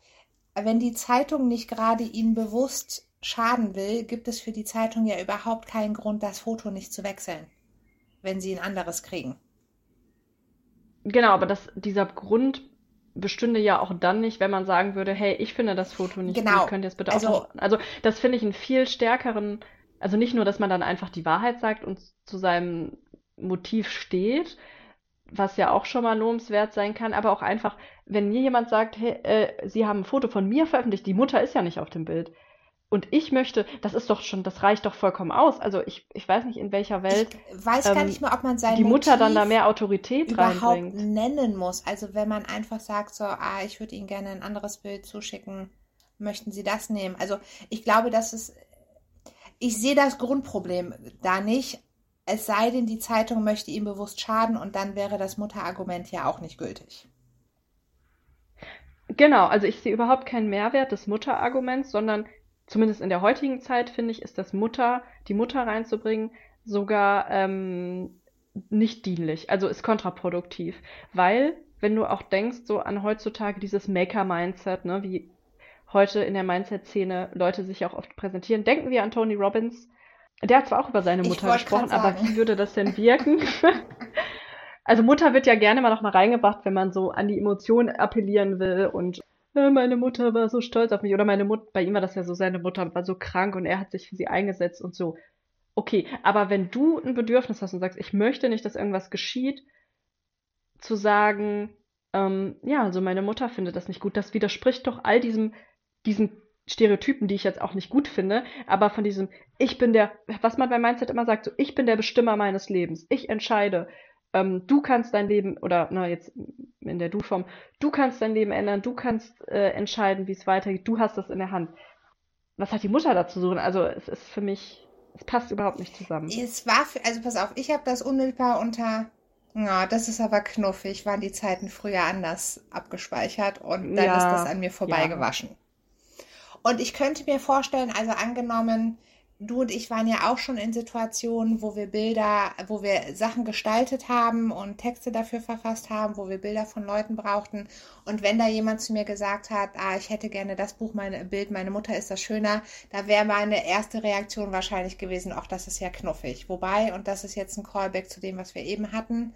wenn die Zeitung nicht gerade Ihnen bewusst schaden will, gibt es für die Zeitung ja überhaupt keinen Grund, das Foto nicht zu wechseln, wenn Sie ein anderes kriegen. Genau, aber das, dieser Grund bestünde ja auch dann nicht, wenn man sagen würde, hey, ich finde das Foto nicht Genau. gut, könnt ihr es bitte Also- auch. Also das finde ich einen viel stärkeren, also nicht nur, dass man dann einfach die Wahrheit sagt und zu seinem Motiv steht, was ja auch schon mal lobenswert sein kann, aber auch einfach, wenn mir jemand sagt, hey, äh, Sie haben ein Foto von mir veröffentlicht, die Mutter ist ja nicht auf dem Bild. Und ich möchte, das ist doch schon, das reicht doch vollkommen aus. Also ich, ich weiß nicht, in welcher Welt Ich weiß gar ähm, nicht mehr, ob man sein die Mutter dann da Motiv mehr Autorität überhaupt reinbringt. nennen muss. Also wenn man einfach sagt, so, ah, ich würde Ihnen gerne ein anderes Bild zuschicken, möchten Sie das nehmen? Also ich glaube, dass es, ich sehe das Grundproblem da nicht, es sei denn, die Zeitung möchte ihm bewusst schaden und dann wäre das Mutterargument ja auch nicht gültig. Genau, also ich sehe überhaupt keinen Mehrwert des Mutterarguments, sondern zumindest in der heutigen Zeit, finde ich, ist das Mutter, die Mutter reinzubringen, sogar ähm, nicht dienlich, also ist kontraproduktiv. Weil, wenn du auch denkst, so an heutzutage dieses Maker-Mindset, ne, wie heute in der Mindset-Szene Leute sich auch oft präsentieren, denken wir an Tony Robbins. Der hat zwar auch über seine Mutter gesprochen, aber wie würde das denn wirken? Also Mutter wird ja gerne mal noch mal reingebracht, wenn man so an die Emotionen appellieren will und äh, meine Mutter war so stolz auf mich oder meine Mutter, bei ihm war das ja so, seine Mutter war so krank und er hat sich für sie eingesetzt und so. Okay, aber wenn du ein Bedürfnis hast und sagst, ich möchte nicht, dass irgendwas geschieht, zu sagen, ähm, ja, also meine Mutter findet das nicht gut, das widerspricht doch all diesem, diesen Stereotypen, die ich jetzt auch nicht gut finde, aber von diesem, ich bin der, was man bei Mindset immer sagt, so, ich bin der Bestimmer meines Lebens, ich entscheide, ähm, du kannst dein Leben, oder na, jetzt in der Du-Form, du kannst dein Leben ändern, du kannst äh, entscheiden, wie es weitergeht, du hast das in der Hand. Was hat die Mutter dazu suchen? Also es ist für mich, es passt überhaupt nicht zusammen. Es war, für, also pass auf, ich habe das unmittelbar unter, ja, das ist aber knuffig, waren die Zeiten früher anders abgespeichert und dann Ja, ist das an mir vorbeigewaschen. Und ich könnte mir vorstellen, also angenommen, du und ich waren ja auch schon in Situationen, wo wir Bilder, wo wir Sachen gestaltet haben und Texte dafür verfasst haben, wo wir Bilder von Leuten brauchten. Und wenn da jemand zu mir gesagt hat, ah, ich hätte gerne das Buch, meine Bild, meine Mutter ist das schöner, da wäre meine erste Reaktion wahrscheinlich gewesen, ach, das ist ja knuffig. Wobei, und das ist jetzt ein Callback zu dem, was wir eben hatten,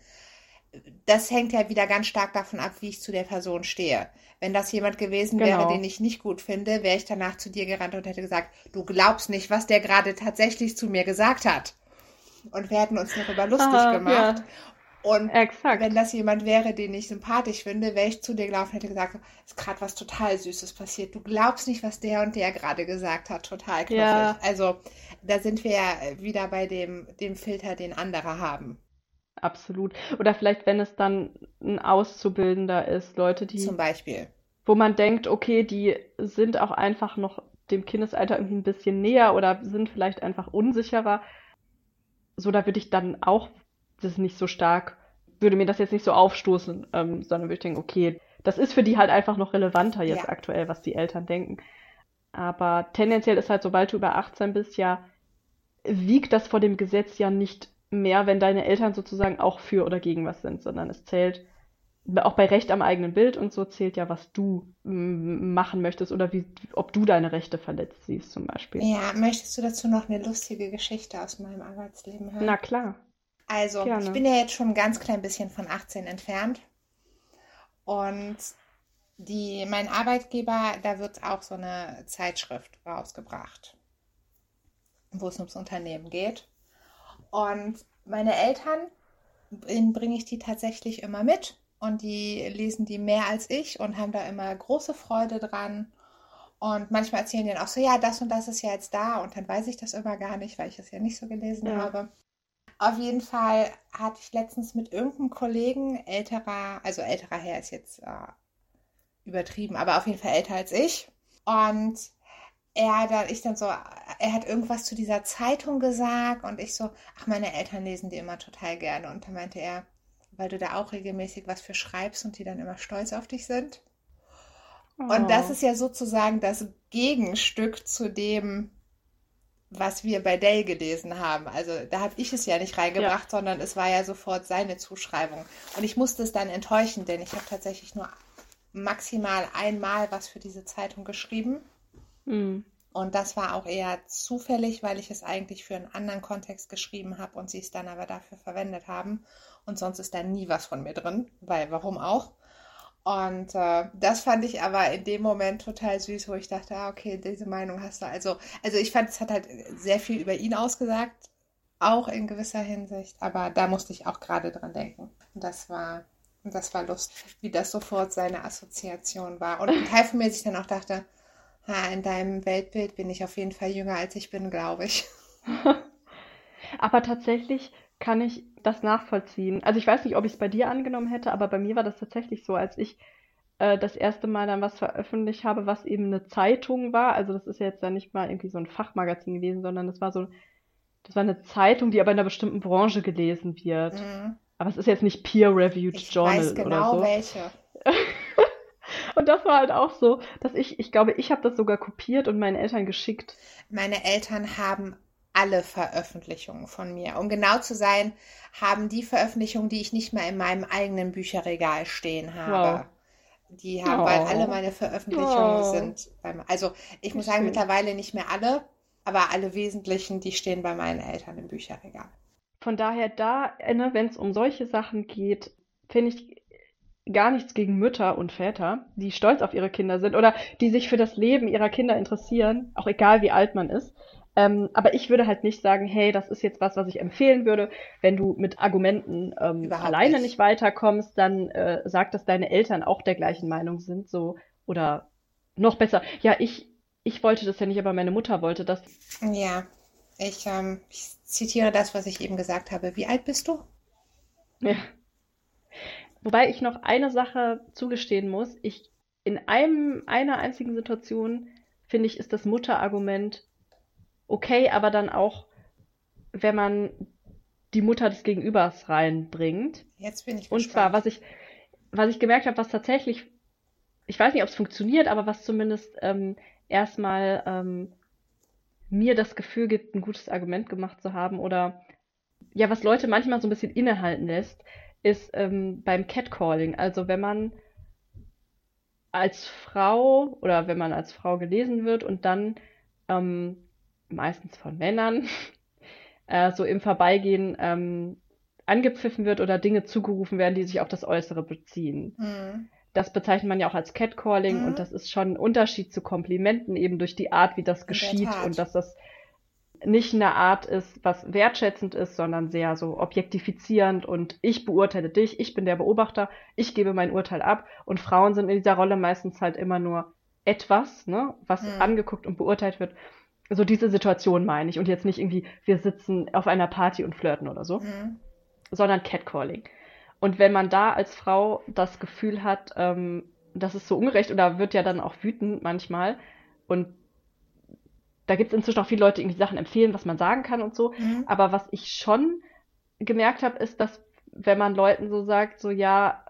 das hängt ja wieder ganz stark davon ab, wie ich zu der Person stehe. Wenn das jemand gewesen wäre, Genau. den ich nicht gut finde, wäre ich danach zu dir gerannt und hätte gesagt, du glaubst nicht, was der gerade tatsächlich zu mir gesagt hat. Und wir hätten uns darüber lustig Aha, gemacht. ja. Und Exakt. wenn das jemand wäre, den ich sympathisch finde, wäre ich zu dir gelaufen und hätte gesagt, ist gerade was total Süßes passiert. Du glaubst nicht, was der und der gerade gesagt hat. Total knuffig. Ja. Also da sind wir ja wieder bei dem, dem Filter, den andere haben. Absolut. Oder vielleicht, wenn es dann ein Auszubildender ist, Leute, die, Zum Beispiel. wo man denkt, okay, die sind auch einfach noch dem Kindesalter irgendwie ein bisschen näher oder sind vielleicht einfach unsicherer. So, da würde ich dann auch das nicht so stark würde mir das jetzt nicht so aufstoßen, ähm, sondern würde ich denken, okay, das ist für die halt einfach noch relevanter jetzt Ja. aktuell, was die Eltern denken. Aber tendenziell ist halt, sobald du über 18 bist, ja, wiegt das vor dem Gesetz ja nicht mehr, wenn deine Eltern sozusagen auch für oder gegen was sind, sondern es zählt, auch bei Recht am eigenen Bild und so zählt ja, was du mm, machen möchtest oder wie, ob du deine Rechte verletzt siehst zum Beispiel. Ja, möchtest du dazu noch eine lustige Geschichte aus meinem Arbeitsleben hören? Na klar. Also, Gerne. ich bin ja jetzt schon ein ganz klein bisschen von 18 entfernt. Und die, mein Arbeitgeber, da wird auch so eine Zeitschrift rausgebracht, wo es ums Unternehmen geht. Und meine Eltern, ihnen bringe ich die tatsächlich immer mit. Und die lesen die mehr als ich und haben da immer große Freude dran. Und manchmal erzählen die dann auch so, ja, das und das ist ja jetzt da. Und dann weiß ich das immer gar nicht, weil ich das ja nicht so gelesen Ja. habe. Auf jeden Fall hatte ich letztens mit irgendeinem Kollegen, älterer, also älterer Herr ist jetzt äh, übertrieben, aber auf jeden Fall älter als ich. Und er dann, ich dann so, er hat irgendwas zu dieser Zeitung gesagt und ich so, ach, meine Eltern lesen die immer total gerne. Und dann meinte er, weil du da auch regelmäßig was für schreibst und die dann immer stolz auf dich sind. Und das Oh. ist ja sozusagen das Gegenstück zu dem, was wir bei Dale gelesen haben. Also da habe ich es ja nicht reingebracht, sondern es war ja sofort seine Zuschreibung. Und ich musste es dann enttäuschen, denn ich habe tatsächlich nur maximal einmal was für diese Zeitung geschrieben. Hm. Und das war auch eher zufällig, weil ich es eigentlich für einen anderen Kontext geschrieben habe und sie es dann aber dafür verwendet haben. Und sonst ist da nie was von mir drin, weil warum auch? Und äh, das fand ich aber in dem Moment total süß, wo ich dachte, ah, okay, diese Meinung hast du. Also, also ich fand, es hat halt sehr viel über ihn ausgesagt, auch in gewisser Hinsicht. Aber da musste ich auch gerade dran denken. Und das war, das war lustig, wie das sofort seine Assoziation war. Und ein Teil von mir sich dann auch dachte, ha, in deinem Weltbild bin ich auf jeden Fall jünger als ich bin, glaube ich. Aber tatsächlich kann ich das nachvollziehen. Also ich weiß nicht, ob ich es bei dir angenommen hätte, aber bei mir war das tatsächlich so, als ich äh, das erste Mal dann was veröffentlicht habe, was eben eine Zeitung war. Also das ist ja jetzt dann nicht mal irgendwie so ein Fachmagazin gewesen, sondern das war so, das war eine Zeitung, die aber in einer bestimmten Branche gelesen wird. Mhm. Aber es ist jetzt nicht peer-reviewed Ich Journal weiß oder genau so. welche. Und das war halt auch so, dass ich, ich glaube, ich habe das sogar kopiert und meinen Eltern geschickt. Meine Eltern haben alle Veröffentlichungen von mir. Um genau zu sein, haben die Veröffentlichungen, die ich nicht mehr in meinem eigenen Bücherregal stehen habe. Die haben, weil Oh. alle meine Veröffentlichungen Oh. sind also ich muss sagen, schön. mittlerweile nicht mehr alle, aber alle wesentlichen, die stehen bei meinen Eltern im Bücherregal. Von daher da, ne, wenn es um solche Sachen geht, finde ich gar nichts gegen Mütter und Väter, die stolz auf ihre Kinder sind oder die sich für das Leben ihrer Kinder interessieren, auch egal wie alt man ist. Ähm, aber ich würde halt nicht sagen, hey, das ist jetzt was, was ich empfehlen würde. Wenn du mit Argumenten ähm, alleine nicht. nicht weiterkommst, dann äh, sag, dass deine Eltern auch der gleichen Meinung sind, so oder noch besser. Ja, ich ich wollte das ja nicht, aber meine Mutter wollte das. Ja, ich, ähm, ich zitiere das, was ich eben gesagt habe. Wie alt bist du? Ja. Wobei ich noch eine Sache zugestehen muss. Ich, in einem, einer einzigen Situation, finde ich, ist das Mutterargument okay, aber dann auch, wenn man die Mutter des Gegenübers reinbringt. Jetzt bin ich Und zwar, gespannt. was ich, was ich gemerkt habe, was tatsächlich, ich weiß nicht, ob es funktioniert, aber was zumindest ähm, erstmal ähm, mir das Gefühl gibt, ein gutes Argument gemacht zu haben oder ja, was Leute manchmal so ein bisschen innehalten lässt, ist ähm, beim Catcalling. Also wenn man als Frau oder wenn man als Frau gelesen wird und dann ähm, meistens von Männern äh, so im Vorbeigehen ähm, angepfiffen wird oder Dinge zugerufen werden, die sich auf das Äußere beziehen. Hm. Das bezeichnet man ja auch als Catcalling Mhm. und das ist schon ein Unterschied zu Komplimenten, eben durch die Art, wie das geschieht und dass das nicht eine Art ist, was wertschätzend ist, sondern sehr so objektifizierend und ich beurteile dich, ich bin der Beobachter, ich gebe mein Urteil ab und Frauen sind in dieser Rolle meistens halt immer nur etwas, ne, was Mhm. angeguckt und beurteilt wird. So diese Situation meine ich und jetzt nicht irgendwie, wir sitzen auf einer Party und flirten oder so Hm. sondern Catcalling. Und wenn man da als Frau das Gefühl hat, ähm, das ist so ungerecht oder wird ja dann auch wütend manchmal und da gibt es inzwischen auch viele Leute, die irgendwie Sachen empfehlen, was man sagen kann und so. Hm. Aber was ich schon gemerkt habe, ist, dass wenn man Leuten so sagt, so ja,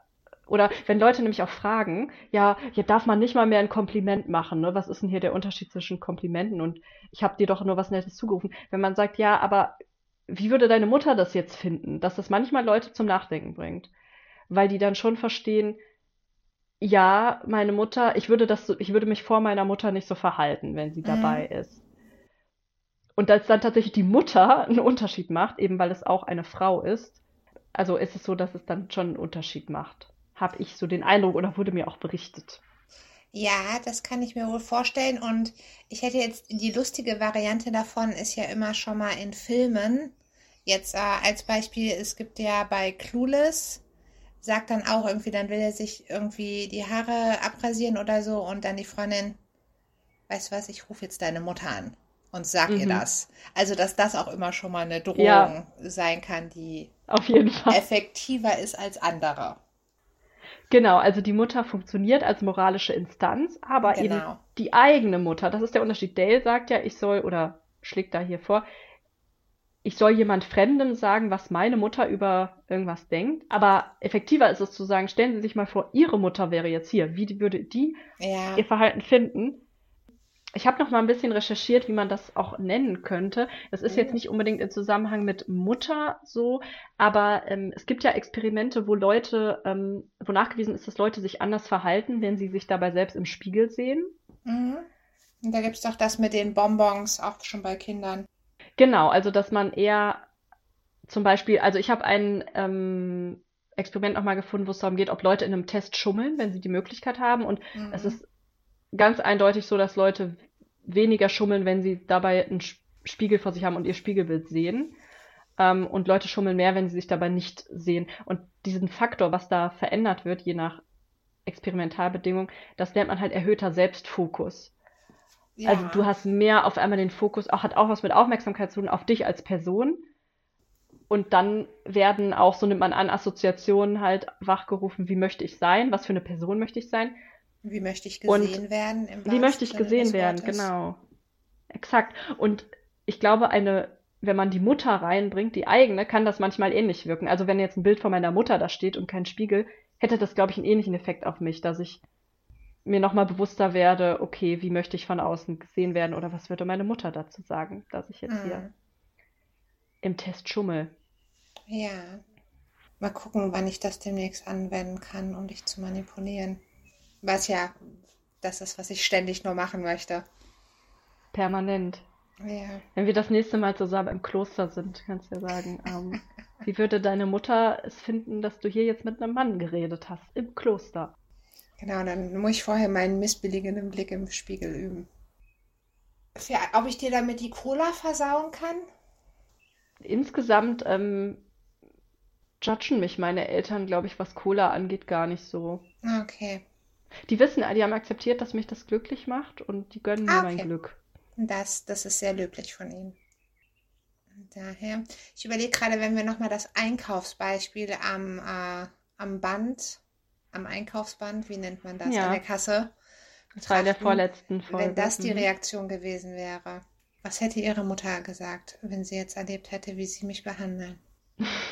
oder wenn Leute nämlich auch fragen, ja, hier darf man nicht mal mehr ein Kompliment machen, ne? Was ist denn hier der Unterschied zwischen Komplimenten und ich habe dir doch nur was Nettes zugerufen? Wenn man sagt, ja, aber wie würde deine Mutter das jetzt finden, dass das manchmal Leute zum Nachdenken bringt, weil die dann schon verstehen, ja, meine Mutter, ich würde das, ich würde mich vor meiner Mutter nicht so verhalten, wenn sie dabei Mhm. ist. Und dass dann tatsächlich die Mutter einen Unterschied macht, eben weil es auch eine Frau ist, also ist es so, dass es dann schon einen Unterschied macht. Habe ich so den Eindruck oder wurde mir auch berichtet. Ja, das kann ich mir wohl vorstellen. Und ich hätte jetzt die lustige Variante davon, ist ja immer schon mal in Filmen. Jetzt äh, als Beispiel, es gibt ja bei Clueless, sagt dann auch irgendwie, dann will er sich irgendwie die Haare abrasieren oder so und dann die Freundin, weißt du was, ich rufe jetzt deine Mutter an und sag ihr Mhm. das. Also, dass das auch immer schon mal eine Drohung Ja. sein kann, die Auf jeden Fall. effektiver ist als andere. Genau, also die Mutter funktioniert als moralische Instanz, aber eben Genau. die eigene Mutter, das ist der Unterschied. Dale sagt ja, ich soll, oder schlägt da hier vor, ich soll jemand Fremdem sagen, was meine Mutter über irgendwas denkt. Aber effektiver ist es zu sagen, stellen Sie sich mal vor, Ihre Mutter wäre jetzt hier. Wie würde die Ja. ihr Verhalten finden? Ich habe noch mal ein bisschen recherchiert, wie man das auch nennen könnte. Das ist jetzt nicht unbedingt im Zusammenhang mit Mutter so, aber ähm, es gibt ja Experimente, wo Leute, ähm, wo nachgewiesen ist, dass Leute sich anders verhalten, wenn sie sich dabei selbst im Spiegel sehen. Mhm. Und da gibt es doch das mit den Bonbons, auch schon bei Kindern. Genau, also dass man eher zum Beispiel, also ich habe ein ähm, Experiment nochmal gefunden, wo es darum geht, ob Leute in einem Test schummeln, wenn sie die Möglichkeit haben. Und Mhm. es ist ganz eindeutig so, dass Leute weniger schummeln, wenn sie dabei einen Spiegel vor sich haben und ihr Spiegelbild sehen. Ähm, und Leute schummeln mehr, wenn sie sich dabei nicht sehen. Und diesen Faktor, was da verändert wird, je nach Experimentalbedingung, das nennt man halt erhöhter Selbstfokus. Also Ja. du hast mehr auf einmal den Fokus, auch hat auch was mit Aufmerksamkeit zu tun, auf dich als Person. Und dann werden auch, so nimmt man an, Assoziationen halt wachgerufen, wie möchte ich sein, was für eine Person möchte ich sein, Wie möchte ich Und gesehen werden? Im wie möchte ich gesehen werden, genau. Exakt. Und ich glaube, eine, wenn man die Mutter reinbringt, die eigene, kann das manchmal ähnlich wirken. Also wenn jetzt ein Bild von meiner Mutter da steht und kein Spiegel, hätte das, glaube ich, einen ähnlichen Effekt auf mich, dass ich mir nochmal bewusster werde, okay, wie möchte ich von außen gesehen werden oder was würde meine Mutter dazu sagen, dass ich jetzt hier Mhm. im Test schummel. Ja. Mal gucken, wann ich das demnächst anwenden kann, um dich zu manipulieren. Was ja das ist, was ich ständig nur machen möchte. Permanent. Ja. Wenn wir das nächste Mal zusammen im Kloster sind, kannst du ja sagen, ähm, wie würde deine Mutter es finden, dass du hier jetzt mit einem Mann geredet hast im Kloster? Genau, dann muss ich vorher meinen missbilligenden Blick im Spiegel üben. Für, ob ich dir damit die Cola versauen kann? Insgesamt ähm, judgen mich meine Eltern, glaube ich, was Cola angeht, gar nicht so. Okay. Die wissen, die haben akzeptiert, dass mich das glücklich macht und die gönnen mir Ah, mein okay. Glück. Das, das ist sehr löblich von Ihnen. Daher, ich überlege gerade, wenn wir nochmal das Einkaufsbeispiel am, äh, am Band, am Einkaufsband, wie nennt man das, Ja. an der Kasse Bei der betrachten, vorletzten Folge. wenn das die Mhm. Reaktion gewesen wäre. Was hätte Ihre Mutter gesagt, wenn sie jetzt erlebt hätte, wie Sie mich behandeln?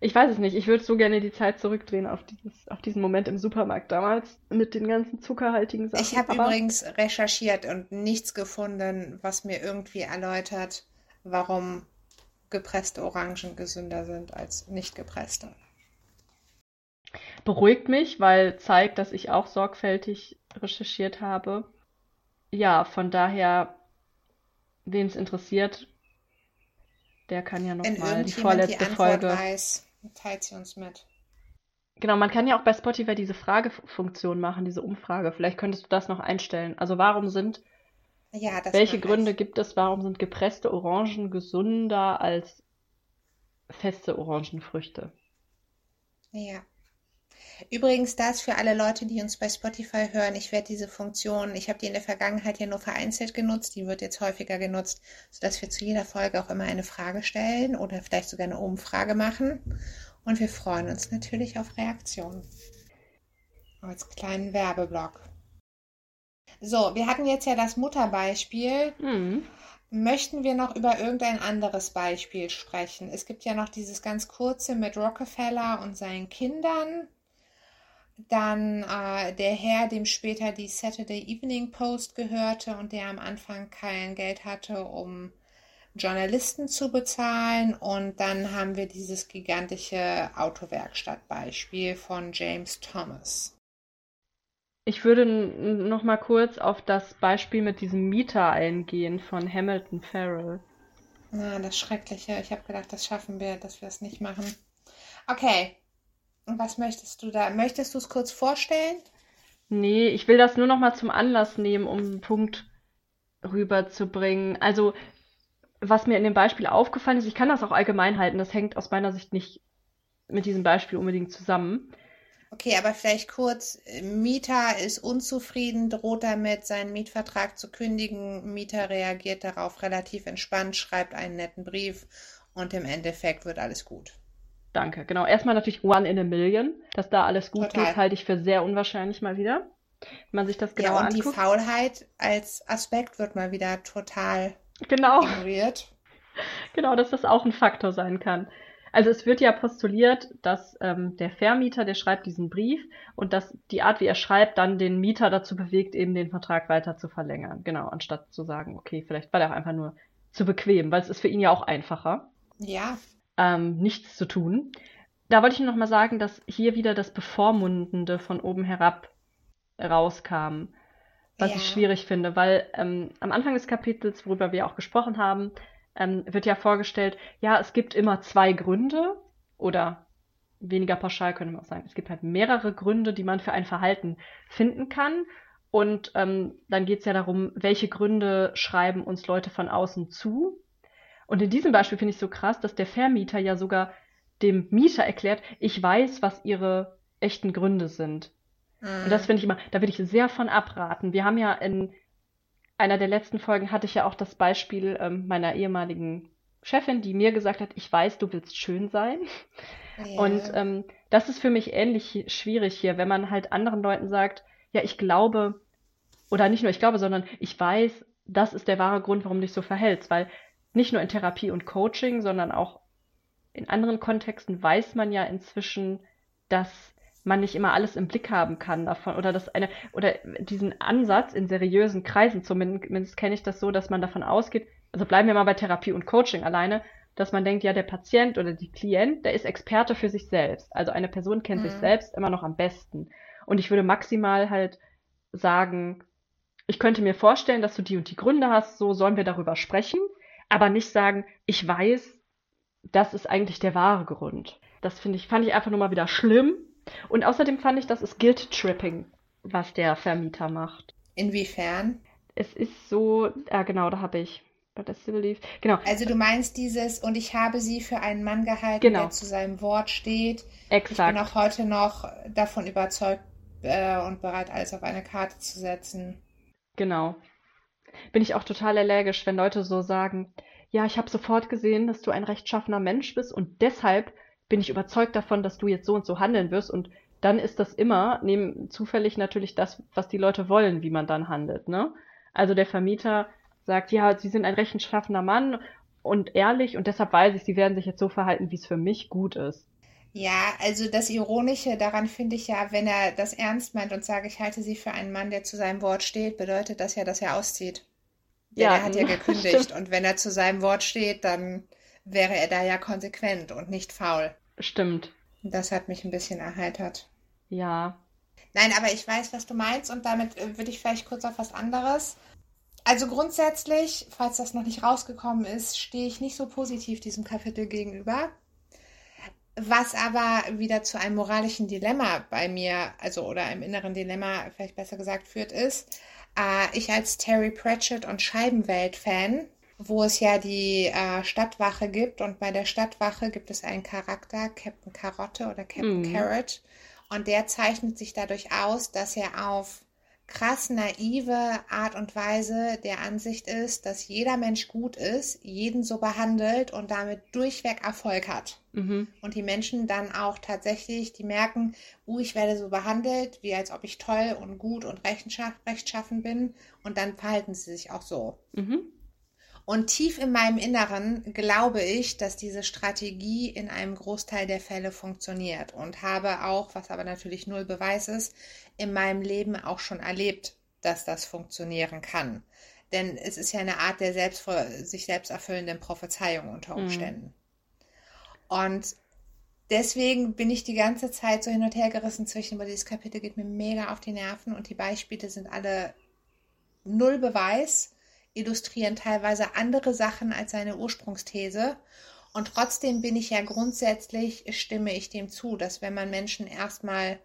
Ich weiß es nicht. Ich würde so gerne die Zeit zurückdrehen auf dieses, auf diesen Moment im Supermarkt damals mit den ganzen zuckerhaltigen Sachen. Ich habe übrigens recherchiert und nichts gefunden, was mir irgendwie erläutert, warum gepresste Orangen gesünder sind als nicht gepresste. beruhigt mich, weil zeigt, dass ich auch sorgfältig recherchiert habe. Ja, von daher, wen es interessiert, der kann ja noch Wenn mal die die vorletzte Antwort Folge. weiß, teilt sie uns mit. Genau, man kann ja auch bei Spotify diese Fragefunktion machen, diese Umfrage. Vielleicht könntest du das noch einstellen. Also warum sind, Ja, welche Gründe ich. gibt es, warum sind gepresste Orangen gesünder als feste Orangenfrüchte? Ja. Übrigens, das für alle Leute, die uns bei Spotify hören, ich werde diese Funktion, ich habe die in der Vergangenheit ja nur vereinzelt genutzt, die wird jetzt häufiger genutzt, sodass wir zu jeder Folge auch immer eine Frage stellen oder vielleicht sogar eine Umfrage machen. Und wir freuen uns natürlich auf Reaktionen. Als kleinen Werbeblock. So, wir hatten jetzt ja das Mutterbeispiel. Hm. Möchten wir noch über irgendein anderes Beispiel sprechen? Es gibt ja noch dieses ganz kurze mit Rockefeller und seinen Kindern. Dann äh, der Herr, dem später die Saturday Evening Post gehörte und der am Anfang kein Geld hatte, um Journalisten zu bezahlen. Und dann haben wir dieses gigantische Autowerkstattbeispiel von James Thomas. Ich würde noch mal kurz auf das Beispiel mit diesem Mieter eingehen von Hamilton Farrell. Ah, das Schreckliche. Ich habe gedacht, das schaffen wir, dass wir es nicht machen. Okay. Und was möchtest du da? Möchtest du es kurz vorstellen? Nee, ich will das nur noch mal zum Anlass nehmen, um einen Punkt rüberzubringen. Also, was mir in dem Beispiel aufgefallen ist, ich kann das auch allgemein halten, das hängt aus meiner Sicht nicht mit diesem Beispiel unbedingt zusammen. Okay, aber vielleicht kurz, Mieter ist unzufrieden, droht damit, seinen Mietvertrag zu kündigen. Mieter reagiert darauf relativ entspannt, schreibt einen netten Brief und im Endeffekt wird alles gut. Danke, genau. Erstmal natürlich One in a Million, dass da alles gut Total. geht, halte ich für sehr unwahrscheinlich mal wieder. Wenn man sich das genau ja, und anguckt. die Faulheit als Aspekt wird mal wieder total Genau, ignoriert. genau, dass das auch ein Faktor sein kann. Also es wird ja postuliert, dass ähm, der Vermieter, der schreibt diesen Brief und dass die Art, wie er schreibt, dann den Mieter dazu bewegt, eben den Vertrag weiter zu verlängern. Genau, anstatt zu sagen, okay, vielleicht war der auch einfach nur zu bequem, weil es ist für ihn ja auch einfacher, Ja, ähm, nichts zu tun. Da wollte ich noch mal sagen, dass hier wieder das Bevormundende von oben herab rauskam, was Ja. ich schwierig finde, weil ähm, am Anfang des Kapitels, worüber wir auch gesprochen haben, ähm, wird ja vorgestellt, ja, es gibt immer zwei Gründe oder weniger pauschal könnte man auch sagen, es gibt halt mehrere Gründe, die man für ein Verhalten finden kann. Und ähm, dann geht es ja darum, welche Gründe schreiben uns Leute von außen zu. Und in diesem Beispiel finde ich so krass, dass der Vermieter ja sogar dem Mieter erklärt, ich weiß, was ihre echten Gründe sind. Und das finde ich immer, da würde ich sehr von abraten. Wir haben ja in einer der letzten Folgen hatte ich ja auch das Beispiel ähm, meiner ehemaligen Chefin, die mir gesagt hat, ich weiß, du willst schön sein. ja. Und ähm, das ist für mich ähnlich schwierig hier, wenn man halt anderen Leuten sagt, ja, ich glaube, oder nicht nur ich glaube, sondern ich weiß, das ist der wahre Grund, warum du dich so verhältst, weil nicht nur in Therapie und Coaching, sondern auch in anderen Kontexten weiß man ja inzwischen, dass man nicht immer alles im Blick haben kann davon oder dass eine oder diesen Ansatz in seriösen Kreisen zumindest kenne ich das so, dass man davon ausgeht, also bleiben wir mal bei Therapie und Coaching alleine, dass man denkt, ja, der Patient oder die Klient, der ist Experte für sich selbst. Also eine Person kennt sich Mhm. selbst immer noch am besten. Und ich würde maximal halt sagen, ich könnte mir vorstellen, dass du die und die Gründe hast, so sollen wir darüber sprechen, aber nicht sagen, ich weiß, das ist eigentlich der wahre Grund. Das finde ich, fand ich einfach nur mal wieder schlimm. Und außerdem fand ich, das ist Guilt-Tripping, was der Vermieter macht. Inwiefern? Es ist so, ja genau, da habe ich. Genau, Also du meinst dieses, und ich habe sie für einen Mann gehalten, Genau. der zu seinem Wort steht. Ich bin exakt. auch heute noch davon überzeugt äh, und bereit, alles auf eine Karte zu setzen. Genau. Bin ich auch total allergisch, wenn Leute so sagen, ja, ich habe sofort gesehen, dass du ein rechtschaffener Mensch bist und deshalb bin ich überzeugt davon, dass du jetzt so und so handeln wirst und dann ist das immer neben zufällig natürlich das, was die Leute wollen, wie man dann handelt, ne? Also der Vermieter sagt, ja, sie sind ein rechtschaffener Mann und ehrlich und deshalb weiß ich, sie werden sich jetzt so verhalten, wie es für mich gut ist. Ja, also das Ironische daran finde ich ja, wenn er das ernst meint und sagt, ich halte sie für einen Mann, der zu seinem Wort steht, bedeutet das ja, dass er auszieht. Denn Ja, er hat ja gekündigt. stimmt. Und wenn er zu seinem Wort steht, dann wäre er da ja konsequent und nicht faul. Stimmt. Das hat mich ein bisschen erheitert. Ja. Nein, aber ich weiß, was du meinst und damit äh, würde ich vielleicht kurz auf was anderes. Also grundsätzlich, falls das noch nicht rausgekommen ist, stehe ich nicht so positiv diesem Kapitel gegenüber. Was aber wieder zu einem moralischen Dilemma bei mir, also oder einem inneren Dilemma, vielleicht besser gesagt, führt, ist, äh, ich als Terry Pratchett und Scheibenwelt-Fan, wo es ja die äh, Stadtwache gibt und bei der Stadtwache gibt es einen Charakter, Captain Karotte oder Captain Mhm. Carrot, und der zeichnet sich dadurch aus, dass er auf krass naive Art und Weise der Ansicht ist, dass jeder Mensch gut ist, jeden so behandelt und damit durchweg Erfolg hat. Mhm. Und die Menschen dann auch tatsächlich, die merken, uh, ich werde so behandelt, wie als ob ich toll und gut und rechtschaff rechtschaffen bin. Und dann verhalten sie sich auch so. Mhm. Und tief in meinem Inneren glaube ich, dass diese Strategie in einem Großteil der Fälle funktioniert und habe auch, was aber natürlich null Beweis ist, in meinem Leben auch schon erlebt, dass das funktionieren kann. Denn es ist ja eine Art der selbst, sich selbst erfüllenden Prophezeiung unter Umständen. Mhm. Und deswegen bin ich die ganze Zeit so hin und her gerissen zwischen, weil dieses Kapitel geht mir mega auf die Nerven und die Beispiele sind alle null Beweis, illustrieren teilweise andere Sachen als seine Ursprungsthese. Und trotzdem bin ich ja grundsätzlich, stimme ich dem zu, dass wenn man Menschen erstmal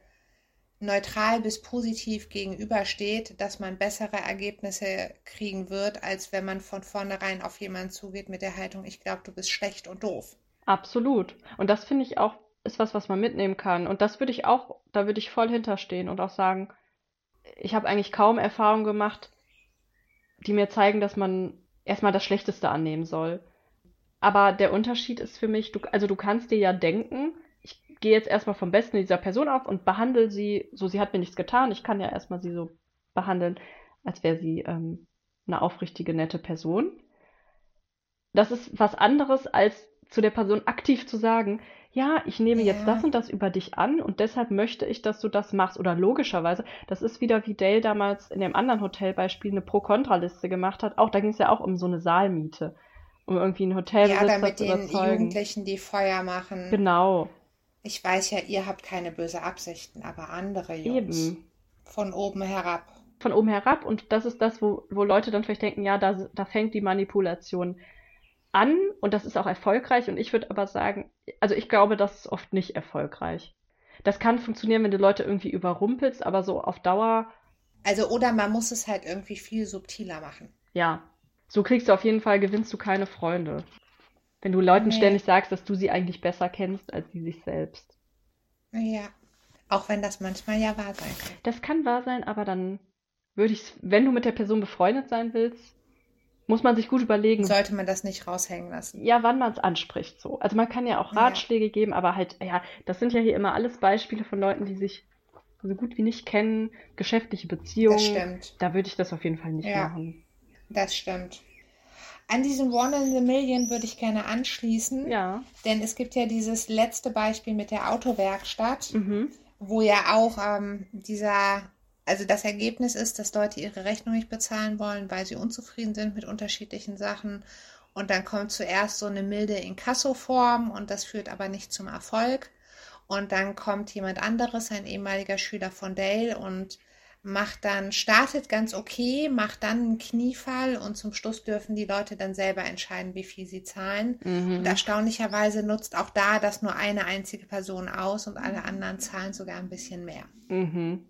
neutral bis positiv gegenübersteht, dass man bessere Ergebnisse kriegen wird, als wenn man von vornherein auf jemanden zugeht mit der Haltung, ich glaube, du bist schlecht und doof. Absolut. Und das finde ich auch, ist was, was man mitnehmen kann. Und das würde ich auch, da würde ich voll hinterstehen und auch sagen, ich habe eigentlich kaum Erfahrungen gemacht, die mir zeigen, dass man erstmal das Schlechteste annehmen soll. Aber der Unterschied ist für mich, du, also du kannst dir ja denken, ich gehe jetzt erstmal vom Besten dieser Person auf und behandle sie, so sie hat mir nichts getan, ich kann ja erstmal sie so behandeln, als wäre sie ähm, eine aufrichtige, nette Person. Das ist was anderes, als zu der Person aktiv zu sagen, ja, ich nehme ja. jetzt das und das über dich an und deshalb möchte ich, dass du das machst. Oder logischerweise, das ist wieder wie Dale damals in dem anderen Hotelbeispiel eine Pro-Kontra-Liste gemacht hat. Auch da ging es ja auch um so eine Saalmiete, um irgendwie ein Hotel ja, oder mit den Jugendlichen, die Feuer machen. Genau. Ich weiß ja, ihr habt keine böse Absichten, aber andere Jungs. Eben. Von oben herab. Von oben herab und das ist das, wo, wo Leute dann vielleicht denken, ja, da, da fängt die Manipulation an und das ist auch erfolgreich und ich würde aber sagen, also ich glaube, das ist oft nicht erfolgreich. Das kann funktionieren, wenn du Leute irgendwie überrumpelst, aber so auf Dauer. Also oder man muss es halt irgendwie viel subtiler machen. Ja, so kriegst du auf jeden Fall, gewinnst du keine Freunde. Wenn du Leuten nee. ständig sagst, dass du sie eigentlich besser kennst als sie sich selbst. Ja, auch wenn das manchmal ja wahr sein kann. Das kann wahr sein, aber dann würde ich, wenn du mit der Person befreundet sein willst, muss man sich gut überlegen. Sollte man das nicht raushängen lassen. Ja, wann man es anspricht so. Also man kann ja auch Ratschläge ja. geben, aber halt, ja, das sind ja hier immer alles Beispiele von Leuten, die sich so gut wie nicht kennen, geschäftliche Beziehungen. Das stimmt. Da würde ich das auf jeden Fall nicht ja, machen. Das stimmt. An diesen One in a Million würde ich gerne anschließen. Ja. Denn es gibt ja dieses letzte Beispiel mit der Autowerkstatt, mhm. wo ja auch ähm, dieser also das Ergebnis ist, dass Leute ihre Rechnung nicht bezahlen wollen, weil sie unzufrieden sind mit unterschiedlichen Sachen. Und dann kommt zuerst so eine milde Inkasso-Form und das führt aber nicht zum Erfolg. Und dann kommt jemand anderes, ein ehemaliger Schüler von Dale und macht dann, startet ganz okay, macht dann einen Kniefall und zum Schluss dürfen die Leute dann selber entscheiden, wie viel sie zahlen. Mhm. Und erstaunlicherweise nutzt auch da das nur eine einzige Person aus und alle anderen zahlen sogar ein bisschen mehr. Mhm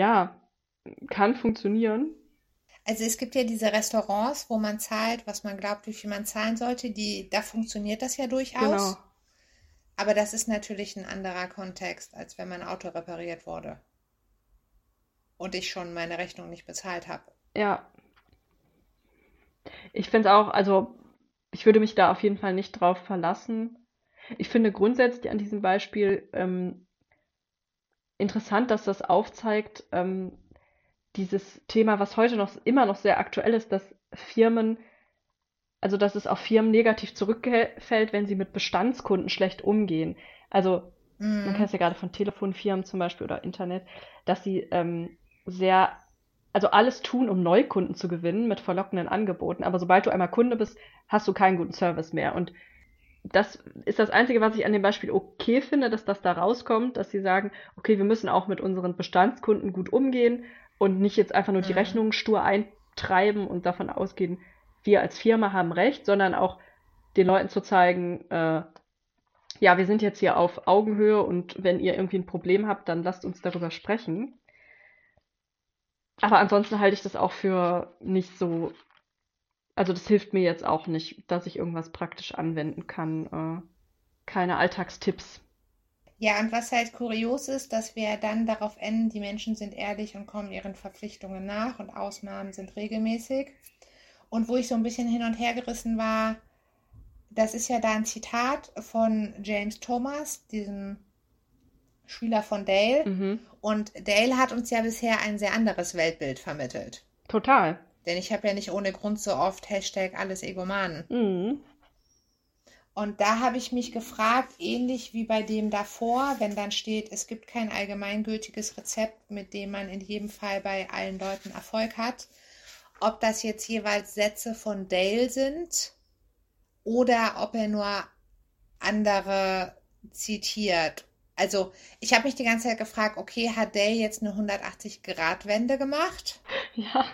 ja, kann funktionieren. Also es gibt ja diese Restaurants, wo man zahlt, was man glaubt, wie viel man zahlen sollte. Die, da funktioniert das ja durchaus. Genau. Aber das ist natürlich ein anderer Kontext, als wenn mein Auto repariert wurde. Und ich schon meine Rechnung nicht bezahlt habe. Ja. Ich finde es auch, also ich würde mich da auf jeden Fall nicht drauf verlassen. Ich finde grundsätzlich an diesem Beispiel ähm, interessant, dass das aufzeigt, ähm, dieses Thema, was heute noch immer noch sehr aktuell ist, dass Firmen, also dass es auf Firmen negativ zurückfällt, wenn sie mit Bestandskunden schlecht umgehen. Also mhm. man kennt es ja gerade von Telefonfirmen zum Beispiel oder Internet, dass sie ähm, sehr, also alles tun, um Neukunden zu gewinnen mit verlockenden Angeboten. Aber sobald du einmal Kunde bist, hast du keinen guten Service mehr. Und das ist das Einzige, was ich an dem Beispiel okay finde, dass das da rauskommt, dass sie sagen, okay, wir müssen auch mit unseren Bestandskunden gut umgehen und nicht jetzt einfach nur die mhm. Rechnungen stur eintreiben und davon ausgehen, wir als Firma haben recht, sondern auch den Leuten zu zeigen, äh, ja, wir sind jetzt hier auf Augenhöhe und wenn ihr irgendwie ein Problem habt, dann lasst uns darüber sprechen. Aber ansonsten halte ich das auch für nicht so also das hilft mir jetzt auch nicht, dass ich irgendwas praktisch anwenden kann. Äh, keine Alltagstipps. Ja, und was halt kurios ist, dass wir dann darauf enden, die Menschen sind ehrlich und kommen ihren Verpflichtungen nach und Ausnahmen sind regelmäßig. Und wo ich so ein bisschen hin und her gerissen war, das ist ja da ein Zitat von James Thomas, diesem Schüler von Dale. Mhm. Und Dale hat uns ja bisher ein sehr anderes Weltbild vermittelt. Total. Denn ich habe ja nicht ohne Grund so oft Hashtag alles Egomanen. Mhm. Und da habe ich mich gefragt, ähnlich wie bei dem davor, wenn dann steht, es gibt kein allgemeingültiges Rezept, mit dem man in jedem Fall bei allen Leuten Erfolg hat, ob das jetzt jeweils Sätze von Dale sind oder ob er nur andere zitiert. Also ich habe mich die ganze Zeit gefragt, okay, hat Dale jetzt eine 180-Grad-Wende gemacht? Ja.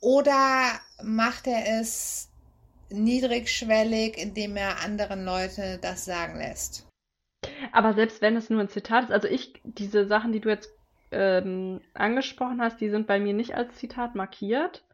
Oder macht er es niedrigschwellig, indem er anderen Leute das sagen lässt? Aber selbst wenn es nur ein Zitat ist, also ich, diese Sachen, die du jetzt ähm, angesprochen hast, die sind bei mir nicht als Zitat markiert.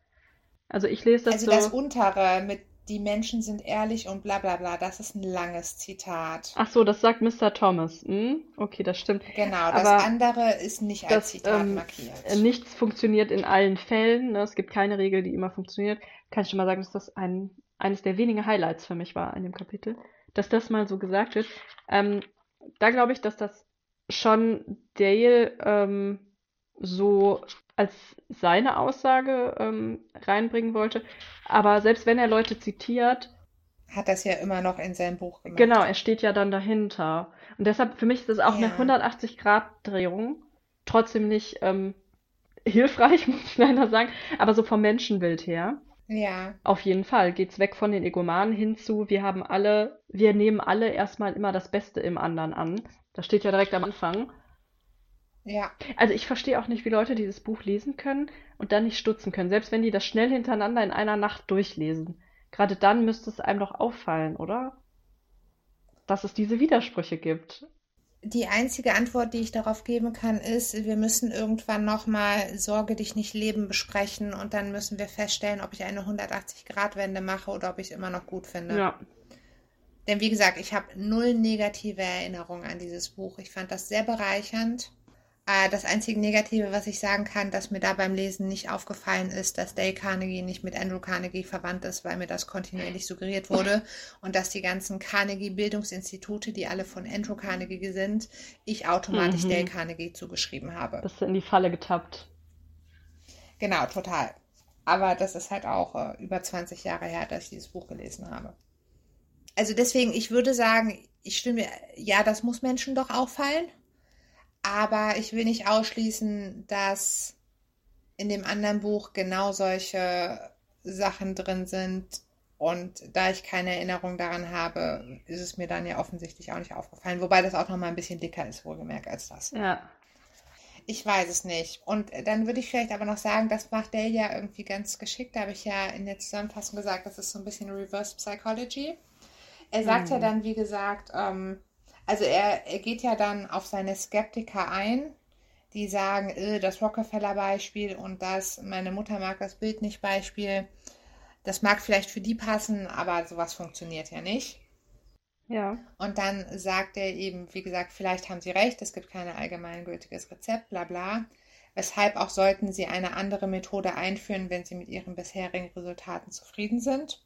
Also ich lese das Also so. das untere mit die Menschen sind ehrlich und bla bla bla, das ist ein langes Zitat. Ach so, das sagt Mr. Thomas. Hm? Okay, das stimmt. Genau, das Aber andere ist nicht als das, Zitat ähm, markiert. Äh, Nichts funktioniert in allen Fällen. Ne? Es gibt keine Regel, die immer funktioniert. Kann ich schon mal sagen, dass das ein, eines der wenigen Highlights für mich war in dem Kapitel, dass das mal so gesagt wird. Ähm, da glaube ich, dass das schon Dale ähm, so als seine Aussage ähm, reinbringen wollte. Aber selbst wenn er Leute zitiert, Hat das ja immer noch in seinem Buch gemacht. Genau, er steht ja dann dahinter. Und deshalb, für mich ist das auch eine Ja. 180-Grad-Drehung. Trotzdem nicht ähm, hilfreich, muss ich leider sagen, aber so vom Menschenbild her. Ja, Auf jeden Fall geht's weg von den Egomanen hin zu, wir haben alle, wir nehmen alle erstmal immer das Beste im anderen an. Das steht ja direkt am Anfang. Ja. Also ich verstehe auch nicht, wie Leute dieses Buch lesen können und dann nicht stutzen können, selbst wenn die das schnell hintereinander in einer Nacht durchlesen. Gerade dann müsste es einem doch auffallen, oder? Dass es diese Widersprüche gibt. Die einzige Antwort, die ich darauf geben kann, ist, wir müssen irgendwann nochmal Sorge dich nicht leben besprechen und dann müssen wir feststellen, ob ich eine 180-Grad-Wende mache oder ob ich es immer noch gut finde. Ja, Denn wie gesagt, ich habe null negative Erinnerungen an dieses Buch. Ich fand das sehr bereichernd. Äh, Das einzige Negative, was ich sagen kann, dass mir da beim Lesen nicht aufgefallen ist, dass Dale Carnegie nicht mit Andrew Carnegie verwandt ist, weil mir das kontinuierlich suggeriert wurde und dass die ganzen Carnegie-Bildungsinstitute, die alle von Andrew Carnegie sind, ich automatisch Mhm. Dale Carnegie zugeschrieben habe. bist du in die Falle getappt. Genau, total. Aber das ist halt auch äh, über 20 Jahre her, dass ich dieses Buch gelesen habe. Also deswegen, ich würde sagen, ich stimme, ja, das muss Menschen doch auffallen. Aber ich will nicht ausschließen, dass in dem anderen Buch genau solche Sachen drin sind. Und da ich keine Erinnerung daran habe, ist es mir dann ja offensichtlich auch nicht aufgefallen. Wobei das auch noch mal ein bisschen dicker ist, wohlgemerkt, als das. Ja. Ich weiß es nicht. Und dann würde ich vielleicht aber noch sagen, das macht Dale ja irgendwie ganz geschickt. Da habe ich ja in der Zusammenfassung gesagt, das ist so ein bisschen Reverse Psychology. Er sagt ja dann, wie gesagt, ähm, also er, er geht ja dann auf seine Skeptiker ein, die sagen, äh, das Rockefeller-Beispiel und das, meine Mutter mag das Bild nicht Beispiel. Das mag vielleicht für die passen, aber sowas funktioniert ja nicht. Ja. Und dann sagt er eben, wie gesagt, vielleicht haben Sie recht, es gibt kein allgemeingültiges Rezept, bla bla. Weshalb auch sollten Sie eine andere Methode einführen, wenn Sie mit Ihren bisherigen Resultaten zufrieden sind.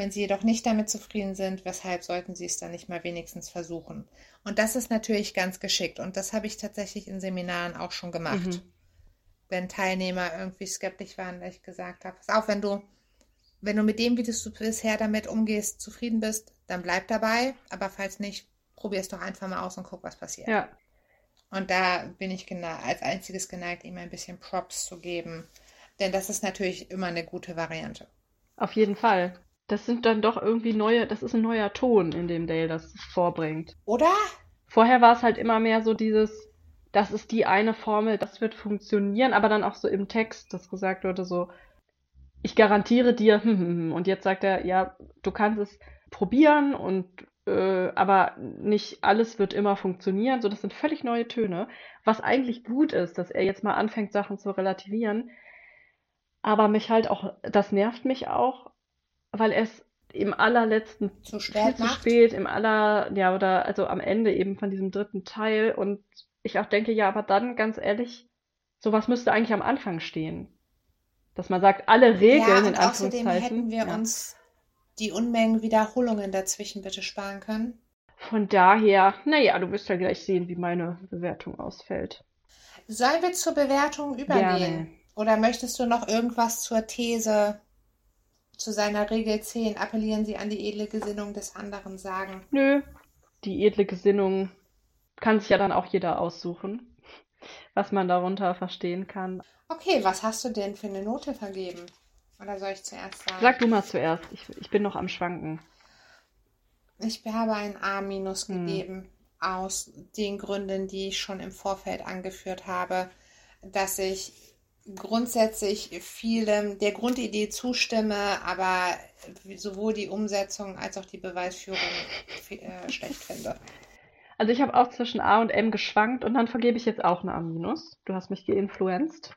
Wenn Sie jedoch nicht damit zufrieden sind, weshalb sollten Sie es dann nicht mal wenigstens versuchen? Und das ist natürlich ganz geschickt. Und das habe ich tatsächlich in Seminaren auch schon gemacht. Mhm. Wenn Teilnehmer irgendwie skeptisch waren, weil ich gesagt habe, pass auf, wenn du, wenn du mit dem, wie du bisher damit umgehst, zufrieden bist, dann bleib dabei. Aber falls nicht, probier es doch einfach mal aus und guck, was passiert. Ja. Und da bin ich gene- als einziges geneigt, ihm ein bisschen Props zu geben. Denn das ist natürlich immer eine gute Variante. Auf jeden Fall. Das sind dann doch irgendwie neue, das ist ein neuer Ton, in dem Dale das vorbringt. Oder? Vorher war es halt immer mehr so dieses, das ist die eine Formel, das wird funktionieren, aber dann auch so im Text, dass gesagt wurde so, ich garantiere dir, hm, hm, hm. und jetzt sagt er, ja, du kannst es probieren und äh, aber nicht alles wird immer funktionieren. So, das sind völlig neue Töne, was eigentlich gut ist, dass er jetzt mal anfängt, Sachen zu relativieren. Aber mich halt auch, das nervt mich auch, weil er es im allerletzten Zu spät zu spät im aller, ja, oder also am Ende eben von diesem dritten Teil und ich auch denke, ja, aber dann ganz ehrlich, sowas müsste eigentlich am Anfang stehen. Dass man sagt, alle Regeln ja, in und außerdem Anführungszeichen. hätten wir ja. uns die Unmengen Wiederholungen dazwischen bitte sparen können. Von daher, naja, du wirst ja gleich sehen, wie meine Bewertung ausfällt. Sollen wir zur Bewertung übergehen? Gerne. Oder möchtest du noch irgendwas zur These zu seiner Regel 10, appellieren Sie an die edle Gesinnung des anderen sagen? Nö, die edle Gesinnung kann sich ja dann auch jeder aussuchen, was man darunter verstehen kann. Okay, was hast du denn für eine Note vergeben? Oder soll ich zuerst sagen? Sag du mal zuerst, ich, ich bin noch am Schwanken. Ich habe ein A- minus Hm. gegeben, aus den Gründen, die ich schon im Vorfeld angeführt habe, dass ich grundsätzlich vielem der Grundidee zustimme, aber sowohl die Umsetzung als auch die Beweisführung äh, schlecht finde. Also ich habe auch zwischen A und M geschwankt und dann vergebe ich jetzt auch eine A-. Du hast mich geinfluenzt.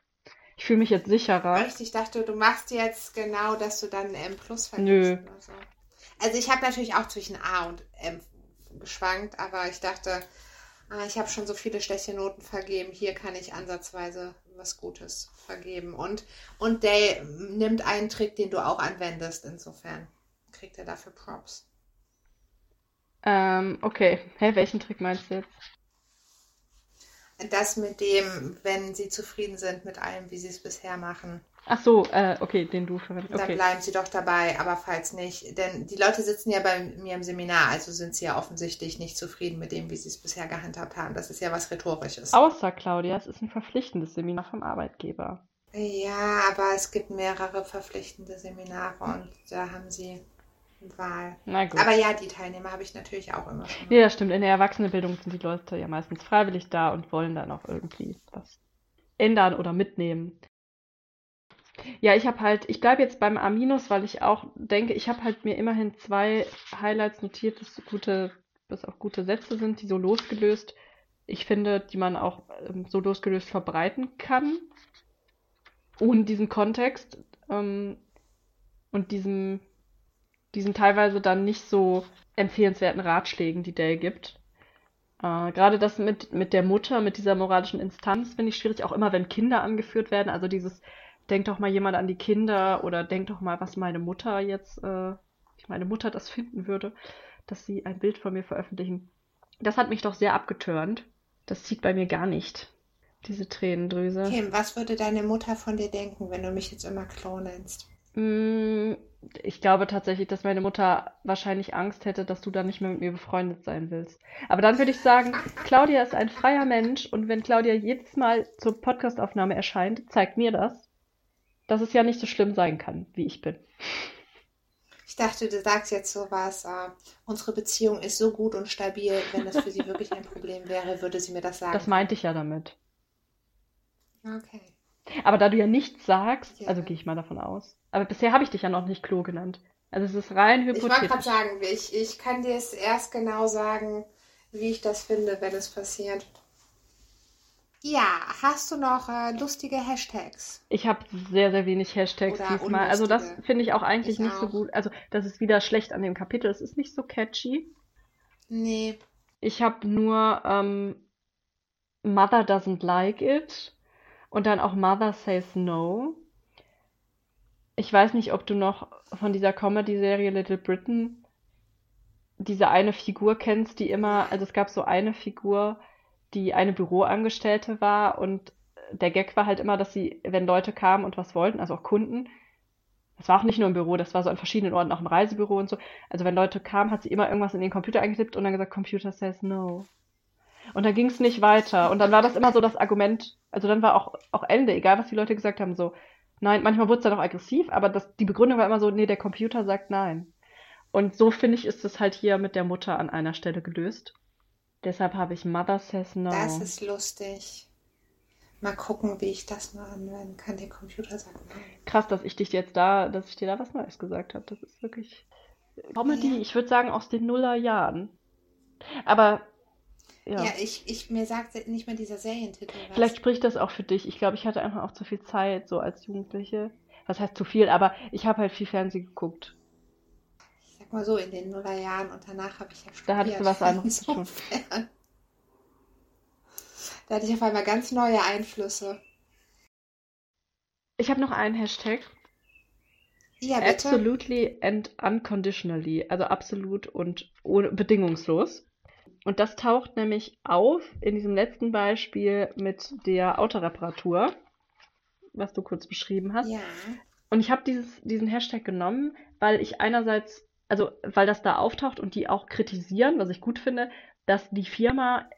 Ich fühle mich jetzt sicherer. Echt? Ich dachte, du machst jetzt genau, dass du dann ein M plus Nö. vergibst oder so. Also ich habe natürlich auch zwischen A und M geschwankt, aber ich dachte, ah, ich habe schon so viele schlechte Noten vergeben. Hier kann ich ansatzweise was Gutes vergeben. Und, und Day nimmt einen Trick, den du auch anwendest. Insofern kriegt er dafür Props. Ähm, okay. Hä, welchen Trick meinst du jetzt? Das mit dem, wenn sie zufrieden sind mit allem, wie sie es bisher machen, Ach so, äh, okay, den du verwendest. dann Okay. bleiben sie doch dabei. Aber falls nicht, denn die Leute sitzen ja bei mir im Seminar, also sind sie ja offensichtlich nicht zufrieden mit dem, wie sie es bisher gehandhabt haben. Das ist ja was Rhetorisches. Außer Claudia, es ist ein verpflichtendes Seminar vom Arbeitgeber. Ja, aber es gibt mehrere verpflichtende Seminare und da haben sie Wahl. Na gut. Aber ja, die Teilnehmer habe ich natürlich auch immer schon. Das stimmt. In der Erwachsenenbildung sind die Leute ja meistens freiwillig da und wollen dann auch irgendwie was ändern oder mitnehmen. Ja, ich habe halt, ich bleibe jetzt beim A-, weil ich auch denke, ich habe halt mir immerhin zwei Highlights notiert, dass so gute, dass auch gute Sätze sind, die so losgelöst, ich finde, die man auch ähm, so losgelöst verbreiten kann. Ohne diesen Kontext ähm, und diesem, diesen teilweise dann nicht so empfehlenswerten Ratschlägen, die Dale gibt. Äh, gerade das mit, mit der Mutter, mit dieser moralischen Instanz, finde ich schwierig, auch immer wenn Kinder angeführt werden. Also dieses, denk doch mal jemand an die Kinder oder denk doch mal, was meine Mutter jetzt, äh, wie meine Mutter das finden würde, dass sie ein Bild von mir veröffentlichen. Das hat mich doch sehr abgeturnt. Das zieht bei mir gar nicht, diese Tränendrüse. Kim, was würde deine Mutter von dir denken, wenn du mich jetzt immer Klo nennst? Mm, Ich glaube tatsächlich, dass meine Mutter wahrscheinlich Angst hätte, dass du dann nicht mehr mit mir befreundet sein willst. Aber dann würde ich sagen, Claudia ist ein freier Mensch und wenn Claudia jedes Mal zur Podcastaufnahme erscheint, zeigt mir das, dass es ja nicht so schlimm sein kann, wie ich bin. Ich dachte, du sagst jetzt sowas, äh, unsere Beziehung ist so gut und stabil, wenn das für sie wirklich ein Problem wäre, würde sie mir das sagen. Das meinte ich ja damit. Okay. Aber da du ja nichts sagst, Ja. also gehe ich mal davon aus. Aber bisher habe ich dich ja noch nicht Klo genannt. Also es ist rein Ich wollte gerade hypothetisch. sagen, ich, ich kann dir es erst genau sagen, wie ich das finde, wenn es passiert. Ja, hast du noch äh, lustige Hashtags? Ich habe sehr, sehr wenig Hashtags Oder diesmal. Also das unlustige. finde ich auch eigentlich Ich nicht so auch. gut. Also das ist wieder schlecht an dem Kapitel. Es ist nicht so catchy. Nee. Ich habe nur ähm, Mother doesn't like it und dann auch Mother says no. Ich weiß nicht, ob du noch von dieser Comedy-Serie Little Britain diese eine Figur kennst, die immer, also es gab so eine Figur, die eine Büroangestellte war und der Gag war halt immer, dass sie, wenn Leute kamen und was wollten, also auch Kunden, das war auch nicht nur im Büro, das war so an verschiedenen Orten, auch im Reisebüro und so. Also wenn Leute kamen, hat sie immer irgendwas in den Computer eingetippt und dann gesagt, Computer says no. Und dann ging es nicht weiter. Und dann war das immer so das Argument, also dann war auch, auch Ende, egal was die Leute gesagt haben, so, nein, manchmal wurde es dann auch aggressiv, aber das, die Begründung war immer so, nee, der Computer sagt nein. Und so finde ich, ist es halt hier mit der Mutter an einer Stelle gelöst. Deshalb habe ich Mother says no. Das ist lustig. Mal gucken, wie ich das mal anwenden kann. Der Computer sagt nein. Krass, dass ich dich jetzt da, dass ich dir da was Neues gesagt habe. Das ist wirklich Comedy, Ja. ich würde sagen aus den Nullerjahren. Aber ja, Ja, ich, ich, mir sagt nicht mehr dieser Serientitel was. vielleicht spricht das auch für dich. Ich glaube, ich hatte einfach auch zu viel Zeit, so als Jugendliche. Was heißt zu viel, aber ich habe halt viel Fernsehen geguckt. Sag mal so, in den Nullerjahren und danach habe ich ja studiert. Da hattest du was anderes zu. Da hatte ich auf einmal ganz neue Einflüsse. Ich habe noch einen Hashtag. Ja, bitte. Absolutely and unconditionally, also absolut und ohne, bedingungslos. Und das taucht nämlich auf in diesem letzten Beispiel mit der Autoreparatur. was du kurz beschrieben hast. Ja. Und ich habe diesen Hashtag genommen, weil ich einerseits, also weil das da auftaucht und die auch kritisieren, was ich gut finde, dass die Firma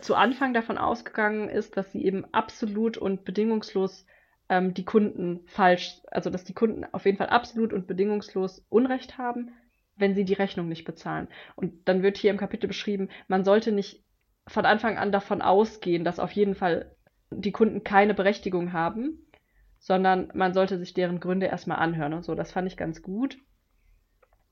zu Anfang davon ausgegangen ist, dass sie eben absolut und bedingungslos ähm, die Kunden falsch, also dass die Kunden auf jeden Fall absolut und bedingungslos Unrecht haben, wenn sie die Rechnung nicht bezahlen. Und dann wird hier im Kapitel beschrieben, man sollte nicht von Anfang an davon ausgehen, dass auf jeden Fall die Kunden keine Berechtigung haben, sondern man sollte sich deren Gründe erstmal anhören und so. Das fand ich ganz gut.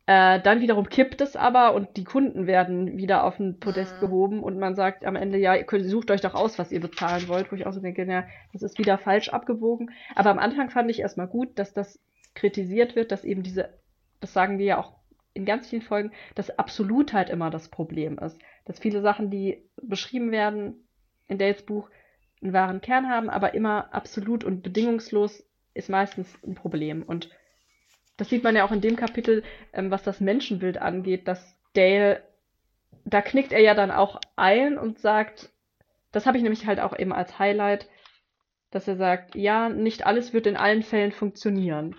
Äh, dann wiederum kippt es aber und die Kunden werden wieder auf den Podest Mhm. gehoben und man sagt am Ende, ja, ihr könnt, sucht euch doch aus, was ihr bezahlen wollt, wo ich auch so denke, ja, das ist wieder falsch abgewogen. Aber am Anfang fand ich erstmal gut, dass das kritisiert wird, dass eben diese, das sagen wir ja auch in ganz vielen Folgen, dass Absolutheit immer das Problem ist. Dass viele Sachen, die beschrieben werden in Dales Buch, einen wahren Kern haben, aber immer absolut und bedingungslos ist meistens ein Problem. Und das sieht man ja auch in dem Kapitel, ähm, was das Menschenbild angeht, dass Dale, da knickt er ja dann auch ein und sagt, das habe ich nämlich halt auch eben als Highlight, dass er sagt, ja, nicht alles wird in allen Fällen funktionieren.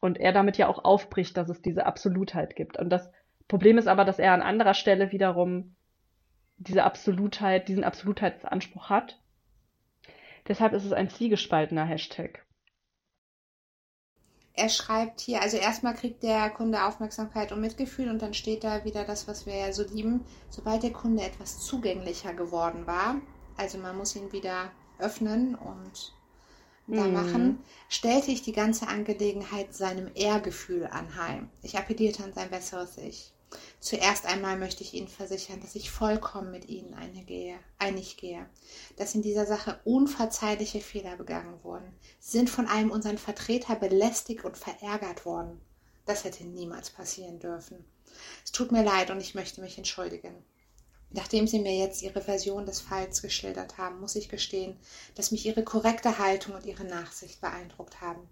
Und er damit ja auch aufbricht, dass es diese Absolutheit gibt. Und das Problem ist aber, dass er an anderer Stelle wiederum diese Absolutheit, diesen Absolutheitsanspruch hat. Deshalb ist es ein zwiegespaltener Hashtag. Er schreibt hier, also erstmal kriegt der Kunde Aufmerksamkeit und Mitgefühl und dann steht da wieder das, was wir ja so lieben. Sobald der Kunde etwas zugänglicher geworden war, also man muss ihn wieder öffnen und da Mhm. machen, stellte ich die ganze Angelegenheit seinem Ehrgefühl anheim. Ich appellierte an sein besseres Ich. Zuerst einmal möchte ich Ihnen versichern, dass ich vollkommen mit Ihnen eingehe, einig gehe, dass in dieser Sache unverzeihliche Fehler begangen wurden. Sie sind von einem unseren Vertreter belästigt und verärgert worden. Das hätte niemals passieren dürfen. Es tut mir leid und ich möchte mich entschuldigen. Nachdem Sie mir jetzt Ihre Version des Falls geschildert haben, muss ich gestehen, dass mich Ihre korrekte Haltung und Ihre Nachsicht beeindruckt haben.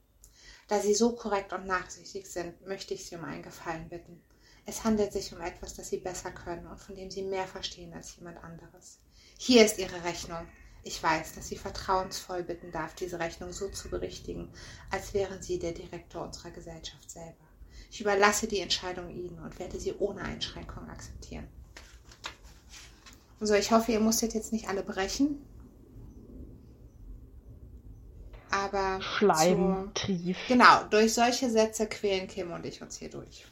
Da Sie so korrekt und nachsichtig sind, möchte ich Sie um einen Gefallen bitten. Es handelt sich um etwas, das Sie besser können und von dem Sie mehr verstehen als jemand anderes. Hier ist Ihre Rechnung. Ich weiß, dass Sie vertrauensvoll bitten darf, diese Rechnung so zu berichtigen, als wären Sie der Direktor unserer Gesellschaft selber. Ich überlasse die Entscheidung Ihnen und werde sie ohne Einschränkung akzeptieren. So, ich hoffe, ihr musstet jetzt nicht alle brechen. Aber so, Schleimtrief. genau, durch solche Sätze quälen Kim und ich uns hier durch.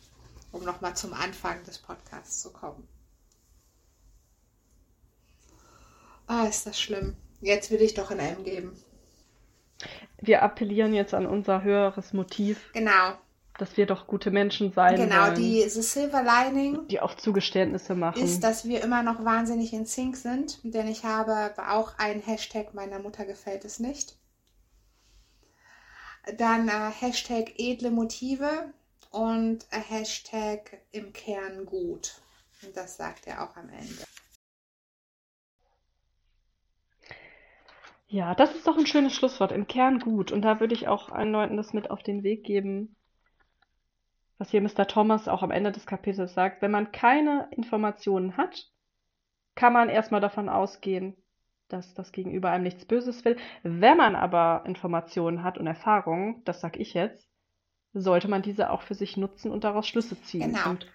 Um nochmal zum Anfang des Podcasts zu kommen. Ah, ist das schlimm. Jetzt will ich doch ein M geben. Wir appellieren jetzt an unser höheres Motiv, Genau, dass wir doch gute Menschen sein genau. wollen, Die The Silver Lining die auch Zugeständnisse machen. ist, dass wir immer noch wahnsinnig in Sync sind. Denn ich habe auch ein Hashtag, meiner Mutter gefällt es nicht. Dann äh, Hashtag edle Motive und Hashtag im Kern gut. Und das sagt er auch am Ende. Ja, das ist doch ein schönes Schlusswort. Im Kern gut. Und da würde ich auch allen Leuten das mit auf den Weg geben, was hier Mr. Thomas auch am Ende des Kapitels sagt. Wenn man keine Informationen hat, kann man erstmal davon ausgehen, dass das Gegenüber einem nichts Böses will. Wenn man aber Informationen hat und Erfahrungen, das sag ich jetzt, sollte man diese auch für sich nutzen und daraus Schlüsse ziehen Genau. und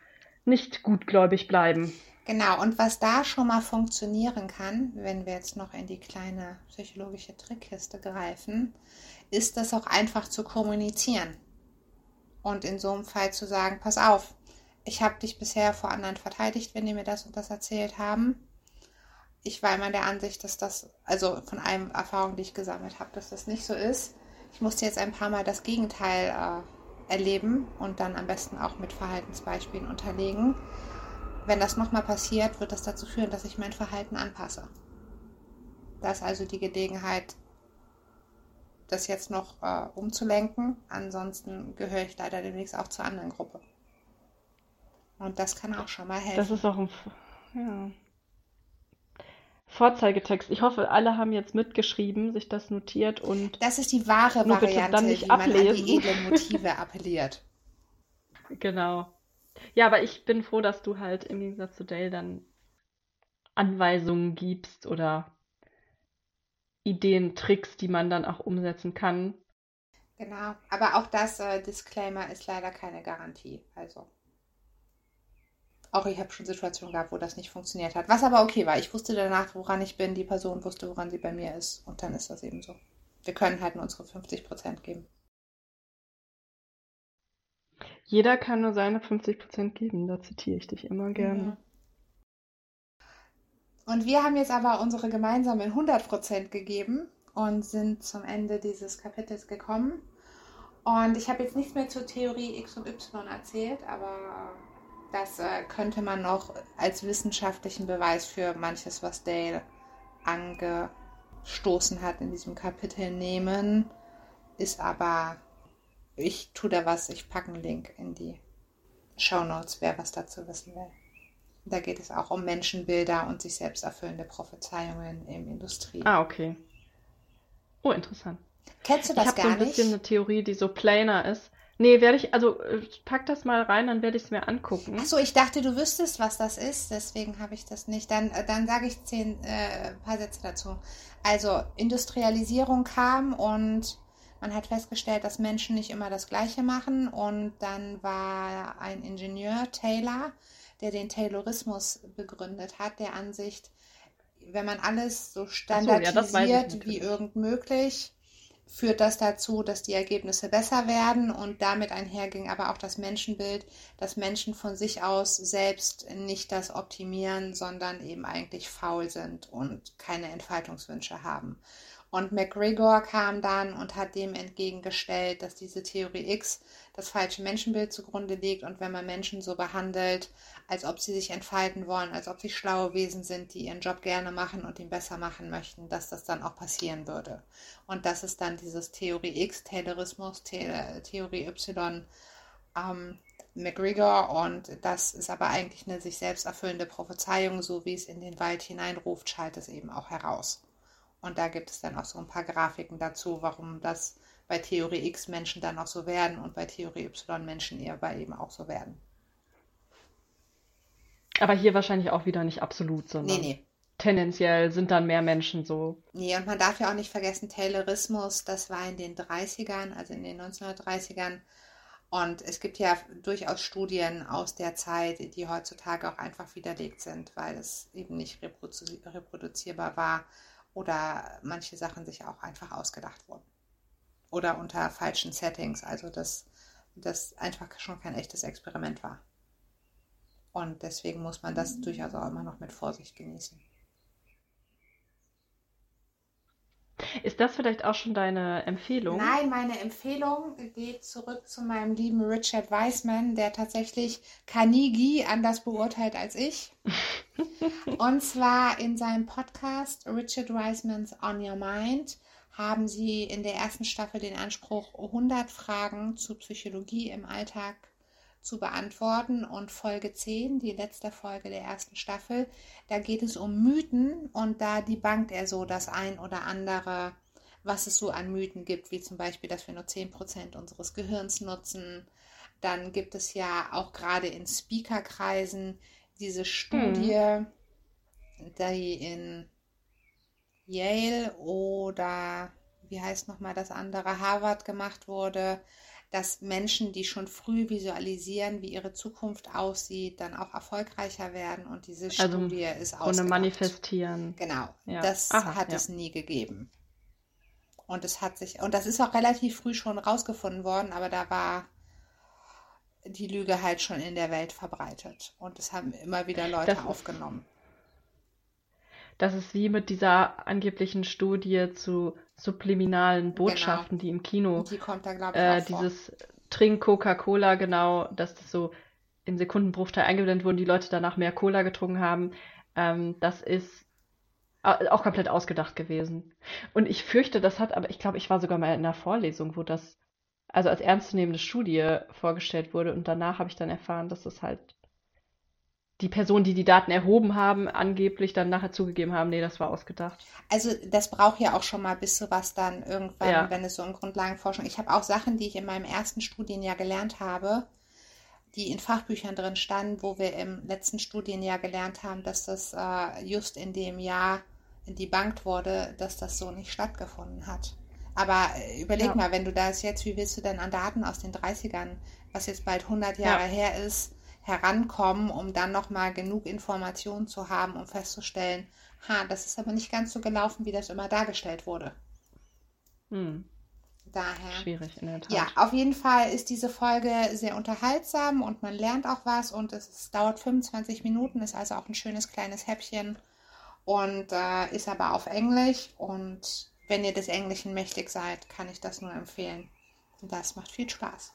nicht gutgläubig bleiben. Genau, und was da schon mal funktionieren kann, wenn wir jetzt noch in die kleine psychologische Trickkiste greifen, ist das auch einfach zu kommunizieren. Und in so einem Fall zu sagen, pass auf, ich habe dich bisher vor anderen verteidigt, wenn die mir das und das erzählt haben. Ich war immer der Ansicht, dass das, also von allen Erfahrungen, die ich gesammelt habe, dass das nicht so ist. Ich musste jetzt ein paar Mal das Gegenteil äh, erleben und dann am besten auch mit Verhaltensbeispielen unterlegen. Wenn das nochmal passiert, wird das dazu führen, dass ich mein Verhalten anpasse. Da ist also die Gelegenheit, das jetzt noch äh, umzulenken. Ansonsten gehöre ich leider demnächst auch zur anderen Gruppe. Und das kann auch schon mal helfen. Das ist auch ein ja. Vorzeigetext. Ich hoffe, alle haben jetzt mitgeschrieben, sich das notiert und Das ist die wahre Nur Variante, dann nicht wie man an ablesen. die edlen Motive appelliert. genau. Ja, aber ich bin froh, dass du halt im Gegensatz zu Dale dann Anweisungen gibst oder Ideen, Tricks, die man dann auch umsetzen kann. Genau, aber auch das äh, Disclaimer ist leider keine Garantie. Also auch ich habe schon Situationen gehabt, wo das nicht funktioniert hat. Was aber okay war. Ich wusste danach, woran ich bin. Die Person wusste, woran sie bei mir ist. Und dann ist das eben so. Wir können halt nur unsere 50 Prozent geben. Jeder kann nur seine 50 Prozent geben. Da zitiere ich dich immer gerne. Und wir haben jetzt aber unsere gemeinsamen 100 Prozent gegeben und sind zum Ende dieses Kapitels gekommen. Und ich habe jetzt nichts mehr zur Theorie X und Y erzählt, aber das äh, könnte man noch als wissenschaftlichen Beweis für manches, was Dale angestoßen hat in diesem Kapitel nehmen. Ist aber, ich tue da was, ich packe einen Link in die Show Notes, wer was dazu wissen will. Da geht es auch um Menschenbilder und sich selbst erfüllende Prophezeiungen im Industrie. Ah, okay. Oh, interessant. Kennst du das ich habe gar so ein bisschen nicht? eine Theorie, die so plainer ist. Nee, werde ich, also äh, pack das mal rein, dann werde ich es mir angucken. Achso, ich dachte, du wüsstest, was das ist, deswegen habe ich das nicht. Dann, äh, dann sage ich zehn äh, paar Sätze dazu. Also, Industrialisierung kam und man hat festgestellt, dass Menschen nicht immer das Gleiche machen. Und dann war ein Ingenieur, Taylor, der den Taylorismus begründet hat, der Ansicht, wenn man alles so ja, das weiß ich standardisiert wie irgend möglich, führt das dazu, dass die Ergebnisse besser werden und damit einherging aber auch das Menschenbild, dass Menschen von sich aus selbst nicht das optimieren, sondern eben eigentlich faul sind und keine Entfaltungswünsche haben. Und McGregor kam dann und hat dem entgegengestellt, dass diese Theorie X das falsche Menschenbild zugrunde legt und wenn man Menschen so behandelt, als ob sie sich entfalten wollen, als ob sie schlaue Wesen sind, die ihren Job gerne machen und ihn besser machen möchten, dass das dann auch passieren würde. Und das ist dann dieses Theorie X, Taylorismus, The Theorie Y, ähm, McGregor und das ist aber eigentlich eine sich selbst erfüllende Prophezeiung, so wie es in den Wald hineinruft, schallt es eben auch heraus. Und da gibt es dann auch so ein paar Grafiken dazu, warum das bei Theorie X Menschen dann auch so werden und bei Theorie Y Menschen eher bei eben auch so werden. Aber hier wahrscheinlich auch wieder nicht absolut, Nee, sondern nee. tendenziell sind dann mehr Menschen so. Nee, und man darf ja auch nicht vergessen, Taylorismus, das war in den 30ern, also in den 1930ern. Und es gibt ja durchaus Studien aus der Zeit, die heutzutage auch einfach widerlegt sind, weil es eben nicht reprodu reproduzierbar war oder manche Sachen sich auch einfach ausgedacht wurden. Oder unter falschen Settings, also dass das einfach schon kein echtes Experiment war. Und deswegen muss man das durchaus auch immer noch mit Vorsicht genießen. Ist das vielleicht auch schon deine Empfehlung? Nein, meine Empfehlung geht zurück zu meinem lieben Richard Wiseman, der tatsächlich Carnegie anders beurteilt als ich. Und zwar in seinem Podcast Richard Wisemans On Your Mind haben sie in der ersten Staffel den Anspruch, 100 Fragen zu Psychologie im Alltag zu beantworten. Und Folge 10, die letzte Folge der ersten Staffel, da geht es um Mythen und da debunked er so das ein oder andere, was es so an Mythen gibt, wie zum Beispiel, dass wir nur 10% unseres Gehirns nutzen. Dann gibt es ja auch gerade in Speakerkreisen diese Studie, die in Yale oder wie heißt nochmal das andere, Harvard gemacht wurde, dass Menschen, die schon früh visualisieren, wie ihre Zukunft aussieht, dann auch erfolgreicher werden und diese Also Studie ist Ohne ausgedacht. manifestieren. Genau, Ja. das Aha, hat ja. es nie gegeben. Und es hat sich, und das ist auch relativ früh schon rausgefunden worden, aber da war die Lüge halt schon in der Welt verbreitet. Und es haben immer wieder Leute Das ist- aufgenommen. Das ist wie mit dieser angeblichen Studie zu subliminalen Genau. Botschaften, die im Kino, die kommt da, glaube ich, äh, auch vor. dieses Trink Coca-Cola, genau, dass das so im Sekundenbruchteil eingeblendet wurde, die Leute danach mehr Cola getrunken haben. Ähm, das ist au- auch komplett ausgedacht gewesen. Und ich fürchte, das hat, aber ich glaube, ich war sogar mal in einer Vorlesung, wo das also als ernstzunehmende Studie vorgestellt wurde und danach habe ich dann erfahren, dass das halt die Personen, die die Daten erhoben haben, angeblich dann nachher zugegeben haben, nee, das war ausgedacht. Also das braucht ja auch schon mal, bis sowas dann irgendwann, Ja. wenn es so um Grundlagenforschung. Ich habe auch Sachen, die ich in meinem ersten Studienjahr gelernt habe, die in Fachbüchern drin standen, wo wir im letzten Studienjahr gelernt haben, dass das äh, just in dem Jahr debunked wurde, dass das so nicht stattgefunden hat. Aber äh, überleg Ja. mal, wenn du das jetzt, wie willst du denn an Daten aus den 30ern, was jetzt bald 100 Jahre Ja. her ist, herankommen, um dann nochmal genug Informationen zu haben, um festzustellen, ha, das ist aber nicht ganz so gelaufen, wie das immer dargestellt wurde. Hm, Daher. schwierig in der Tat. Ja, auf jeden Fall ist diese Folge sehr unterhaltsam und man lernt auch was und es, es dauert 25 Minuten, ist also auch ein schönes kleines Häppchen und äh, ist aber auf Englisch und wenn ihr des Englischen mächtig seid, kann ich das nur empfehlen. Das macht viel Spaß.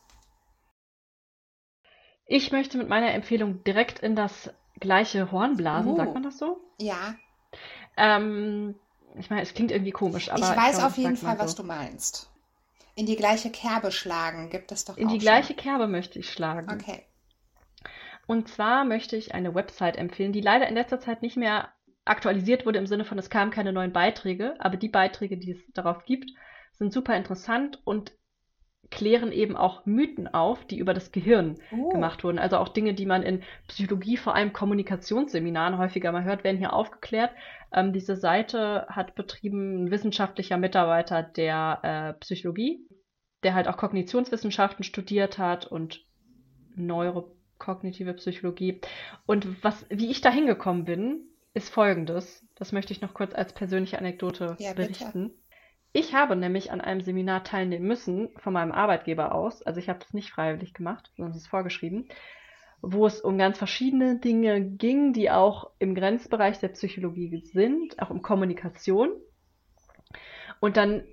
Ich möchte mit meiner Empfehlung direkt in das gleiche Horn blasen, Uh. sagt man das so? Ja, Ähm, ich meine, es klingt irgendwie komisch, aber ich weiß glaube, auf das jeden Fall, was so. du meinst. In die gleiche Kerbe schlagen gibt es doch In die schon. gleiche Kerbe möchte ich schlagen. Okay. Und zwar möchte ich eine Website empfehlen, die leider in letzter Zeit nicht mehr aktualisiert wurde im Sinne von, es kamen keine neuen Beiträge, aber die Beiträge, die es darauf gibt, sind super interessant und klären eben auch Mythen auf, die über das Gehirn Uh, gemacht wurden. Also auch Dinge, die man in Psychologie, vor allem Kommunikationsseminaren häufiger mal hört, werden hier aufgeklärt. Ähm, diese Seite hat betrieben ein wissenschaftlicher Mitarbeiter der äh, Psychologie, der halt auch Kognitionswissenschaften studiert hat und neurokognitive Psychologie. Und was, wie ich da hingekommen bin, ist folgendes. Das möchte ich noch kurz als persönliche Anekdote Ja, bitte. Ich habe nämlich an einem Seminar teilnehmen müssen von meinem Arbeitgeber aus. Also ich habe das nicht freiwillig gemacht, sondern es ist vorgeschrieben, wo es um ganz verschiedene Dinge ging, die auch im Grenzbereich der Psychologie sind, auch um Kommunikation. Und dann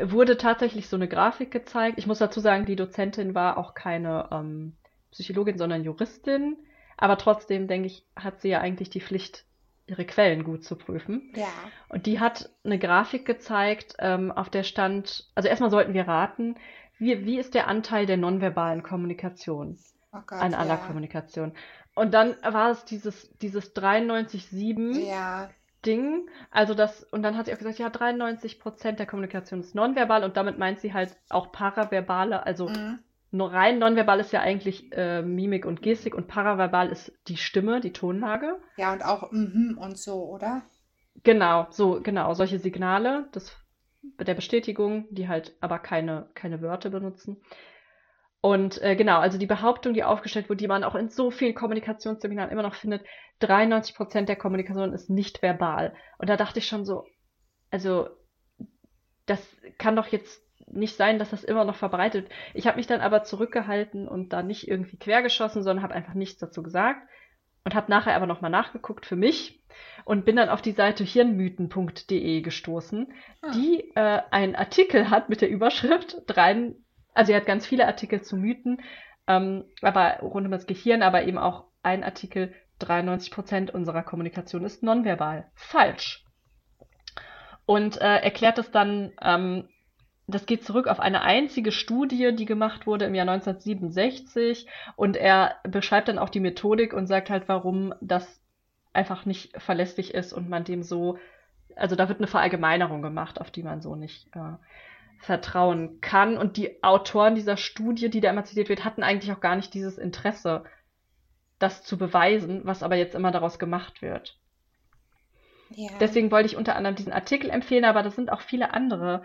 wurde tatsächlich so eine Grafik gezeigt. Ich muss dazu sagen, die Dozentin war auch keine ähm, Psychologin, sondern Juristin. Aber trotzdem, denke ich, hat sie ja eigentlich die Pflicht, ihre Quellen gut zu prüfen. ja. Und die hat eine Grafik gezeigt, ähm, auf der stand, also erstmal sollten wir raten, wie, wie ist der Anteil der nonverbalen Kommunikation Oh Gott, an aller ja. Kommunikation? Und dann war es dieses, dieses 93,7 Ja, Ding, also das, und dann hat sie auch gesagt, ja, 93% der Kommunikation ist nonverbal und damit meint sie halt auch paraverbale, also mhm. Nur rein nonverbal ist ja eigentlich äh, Mimik und Gestik und paraverbal ist die Stimme, die Tonlage. ja, und auch mhm und so, oder? Genau, so, genau, solche Signale des, der Bestätigung, die halt aber keine, keine Wörter benutzen. Und äh, genau, also die Behauptung, die aufgestellt wurde, die man auch in so vielen Kommunikationsseminaren immer noch findet, 93% der Kommunikation ist nicht verbal. Und da dachte ich schon so, also das kann doch jetzt nicht sein, dass das immer noch verbreitet. Ich habe mich dann aber zurückgehalten und da nicht irgendwie quergeschossen, sondern habe einfach nichts dazu gesagt und habe nachher aber nochmal nachgeguckt für mich und bin dann auf die Seite hirnmythen.de gestoßen, Ah. die äh, einen Artikel hat mit der Überschrift drein, also er hat ganz viele Artikel zu Mythen, ähm, aber rund um das Gehirn, aber eben auch ein Artikel, 93% unserer Kommunikation ist nonverbal. Falsch. Und äh, erklärt es dann, ähm, das geht zurück auf eine einzige Studie, die gemacht wurde im Jahr 1967 und er beschreibt dann auch die Methodik und sagt halt, warum das einfach nicht verlässlich ist und man dem so, also da wird eine Verallgemeinerung gemacht, auf die man so nicht äh, vertrauen kann. Und die Autoren dieser Studie, die da immer zitiert wird, hatten eigentlich auch gar nicht dieses Interesse, das zu beweisen, was aber jetzt immer daraus gemacht wird. Ja. Deswegen wollte ich unter anderem diesen Artikel empfehlen, aber das sind auch viele andere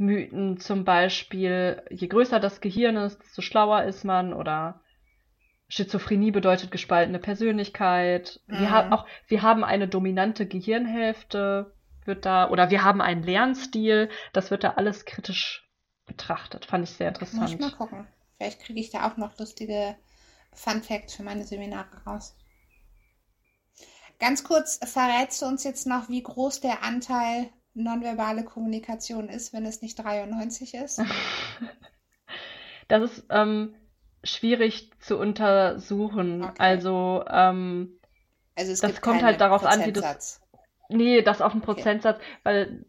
Mythen, zum Beispiel, je größer das Gehirn ist, desto schlauer ist man oder Schizophrenie bedeutet gespaltene Persönlichkeit. Wir Mhm. haben auch, wir haben eine dominante Gehirnhälfte, wird da, oder wir haben einen Lernstil, das wird da alles kritisch betrachtet. Fand ich sehr Muss ich mal interessant. gucken. Vielleicht kriege ich da auch noch lustige Fun Facts für meine Seminare raus. Ganz kurz, verrätst du uns jetzt noch, wie groß der Anteil nonverbale Kommunikation ist, wenn es nicht 93 ist? Das ist ähm, schwierig zu untersuchen. Okay. Also, ähm, Also es Das kommt halt darauf an, wie das- Prozentsatz. Nee, das auf einen Okay. Prozentsatz, weil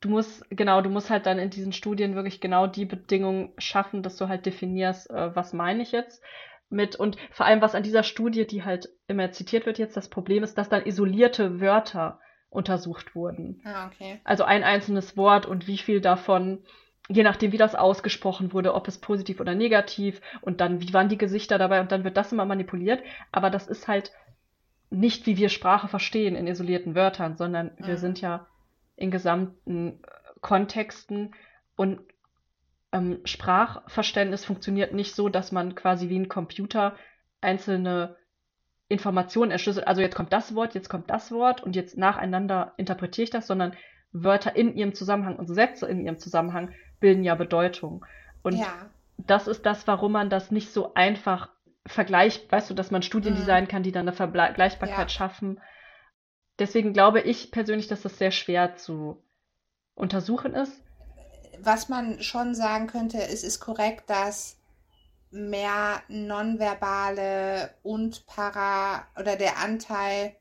du musst, genau, du musst halt dann in diesen Studien wirklich genau die Bedingungen schaffen, dass du halt definierst, äh, was meine ich jetzt mit und vor allem, was an dieser Studie, die halt immer zitiert wird jetzt, das Problem ist, dass dann isolierte Wörter untersucht wurden. Ah, okay. Also ein einzelnes Wort und wie viel davon, je nachdem, wie das ausgesprochen wurde, ob es positiv oder negativ und dann, wie waren die Gesichter dabei und dann wird das immer manipuliert. Aber das ist halt nicht, wie wir Sprache verstehen in isolierten Wörtern, sondern wir Mhm. sind ja in gesamten äh, Kontexten Und ähm, Sprachverständnis funktioniert nicht so, dass man quasi wie ein Computer einzelne Informationen erschlüsselt. Also jetzt kommt das Wort, jetzt kommt das Wort und jetzt nacheinander interpretiere ich das, sondern Wörter in ihrem Zusammenhang und Sätze in ihrem Zusammenhang bilden ja Bedeutung. Und Ja. das ist das, warum man das nicht so einfach vergleicht, weißt du, dass man Studien Mhm. designen kann, die dann eine Vergleichbarkeit Ja. schaffen. Deswegen glaube ich persönlich, dass das sehr schwer zu untersuchen ist. Was man schon sagen könnte, es ist korrekt, dass mehr nonverbale und para oder der Anteil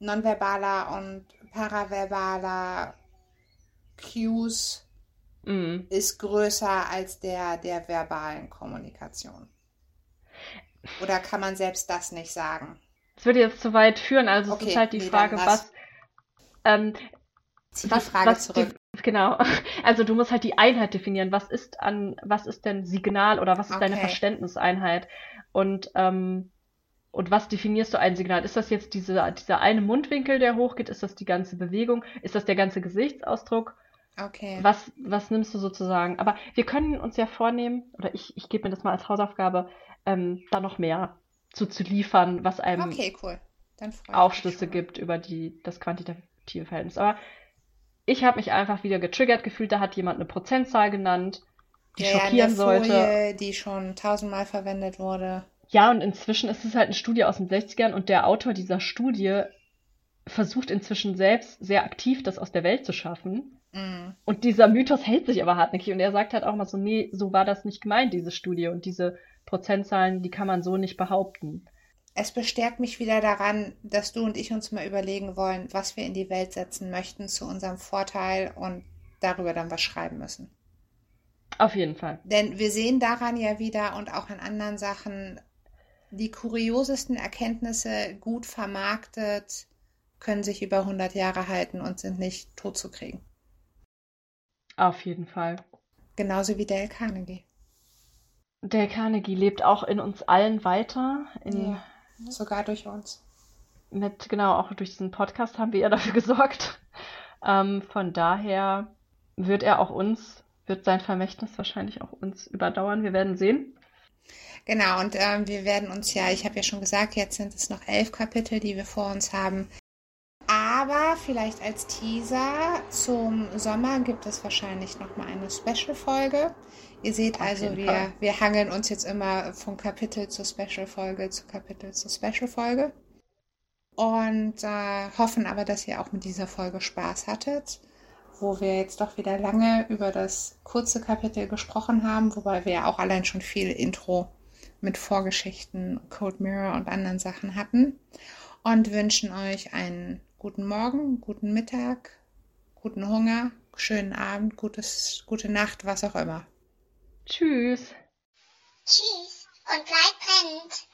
nonverbaler und paraverbaler Cues Mhm. ist größer als der der verbalen Kommunikation. Oder kann man selbst das nicht sagen? Das würde jetzt zu weit führen, also es Okay, ist halt die nee, Frage, dann was, was- ähm, Zieh was, die Frage was zurück. Genau. Also du musst halt die Einheit definieren. Was ist an, was ist denn Signal oder was ist deine Okay. Verständniseinheit? Und, ähm, und was definierst du ein Signal? Ist das jetzt diese, dieser eine Mundwinkel, der hochgeht? Ist das die ganze Bewegung? Ist das der ganze Gesichtsausdruck? Okay. Was, was nimmst du sozusagen? Aber wir können uns ja vornehmen, oder ich, ich gebe mir das mal als Hausaufgabe, ähm, da noch mehr zu, zu liefern, was einem Okay, cool. Dann Aufschlüsse gibt über die, das quantitative Verhältnis. Aber ich habe mich einfach wieder getriggert gefühlt, da hat jemand eine Prozentzahl genannt, die Ja, ja, schockieren sollte. Folie, die schon tausendmal verwendet wurde. Ja, und inzwischen ist es halt eine Studie aus den 60ern und der Autor dieser Studie versucht inzwischen selbst sehr aktiv, das aus der Welt zu schaffen. Mm. Und dieser Mythos hält sich aber hartnäckig und er sagt halt auch mal so, nee, so war das nicht gemeint, diese Studie. Und diese Prozentzahlen, die kann man so nicht behaupten. Es bestärkt mich wieder daran, dass du und ich uns mal überlegen wollen, was wir in die Welt setzen möchten zu unserem Vorteil und darüber dann was schreiben müssen. Auf jeden Fall. Denn wir sehen daran ja wieder und auch an anderen Sachen, die kuriosesten Erkenntnisse gut vermarktet, können sich über 100 Jahre halten und sind nicht tot zu kriegen. Auf jeden Fall. Genauso wie Dale Carnegie. Der Carnegie lebt auch in uns allen weiter. In, Ja. Sogar durch uns. Mit, genau, auch durch diesen Podcast haben wir ja dafür gesorgt. Ähm, von daher wird er auch uns, wird sein Vermächtnis wahrscheinlich auch uns überdauern. Wir werden sehen. Genau, und ähm, wir werden uns ja, ich habe ja schon gesagt, jetzt sind es noch elf Kapitel, die wir vor uns haben. Aber vielleicht als Teaser zum Sommer gibt es wahrscheinlich noch mal eine Special-Folge. Ihr seht Auf also, wir, Fall. wir hangeln uns jetzt immer von Kapitel zur Special-Folge zu Kapitel zur Special-Folge. Und äh, hoffen aber, dass ihr auch mit dieser Folge Spaß hattet, wo wir jetzt doch wieder lange über das kurze Kapitel gesprochen haben, wobei wir ja auch allein schon viel Intro mit Vorgeschichten, Code Mirror und anderen Sachen hatten. Und wünschen euch einen guten Morgen, guten Mittag, guten Hunger, schönen Abend, gutes, gute Nacht, was auch immer. Tschüss. Tschüss und bleibt brennend.